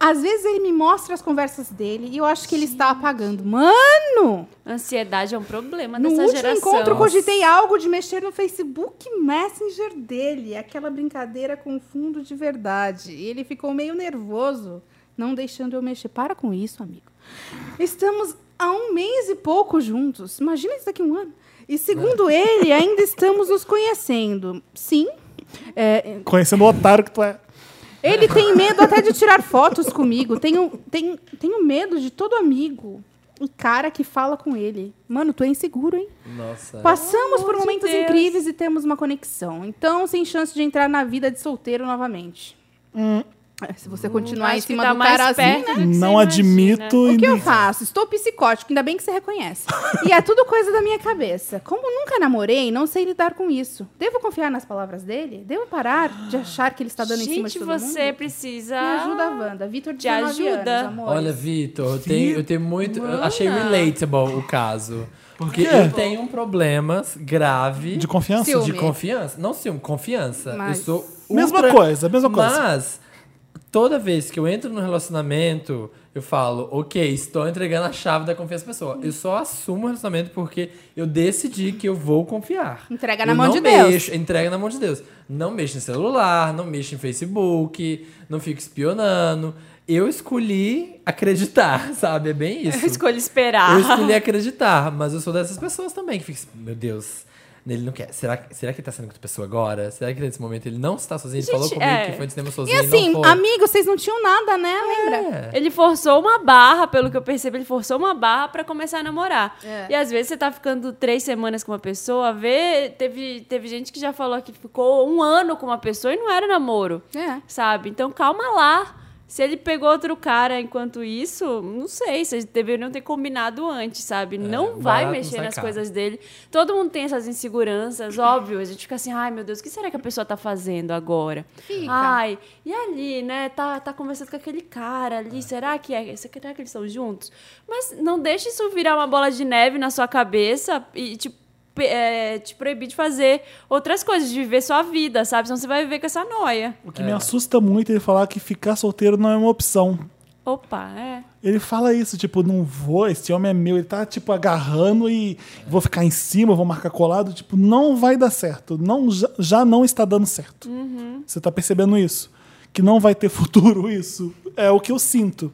Às vezes ele me mostra as conversas dele e eu acho que ele está apagando. Mano! Ansiedade é um problema No dessa último geração. encontro, cogitei algo de mexer no Facebook Messenger dele. Aquela brincadeira com fundo de verdade. E ele ficou meio nervoso, não deixando eu mexer. Para com isso, amigo. Estamos há um mês e pouco juntos. Imagina isso daqui a um ano. E segundo ele, ainda estamos nos conhecendo. Sim. É, Conhecendo o otário que tu é. Ele tem medo até de tirar fotos comigo. Tenho, tenho, tenho medo de todo amigo e cara que fala com ele. Mano, tu é inseguro, hein? Nossa. Passamos por amor de momentos Deus. incríveis e temos uma conexão. Então, sem chance de entrar na vida de solteiro novamente. É, Se você continuar em cima tá do mais cara assim, perto né? do que você Não imagina. admito. O que eu faço? Estou psicótico, ainda bem que você reconhece. E é tudo coisa da minha cabeça. Como nunca namorei, não sei lidar com isso. Devo confiar nas palavras dele? Devo parar de achar que ele está dando em cima de Gente, todo você mundo? precisa. Me ajuda, Wanda. Vitor, Te 19 ajuda. anos. Olha, Vitor, eu tenho, eu tenho muito. Eu achei relatable o caso. Porque eu tenho um problema grave De confiança? Ciúme. de confiança. Não ciúme, confiança. Mas- Eu sou. Mesma ultra- coisa, mesma coisa. Mas, toda vez que eu entro no relacionamento, eu falo, ok, estou entregando a chave da confiança à pessoa. Eu só assumo o relacionamento porque eu decidi que eu vou confiar. Entrega na Eu mão de Deus. mexo- Entrega na mão de Deus. Não mexo em celular, não mexo em Facebook, não fico espionando. Eu escolhi acreditar, sabe? É bem isso. Eu escolho esperar. Eu escolhi acreditar, mas eu sou dessas pessoas também que fica, assim, meu Deus, ele não quer. Será, que- será que ele tá sendo com outra pessoa agora? Será que nesse momento ele não está sozinho? Ele Gente, falou comigo é. que foi no cinema E sozinho assim, não foi. amigos, vocês não tinham nada, né? Lembra? É. Ele forçou uma barra, pelo que eu percebi, ele forçou uma barra pra começar a namorar. É. E às vezes você tá ficando três semanas com uma pessoa, vê, teve, teve gente que já falou que ficou um ano com uma pessoa e não era namoro. É. Sabe? Então calma lá. Se ele pegou outro cara enquanto isso, não sei, vocês deveriam ter combinado antes, sabe? não vai não mexer nas caro. coisas dele. Todo mundo tem essas inseguranças, óbvio. A gente fica assim, ai meu Deus, o que será que a pessoa tá fazendo agora? Fica. Ai, e ali, né? Tá, tá conversando com aquele cara ali. Será que é? Será que eles estão juntos? Mas não deixe isso virar uma bola de neve na sua cabeça e te, pe- é, te proibir de fazer outras coisas, de viver sua vida, sabe? Senão você vai viver com essa noia. O que me assusta muito é ele falar que ficar solteiro não é uma opção. Opa, é. Ele fala isso, tipo, não vou, esse homem é meu. Ele tá, tipo, agarrando e vou ficar em cima, vou marcar colado. Tipo, não vai dar certo. Não, já, já não está dando certo. Você tá percebendo isso? Que não vai ter futuro isso. É o que eu sinto.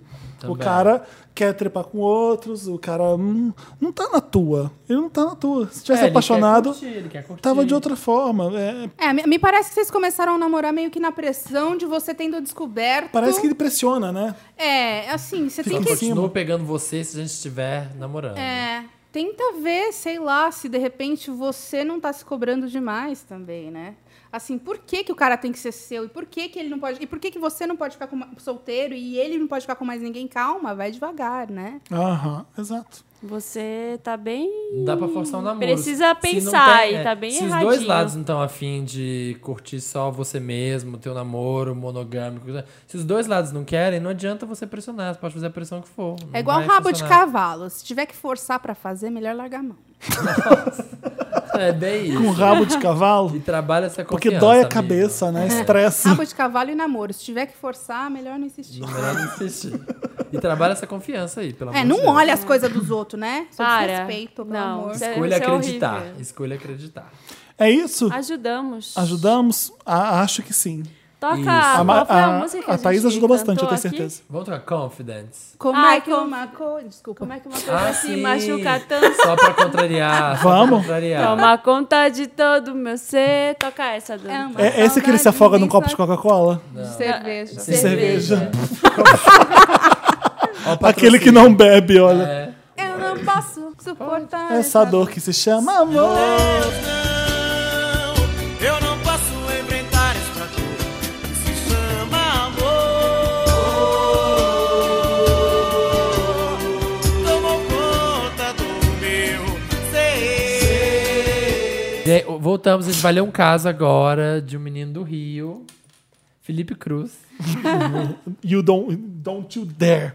O Também. cara quer trepar com outros, o cara hum, não tá na tua. Ele não tá na tua. Se É, tivesse ele apaixonado, quer curtir, ele quer curtir. tava de outra forma. É, É, me, parece que vocês começaram a namorar meio que na pressão de você tendo descoberto. parece que ele pressiona, né? É, assim, você Só tem que. continuo pegando você se a gente estiver namorando. É, tenta ver, sei lá, se de repente você não tá se cobrando demais também, né? Assim, por que, que o cara tem que ser seu? E por que, que ele não pode. E por que, que você não pode ficar com solteiro e ele não pode ficar com mais ninguém? Calma, vai devagar, né? Aham, exato. Você tá bem. Não dá pra forçar um namoro. Precisa Se pensar tem- e tá bem Se os erradinho. dois lados não estão afim de curtir só você mesmo, teu namoro monogâmico, se os dois lados não querem, não adianta você pressionar, você pode fazer a pressão que for. É igual rabo de funcionar. cavalo. Se tiver que forçar pra fazer, melhor largar a mão. É bem isso. Com rabo de cavalo. E trabalha essa Porque confiança, dói a amigo. cabeça, né? Estressa. Rabo de cavalo e namoro. Se tiver que forçar, melhor não insistir. Não melhor não insistir. E trabalha essa confiança aí, pelo É, amor não de Deus. olha as coisas dos outros, né? Só Para. desrespeito, pelo Não, amor. é- Escolha isso é acreditar. horrível. Escolha acreditar. É isso? Ajudamos. Ajudamos? Ah, acho que sim. Toca. Isso. A, foi a, a, música que a a Thaís gente ajudou bastante, eu cantou tenho aqui? certeza. Vamos tocar Confidence. Como Ai, é que uma coisa. Desculpa. Como é que uma coisa se machuca tanto? Só pra contrariar. só pra Vamos? contrariar. Toma conta de todo o meu ser. Toca essa, Dani. É É esse que ele se afoga num copo de Coca-Cola? De cerveja. De cerveja. Ó, o Aquele que não bebe, olha. É. Eu não posso suportar Essa dor que se chama amor. Não, eu não Voltamos, a gente vai ler um caso agora de um menino do Rio, Felipe Cruz. You don't, don't you dare.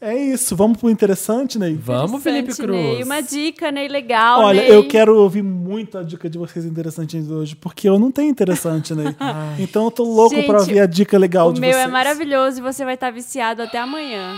É. isso, vamos pro interessante, Ney? Vamos, Felipe Interessante, Ney. Cruz. Uma dica, Ney, legal, Olha, Ney. eu quero ouvir muito a dica de vocês interessantes hoje, porque eu não tenho interessante, Ney. então eu tô louco Gente, pra ouvir a dica legal O de meu vocês. é maravilhoso e você vai estar viciado até amanhã.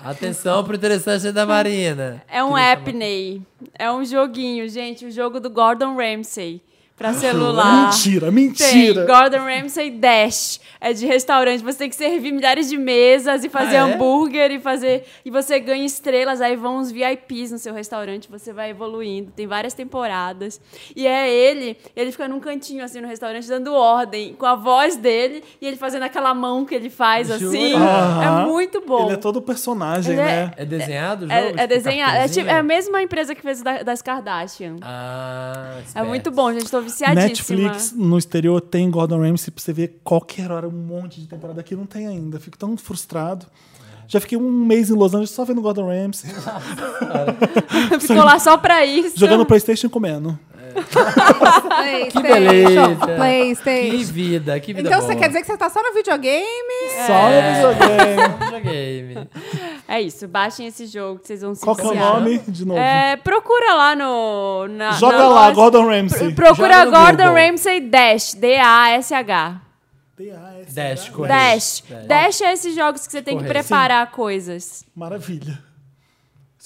Atenção pro interessante da Marina. É um Ney. É um joguinho, gente. O jogo do Gordon Ramsay. Pra celular. Mentira, Tem. mentira. Gordon Ramsay Dash. É de restaurante. Você tem que servir milhares de mesas e fazer Ah, é? hambúrguer e fazer. E você ganha estrelas. Aí vão os VIPs no seu restaurante. Você vai evoluindo. Tem várias temporadas. E é ele. Ele fica num cantinho assim no restaurante dando ordem com a voz dele e ele fazendo aquela mão que ele faz Jura? assim. Aham. É muito bom. Ele é todo personagem, Ele é- né? É desenhado o jogo? É, é Tipo, desenhado. É, tipo- é a mesma empresa que fez o da- das Kardashian. Ah, É muito bom, gente. Tô viciadíssima. Netflix no exterior tem Gordon Ramsay pra você ver qualquer hora, um monte de temporada aqui não tem ainda. Fico tão frustrado. Já fiquei um mês em Los Angeles só vendo Gordon Ramsay, Ficou lá só pra isso. jogando Playstation e comendo. PlayStation. beleza. Que PlayStation. vida, que vida Então boa. você quer dizer que você tá só no videogame? Só no videogame. Videogame. É isso, baixem esse jogo que vocês vão se Qual que é o nome? De novo. É, procura lá no. na- Joga na lá, loja. Gordon Ramsay. Procura Joga Gordon Google. Ramsay Dash. D-A-S-H. D-A-S. Dash, correto. Dash. Dash é esses jogos que você tem que preparar coisas. Maravilha.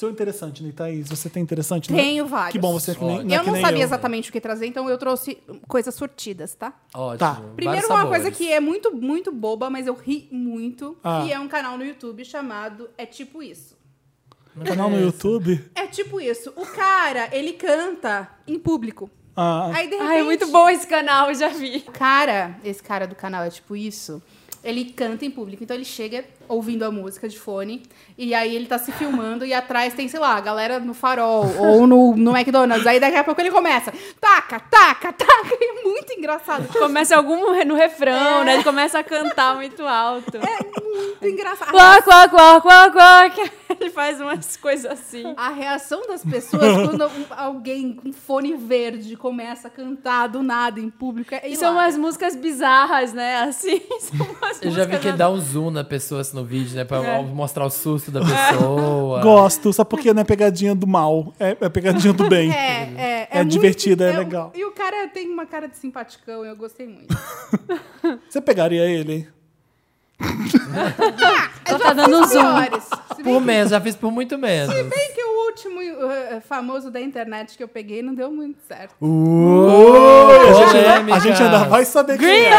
Seu interessante, né, Thaís? Você tem interessante? né? Tenho vários. Que bom, você é que nem, não é Eu que não sabia eu. exatamente o que trazer, então eu trouxe coisas sortidas, tá? Ótimo. Tá. Primeiro, Vários uma sabores. coisa que é muito, muito boba, mas eu ri muito. Ah. Que é um canal no YouTube chamado É Tipo Isso. Canal no YouTube? É tipo isso. O cara, ele canta em público. Ah, Aí, de repente... Ai, é muito bom esse canal, eu já vi. cara, esse cara do canal é tipo isso. Ele canta em público, então ele chega ouvindo a música de fone e aí ele tá se filmando e atrás tem, sei lá, a galera no farol ou no, no McDonald's. Aí daqui a pouco ele começa, taca, taca, taca. E é muito engraçado. Começa algum no refrão, né? Ele começa a cantar muito alto. Muito engraçado. Quá, quá, quá, quá, quá. Ele faz umas coisas assim. A reação das pessoas quando alguém com fone verde começa a cantar do nada em público é E são umas músicas bizarras, né? Assim, são umas Eu já vi que ele dá um zoom na pessoa assim, no vídeo, né? Pra É. mostrar o susto da pessoa. gosto, só porque não é pegadinha do mal, é, é pegadinha do bem. É, é, É muito- divertida, é um- legal. E o cara tem uma cara de simpaticão, eu gostei muito. Você pegaria ele, hein? Tá dando zoom. Se Por menos, já fiz por muito menos. bem que o último eh, famoso da internet que eu peguei não deu muito certo. a, gente, a gente ainda vai saber quem é.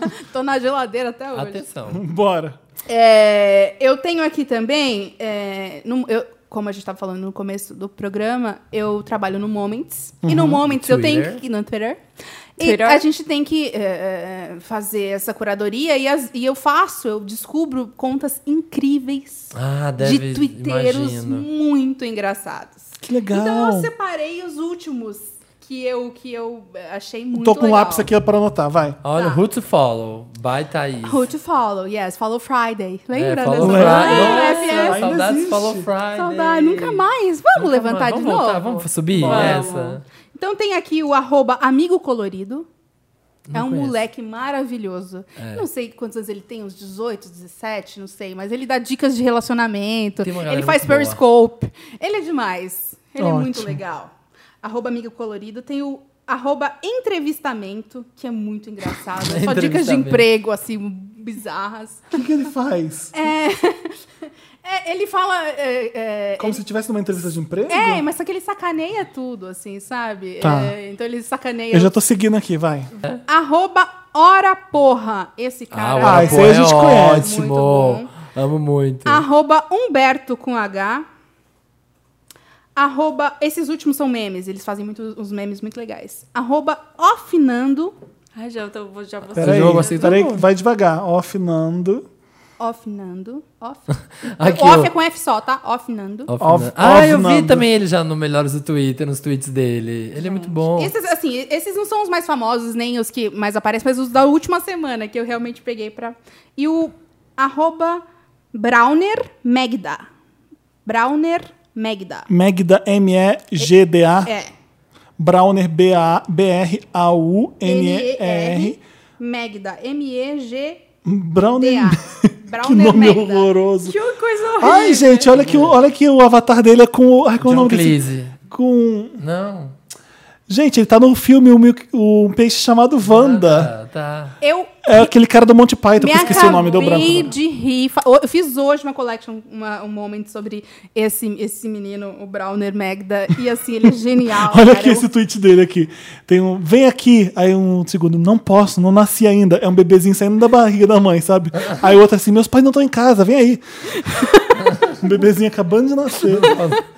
Tô na geladeira até hoje. Atenção. Bora. É, eu tenho aqui também, é, num- eu- como a gente estava falando no começo do programa, eu trabalho no Moments. E no Moments eu tenho Twitter. que. No Twitter. E Twitter. a gente tem que é, é, fazer essa curadoria e, as- e eu faço, eu descubro contas incríveis Ah, deve, de twitteiros imagino. muito engraçados. Que legal. Então eu separei os últimos que eu, que eu achei muito Tô com um legal. lápis aqui para anotar, vai. Olha, Tá. Who to Follow, by Thaís. Who to follow, yes, follow Friday. Lembra é, Follow dessa? Friday. Nossa. Ainda saudades existe. Follow Friday. Saudade, nunca mais. Vamos Nunca levantar mais. de vamos novo? voltar, Vamos subir Vamos. essa? Então tem aqui o arroba Amigo Colorido. é Não um conheço. moleque maravilhoso. É. Não sei quantos anos ele tem, uns 18, 17, não sei. Mas ele dá dicas de relacionamento. Ele faz muito boa. Periscope. Ele é demais. Ele é muito Ótimo. legal. Arroba Amigo Colorido. Tem o arroba Entrevistamento, que é muito engraçado. É só dicas de emprego, assim, bizarras. O que, que ele faz? É, ele fala... é, é, Como se estivesse numa entrevista de emprego? É, mas só que ele sacaneia tudo, assim, sabe? Tá. É, então ele sacaneia. Eu já tô seguindo aqui, vai. Arroba Ora Porra. Esse Ah, cara. o Ah, ah, esse aí a gente conhece. ótimo. Muito bom. Amo muito. Arroba Humberto com H. Arroba. Esses últimos são memes, eles fazem muito, uns memes muito legais. Arroba Ofinando. Ai, já, tô, vou- já vou Peraí, assim, peraí, tá vai devagar. Ofinando. Ofinando. Off. Aqui, o off ó. é com F só, tá? Ofinando. Off- Off- ah, eu vi também ele já no Melhores do Twitter, nos tweets dele. Ele é muito bom. Esses, assim, esses não são os mais famosos, nem os que mais aparecem, mas os da última semana que eu realmente peguei pra. E o arroba Browner Megda. Browner Megda. Megda, M-E-G-D-A. É. Browner, B-A-B-R-A-U-N-E-R. N-E-R. Megda. M-E-G-D-A. Browner. que nome Megda. horroroso. Que coisa horrível. Ai, gente, olha que, o- olha que o avatar dele é com o. Ai, qual é o nome desse? Cleese. Com. Não. Gente, ele tá no filme o um Peixe Chamado Wanda. Ah, tá. Eu É aquele cara do Monty Python, que eu esqueci o nome do branco. acabei de rir. Fa- Eu fiz hoje uma collection, uma, um moment sobre esse, esse menino, o Browner Magda. E assim, ele é genial. Olha cara. aqui Eu- esse tweet dele aqui. Tem um, vem aqui. Aí um segundo, não posso, não nasci ainda. É um bebezinho saindo da barriga da mãe, sabe? Aí o outro assim, meus pais não estão em casa, vem aí. um bebezinho acabando de nascer.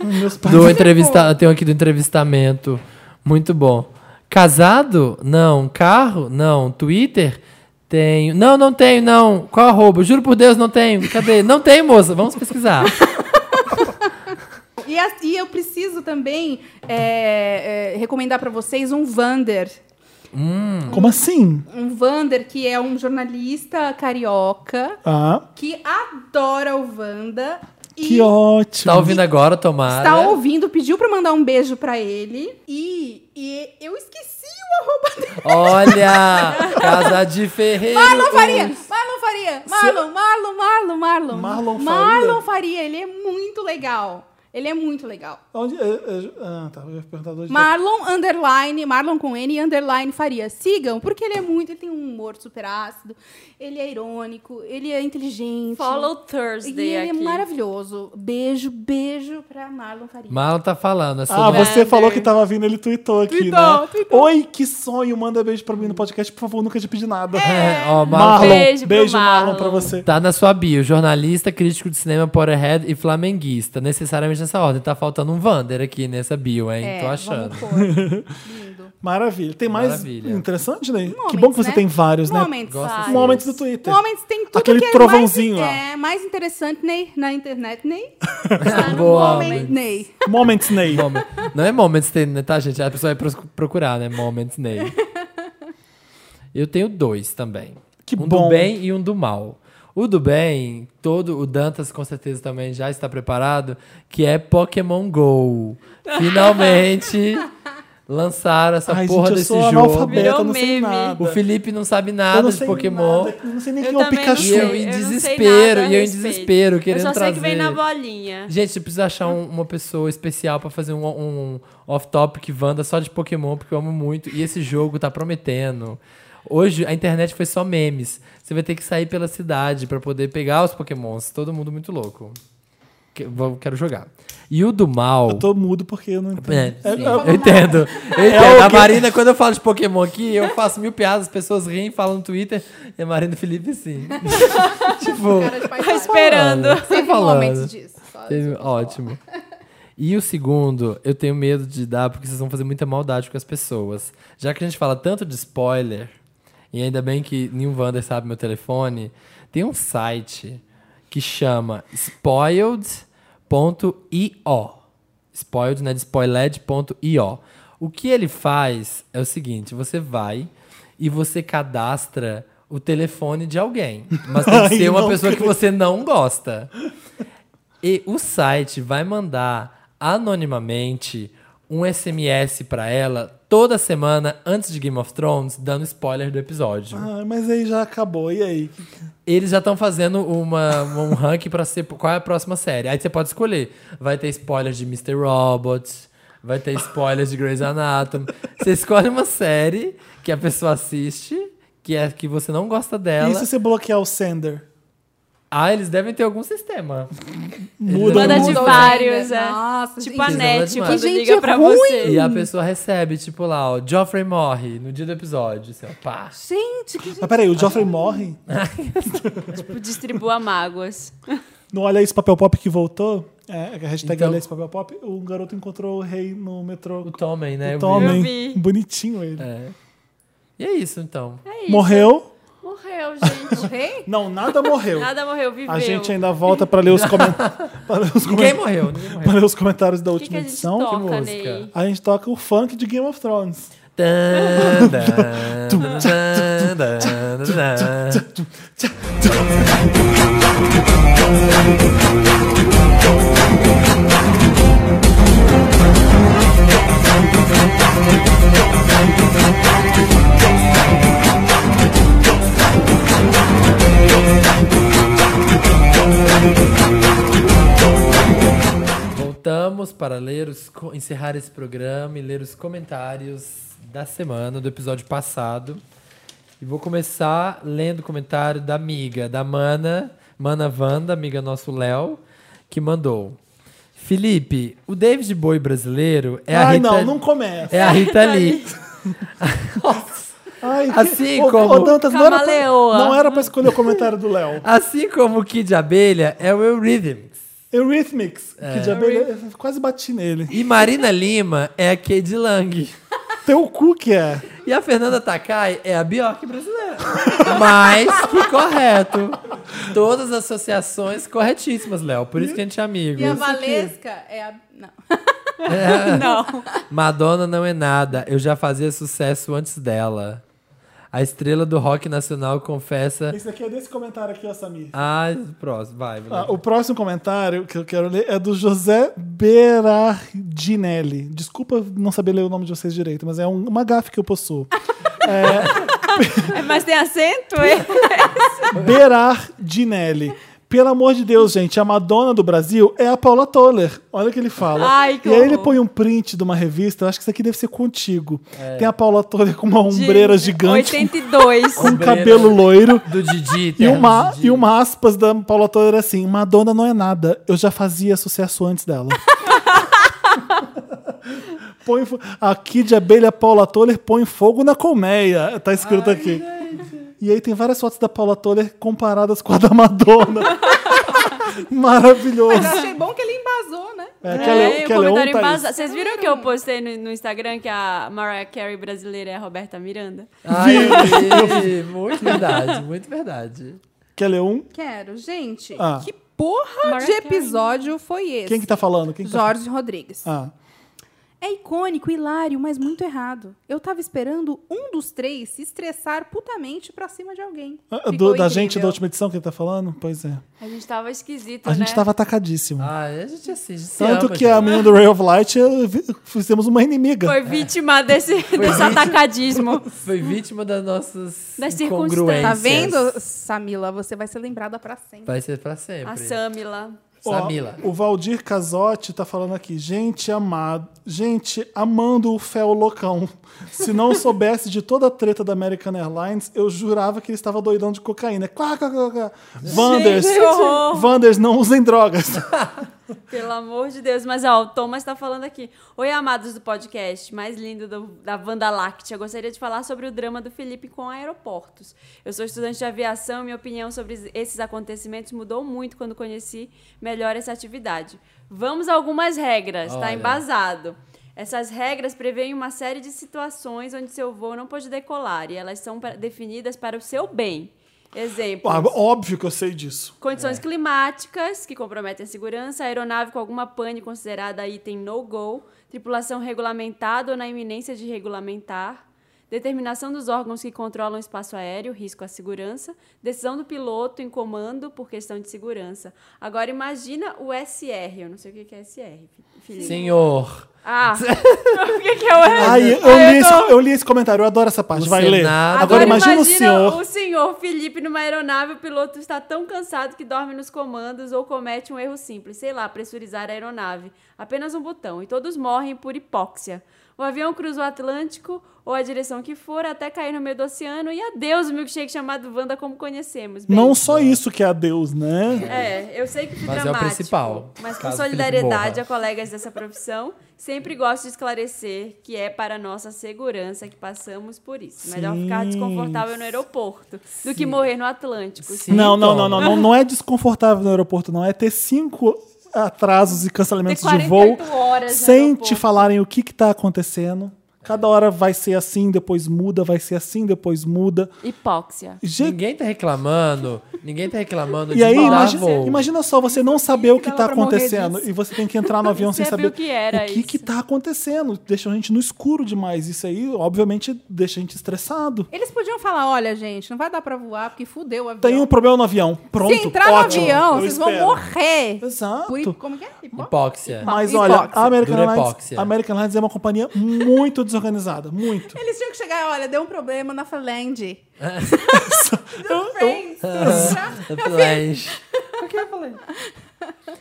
meus pais. Do entrevista... Tem um aqui do entrevistamento. Muito bom. Casado? Não. Carro? Não. Twitter? Tenho. Não, não tenho, não. Qual arroba? Juro por Deus, não tenho. Cadê? Não tenho, moça. Vamos pesquisar. E, as- e eu preciso também é, é, recomendar pra vocês um Vander. Como assim? Um Vander que é um jornalista carioca Ah, que adora o Wanda. Que ótimo. Tá ouvindo agora, Tomara? está ouvindo, pediu pra mandar um beijo pra ele. E, e eu esqueci o arroba dele. Olha! Casa de Ferreiro. Marlon Faria! Marlon Faria! Marlon, Marlon, Marlon, Marlon. Marlon Faria? Marlon Faria, ele é muito legal. Ele é muito legal. Onde, é, é, ah, tá. Eu ia perguntar onde Marlon underline, Marlon com N underline Faria. Sigam, porque ele é muito, ele tem um humor super ácido, ele é irônico, ele é inteligente. Follow E Thursday ele é aqui. maravilhoso. Beijo, beijo pra Marlon Faria. Marlon tá falando. É Ah, você falou que tava vindo, ele tweetou aqui, Tweetou, né? tweetou. Oi, que sonho, manda beijo pra mim no podcast, por favor, nunca te pedi nada. É, ó, Marlon Marlon, Beijo beijo, Marlon, Marlon. pra você. Tá na sua bio, jornalista, crítico de cinema, Potterhead e flamenguista. Necessariamente nessa ordem. Tá faltando um Vander aqui nessa bio, hein? É, Tô achando. Lindo. Maravilha. Tem mais Maravilha. interessante, né? que bom que você né? tem vários, né? Momentos. Gosto. Momentos do Twitter. Momentos tem tudo Aquele que é trovãozinho, mais, ó. É, mais interessante Ney, na internet, Ney. No Boa. Moment Ney. Moments Ney. Não é Moments Ney, né, tá, gente? A pessoa vai procurar, né? Moments Ney. Eu tenho dois também. Que um bom. do bem e um do mal. O do bem, todo o Dantas com certeza também já está preparado, que é Pokémon Go. Finalmente lançaram essa Ai, porra gente, desse jogo. Virou meme. O Felipe não sabe nada não de Pokémon. nada, eu não sei nem quem é o Pikachu. E eu sei. em eu desespero, e eu em desespero, querendo Eu só sei trazer. que vem na bolinha. Gente, eu preciso achar um- uma pessoa especial pra fazer um, um off-topic Wanda só de Pokémon, porque eu amo muito. E esse jogo tá prometendo. Hoje a internet foi só memes. Você vai ter que sair pela cidade pra poder pegar os Pokémons. Todo mundo muito louco. Quero jogar. E o do mal. Eu tô mudo porque eu não entendo. É, É, sim, é- eu entendo. Eu entendo. É a? Marina, quando eu falo de Pokémon aqui, eu faço mil piadas, as pessoas riem, falam no Twitter, e a Marina Felipe assim. tipo, Tá esperando. falando, Teve falando. momentos disso. Teve- ótimo. E o segundo, eu tenho medo de dar, porque vocês vão fazer muita maldade com as pessoas. Já que a gente fala tanto de spoiler, e ainda bem que nenhum Wander sabe meu telefone, tem um site que chama spoiled.io. Spoiled, né? De spoiled.io. O que ele faz é o seguinte: você vai e você cadastra o telefone de alguém. Mas tem que ser uma pessoa que creio. você não gosta. E o site vai mandar anonimamente um SMS pra ela toda semana antes de Game of Thrones, dando spoiler do episódio. Ah, mas aí já acabou. E aí? Eles já estão fazendo uma, um ranking pra ser qual é a próxima série. Aí você pode escolher. Vai ter spoiler de Mr. Robot, vai ter spoilers de Grey's Anatomy. Você escolhe uma série que a pessoa assiste, que é que você não gosta dela. E se você bloquear o sender? Ah, eles devem ter algum sistema. Muda de vários, é. Nossa, Tipo a é net, quando Que gente liga pra ruim. você. E a pessoa recebe, tipo lá, ó, Joffrey morre no dia do episódio. Assim, ó, pá. Gente, que gente. Mas peraí, o Joffrey morre? Tipo, distribua mágoas. No Olha Isso Papel Pop que voltou, é, a hashtag Então- Olha Isso Papel Pop, o garoto encontrou o rei no metrô. O Tommen, né? O. Tommen. Eu vi. Bonitinho ele. É. E é isso, então. É isso. Morreu? Morreu, gente. Não, nada morreu. Nada morreu, viveu. A gente ainda volta pra ler os, comen... pra ler os, Ninguém morreu, ninguém morreu. ler os comentários da que, última que edição. toca, música? Ney? A gente toca o funk de Game of Thrones. Vamos para ler os, encerrar esse programa e ler os comentários da semana, do episódio passado. E vou começar lendo o comentário da amiga, da Mana, Mana Wanda, amiga nosso Léo, que mandou. Felipe, o David Bowie brasileiro é a Ai, Rita... não, não começa. É a Rita Lee. Ai, Assim ô, como- ô, Dantas, não era, pra, Camaleoa. não era pra escolher o comentário do Léo. Assim como o Kid Abelha é o Eurythmics. Eurythmics, que de abelha, eu quase bati nele. E Marina Lima é a Cade Lang. Teu cu que é. E a Fernanda Takai é a Bjork brasileira. Mas que correto. Todas as associações corretíssimas, Léo. Por isso que a gente é amigo. E a Valesca é a. Não. Não. Madonna não é nada. Eu já fazia sucesso antes dela. A estrela do rock nacional confessa. Esse aqui é desse comentário aqui, ó, Samir. Ah, próximo, vai. Ah, o próximo comentário que eu quero ler é do José Berardinelli. Desculpa não saber ler o nome de vocês direito, mas é um- uma gafe que eu possuo. É, Mas tem acento? É? Berardinelli. Pelo amor de Deus, gente, a Madonna do Brasil é a Paula Toller. Olha o que ele fala. Ai, que e aí ele põe um print de uma revista, eu acho que isso aqui deve ser contigo. Tem a Paula Toller com uma ombreira De gigante, 82. com um cabelo loiro. Do Didi. E terno uma, Didi. e uma aspas da Paula Toller assim: Madonna não é nada, eu já fazia sucesso antes dela. põe, aqui de abelha Paula Toller põe fogo na colmeia. Tá escrito aqui. E aí tem várias fotos da Paula Toller comparadas com a da Madonna. Maravilhoso. Mas eu achei bom que ele embasou, né? É, que É, ela- que o ela é comentário Thaís? embasado. Vocês viram que eu postei no, no Instagram que a Mariah Carey brasileira é a Roberta Miranda? Ai, muito verdade, muito verdade. Quer ler um? Quero. Gente, Ah. que porra Mariah de Carey. episódio foi esse? Quem que tá falando? Quem que tá Jorge Rodrigues. Ah. É icônico, hilário, mas muito errado. Eu tava esperando um dos três se estressar putamente pra cima de alguém. Ah, Ficou do- da incrível. gente da última edição que ele tá falando? Pois é. A gente tava esquisito, A né? gente tava atacadíssimo. Ai, a gente a gente se Tanto ama, que a gente. menina do Ray of Light vi- fizemos uma inimiga. Foi vítima desse, desse atacadismo. Foi vítima das nossas Das incongruências. Tá vendo, Samila? Você vai ser lembrada pra sempre. Vai ser pra sempre. A Samila. Ó, Samila. o Valdir Casotti tá falando aqui. Gente amado. Gente, amando o Fel Loucão. Se não soubesse de toda a treta da American Airlines, eu jurava que ele estava doidão de cocaína. Quá, quá, quá, quá. Horror. Wanders, não usem drogas. Pelo amor de Deus. Mas, ó, o Thomas tá falando aqui. Oi, amados do podcast, mais lindo do- da Wanda Láctea. Gostaria de falar sobre o drama do Felipe com aeroportos. Eu sou estudante de aviação e minha opinião sobre esses acontecimentos mudou muito quando conheci melhor essa atividade. Vamos a algumas regras, tá Olha. embasado. Essas regras preveem uma série de situações onde seu voo não pode decolar e elas são definidas para o seu bem. Exemplos. Ah, óbvio que eu sei disso. Condições climáticas que comprometem a segurança, aeronave com alguma pane considerada item no-go, tripulação regulamentada ou na iminência de regulamentar, determinação dos órgãos que controlam o espaço aéreo, risco à segurança, decisão do piloto em comando por questão de segurança. Agora imagina o SR, eu não sei o que é SR, Felipe. Senhor. Ah, o que que é o Ai, eu, li esse, eu li esse comentário, eu adoro essa parte. O Vai ler. Senado- Agora, imagina, o senhor. o senhor Felipe numa aeronave, o piloto está tão cansado que dorme nos comandos ou comete um erro simples, sei lá, pressurizar a aeronave. Apenas um botão e todos morrem por hipóxia. O avião cruza o Atlântico ou a direção que for até cair no meio do oceano e adeus o milkshake chamado Wanda como conhecemos. Bem, Não só isso que é adeus, né? é, eu sei que fui Mas é o dramático. principal, Mas Felipe solidariedade a colegas dessa profissão, sempre gosto de esclarecer que é para nossa segurança que passamos por isso. Melhor ficar Sim. desconfortável no aeroporto do que morrer no Atlântico. Sim, Não, não, não, não, não. Não é desconfortável no aeroporto, não. É ter cinco atrasos e cancelamentos Ter de voo 48 horas no sem te falarem o que que tá acontecendo. Cada hora vai ser assim, depois muda, vai ser assim, depois muda. Hipóxia. Gente, Ninguém tá reclamando. Ninguém tá reclamando e de aí, imagina, voo. imagina só você não saber o que tá acontecendo e você tem que entrar no avião sem saber viu que era o que isso. que tá acontecendo. Deixa a gente no escuro demais. Isso aí, obviamente, deixa a gente estressado. Eles podiam falar, olha, gente, não vai dar pra voar porque fudeu o avião. Tem um problema no avião. Pronto, Se entrar ótimo. no avião, vocês vão espero. morrer. Exato. Por, como que é? Hipó- Hipóxia. Mas Hipóxia. olha, a American Airlines, American Airlines é uma companhia muito desorganizada. Muito. Eles tinham que chegar, olha, deu um problema na Faland. Eu- eu- Friends. Flange.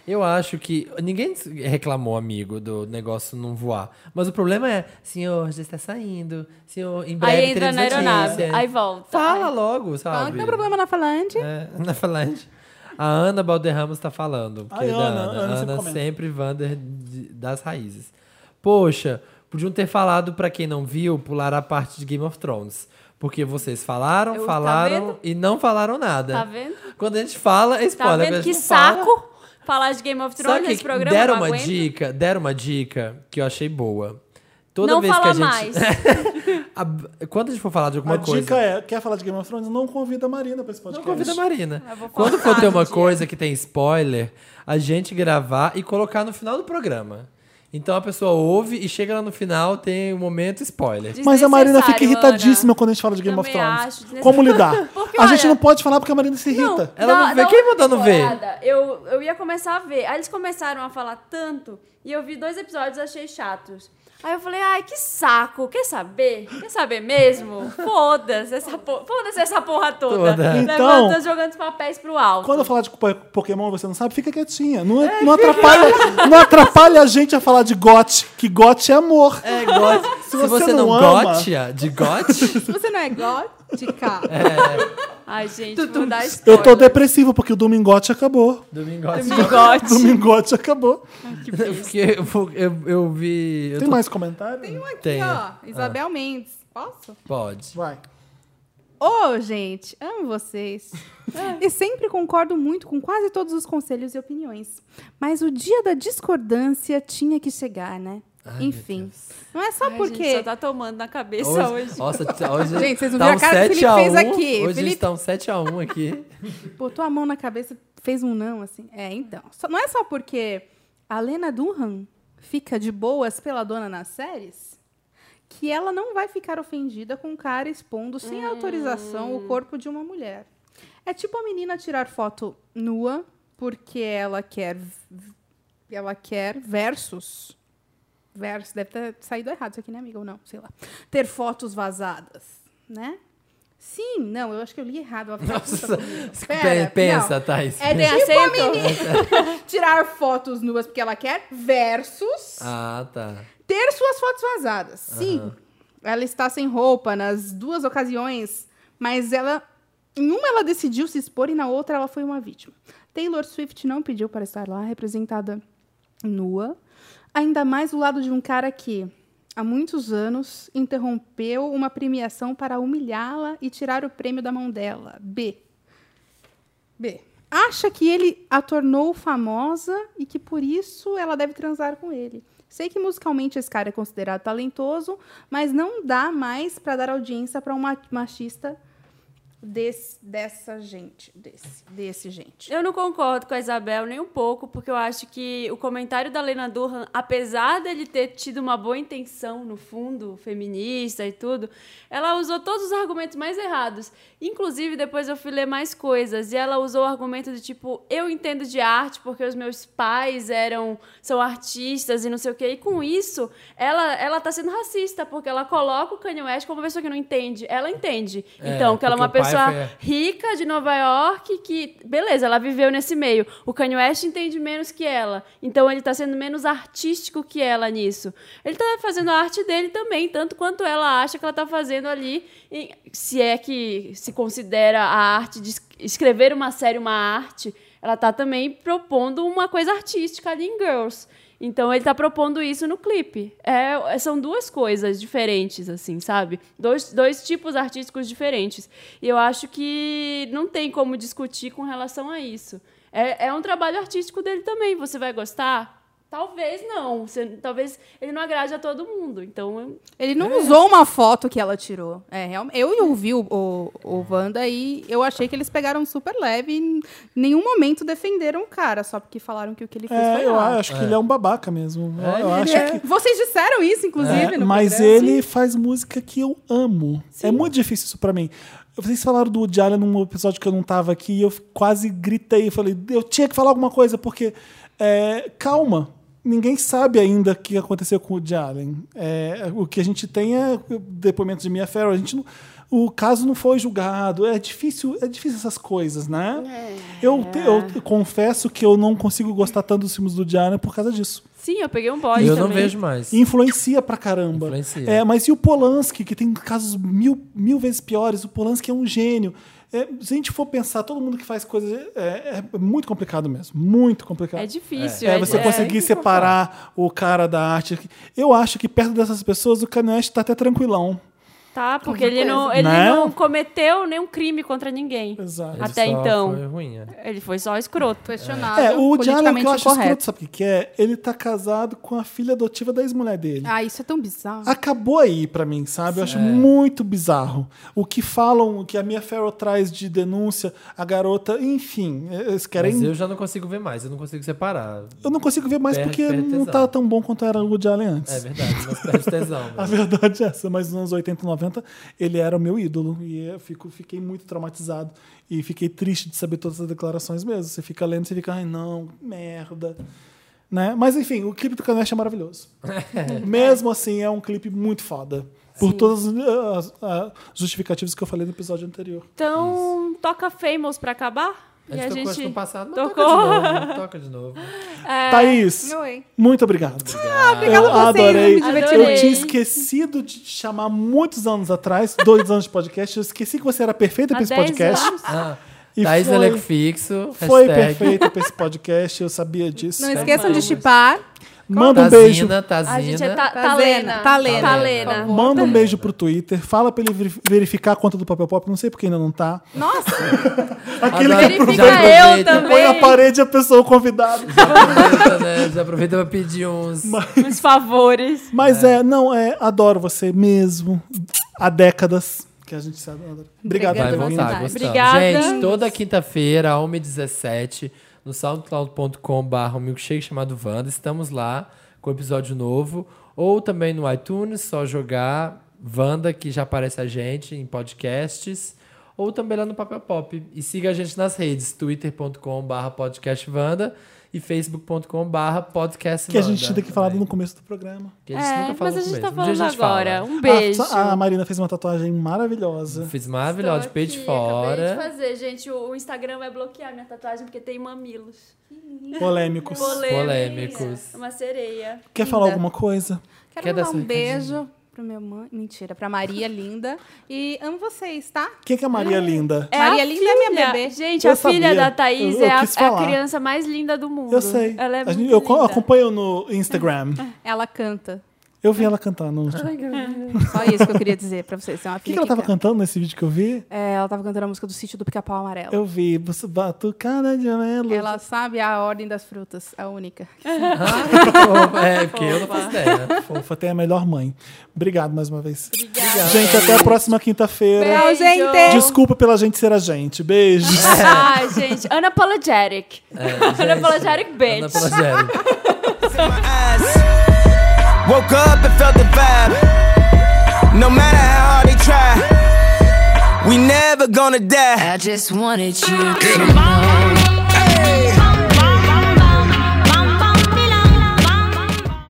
Eu acho que ninguém reclamou, amigo, do negócio não voar. Mas o problema é, senhor, já está saindo. Senhor, em breve Aí entra na aeronave, notícias." aí volta. Fala Ai. logo, sabe? Fala que tem problema na falante. É, na Falange. A Ana Balderramos tá falando. Ai, Ana, Ana. Ana sempre Ana comenta. sempre Vander de- das raízes. Poxa, podiam ter falado, pra quem não viu, pular a parte de Game of Thrones. Porque vocês falaram, Eu- tá falaram vendo? e não falaram nada. Tá vendo? Quando a gente fala, é Tá spoiler. vendo Quando a que não fala- saco falar de Game of Thrones Sabe nesse programa? deram não uma aguento. dica, deram uma dica que eu achei boa. Toda Não vez fala que a gente mais. A- quando a gente for falar de alguma A coisa, dica é, quer falar de Game of Thrones? Não convida a Marina pra esse Não podcast. convida a Marina. Quando for ter uma um dia. coisa que tem spoiler, a gente gravar e colocar no final do programa. Então a pessoa ouve e chega lá no final, tem um momento spoiler. Mas a Marina fica irritadíssima Ana. quando a gente fala de Game of Também Thrones. acho desnecessário. Como lidar? Porque, a gente olha- não pode falar porque a Marina se irrita. Ela não vê. Quem mandou não ver? Eu, eu ia começar a ver. Aí eles começaram a falar tanto e eu vi dois episódios e achei chatos. Aí eu falei, ai, que saco, quer saber? Quer saber mesmo? Foda-se essa, por... Foda essa porra toda. Toda. Então- Levanta jogando os papéis pro alto. Quando eu falar de po- Pokémon e você não sabe, fica quietinha. Não, não, atrapalha, não atrapalha a gente a falar de GOT, que GOT é amor. É, gote. Se, você você, não não, ama- gotia de gote, Se você não é gótica, Ai, gente, vou dar Eu tô depressivo porque o Domingote acabou. domingote. Bigote. Domingote acabou. Porque eu, vou- eu, eu vi. eu Tem tô- mais comentário? Tem. ó, Isabel Mendes. Posso? Pode. Vai. Ô, gente, amo vocês. E sempre concordo muito com quase todos os conselhos e opiniões. Mas o dia da discordância tinha que chegar, né? Ai, Enfim. Não é só Ai, porque. gente, só tá tomando na cabeça hoje. Hoje, nossa, hoje Gente, vocês não tá viram um a cara que o 7 a Felipe fez 1. aqui. Hoje Felipe- está um 7x1 aqui. Botou a mão na cabeça, fez um não, assim. É, então. Só- não é só porque a Lena Dunham fica de boas pela dona nas séries que ela não vai ficar ofendida com o cara expondo sem autorização o corpo de uma mulher. É tipo a menina tirar foto nua porque ela quer ela quer versus versus deve ter saído errado isso aqui, né, amiga? Ou não, sei lá. Ter fotos vazadas, né? Sim, não, eu acho que eu li errado. Puta Nossa, Pera, pensa, não. Thais. É Tem tipo a menina tirar fotos nuas porque ela quer versus Ah, tá. ter suas fotos vazadas. Sim, ela está sem roupa nas duas ocasiões, mas ela em uma ela decidiu se expor e na outra ela foi uma vítima. Taylor Swift não pediu para estar lá representada nua, ainda mais do lado de um cara que há muitos anos interrompeu uma premiação para humilhá-la e tirar o prêmio da mão dela. B. B. Acha que ele a tornou famosa e que por isso ela deve transar com ele. Sei que musicalmente esse cara é considerado talentoso, mas não dá mais para dar audiência para um ma- machista desse, dessa gente, desse, desse gente. Eu não concordo com a Isabel nem um pouco, porque eu acho que o comentário da Lena Dunham, apesar dele ter tido uma boa intenção no fundo, feminista e tudo, ela usou todos os argumentos mais errados. Inclusive, depois eu fui ler mais coisas e ela usou o argumento de tipo, eu entendo de arte porque os meus pais eram são artistas e não sei o quê. E com isso, ela ela tá sendo racista, porque ela coloca o Kanye West como uma pessoa que não entende. Ela entende. É, então, que ela é uma pai pessoa foi- rica de Nova York que, beleza, ela viveu nesse meio. O Kanye West entende menos que ela. Então ele tá sendo menos artístico que ela nisso. Ele tá fazendo a arte dele também, tanto quanto ela acha que ela tá fazendo ali, se é que se considera a arte de es- escrever uma série uma arte, ela tá também propondo uma coisa artística ali em Girls. Então ele tá propondo isso no clipe. É, são duas coisas diferentes, assim, sabe? Dois, dois tipos artísticos diferentes. E eu acho que não tem como discutir com relação a isso. É, é um trabalho artístico dele também. Você vai gostar? Talvez não. Você- talvez ele não agrade a todo mundo. Então, eu- Ele não usou uma foto que ela tirou. É, realmente. Eu ouvi o, o, o Wanda e eu achei que eles pegaram super leve e em nenhum momento defenderam o cara, só porque falaram que o que ele fez É, foi eu errado. acho que ele é um babaca mesmo. Eu- É, eu acho é. que. Vocês disseram isso, inclusive, É, no mas programa. ele faz música que eu amo. É muito difícil isso pra mim. Vocês falaram do Woody Allen num episódio que eu não tava aqui e eu quase gritei. Eu falei, eu tinha que falar alguma coisa, porque. é, calma. Ninguém sabe ainda o que aconteceu com o Woody Allen. É, o que a gente tem é depoimento de Mia Farrow. A gente não- o caso não foi julgado. É difícil, é difícil essas coisas, né? Eu, te- eu confesso que eu não consigo gostar tanto dos filmes do Diana por causa disso. Sim, eu peguei um bode eu também. não vejo mais. Influencia pra caramba. Influencia. É, mas e o Polanski, que tem casos mil, mil vezes piores? O Polanski é um gênio. É, se a gente for pensar, todo mundo que faz coisas é, é muito complicado mesmo. Muito complicado. É difícil. É, você conseguir separar o cara da arte. Eu acho que perto dessas pessoas o Kanye West tá até tranquilão. Tá, porque ele, não, ele Né? não cometeu nenhum crime contra ninguém. Exato. Ele Até só então. Foi ruim, é. Ele foi só escroto. Questionável, É, o o que politicamente eu acho incorreto. escroto, sabe o que que é? Ele tá casado com a filha adotiva da ex-mulher dele. Ah, isso é tão bizarro. Acabou aí pra mim, sabe? Eu acho muito bizarro. O que falam, o que a Mia Farrow traz de denúncia, a garota, enfim, eles querem. Mas eu já não consigo ver mais, eu não consigo separar. Eu não consigo ver mais Perde- porque não tá tão bom quanto era o Woody Allen antes. É verdade, mas perde tesão. A né? verdade é essa, mas nos anos 80 e 90 ele era o meu ídolo e eu fico, fiquei muito traumatizado e fiquei triste de saber todas as declarações mesmo. Você fica lendo, você fica, ai não, merda. Né? Mas enfim, o clipe do Kanye é maravilhoso. mesmo assim, é um clipe muito foda. Por todas as, as justificativas que eu falei no episódio anterior. Então, toca Famous pra acabar? A e a gente tocou gente no passado. Não, tocou. toca de novo. Toca de novo. Thaís, Oi. muito obrigado. obrigada eu a vocês, adorei. eu diverti Eu tinha esquecido de te chamar muitos anos atrás, dois anos de podcast. Eu esqueci que você era perfeita para esse 10 podcast. anos. Ah, E Thaís foi- Elenco Fixo. Foi hashtag perfeita para esse podcast, eu sabia disso. Não esqueçam de chipar. Manda um beijo. Tazina, Tazina. A gente é ta Talena. Talena. Talena. Manda um beijo pro Twitter, fala pra ele veri- verificar a conta do Papel Pop, não sei porque ainda não tá. Nossa, Aquele Adoro. que Já eu aproveita. também. põe na parede a pessoa o convidado. Já aproveita, né? Já aproveita pra pedir uns. Uns favores. Mas é. não, é, adoro você mesmo. Há décadas que a gente se adora. Obrigado Vai Obrigada, vir. voltar. Obrigada. Gente, toda quinta-feira, 1h17, no soundcloud.com.br, um milkshake chamado Wanda. Estamos lá com episódio novo. Ou também no iTunes, só jogar Wanda, que já aparece a gente em podcasts. Ou também lá no Papel Pop. E siga a gente nas redes, twitter.com.br podcastvanda e facebook.com.br podcastvanda. Que a gente tinha que falar também. no começo do programa. Que a gente É, nunca falou mas a gente tá. Um falando a gente fala. agora. Um beijo. A, a Marina fez uma tatuagem maravilhosa. Fiz maravilhosa, de peito de fora. fazer, gente. O Instagram vai bloquear minha tatuagem porque tem mamilos. Polêmicos. Polêmicos. Uma sereia. Quer falar alguma coisa? quero Quer dar um recadinho? beijo pro meu mãe. Mentira, pra Maria Linda. E amo vocês, tá? Quem que é Maria Linda? É Maria a Linda é minha filha. bebê. Gente, Eu a filha sabia. da Thaís Eu- eu é, a, é a criança mais linda do mundo. Eu sei. Ela é A muito gente- eu linda. acompanho no Instagram. Ela canta. Eu vi ela cantar no último. Só isso que eu queria dizer pra vocês. É uma O que, que ela tava canta. cantando nesse vídeo que eu vi? É, ela tava cantando a música do sítio do Pica-Pau Amarelo. Eu vi. Você batucada de amarelo. Ela sabe a ordem das frutas, a única. é, porque eu não faço ideia. Fofa, tem a melhor mãe. Obrigado mais uma vez. Gente, até a próxima quinta-feira. Tchau, gente! Desculpa pela gente ser a gente. Beijo. Ai, gente, unapologetic. unapologetic bitch. Unapologetic. my eyes. Woke up and felt the vibe. No matter how hard they try, we never gonna die. I just wanted you to know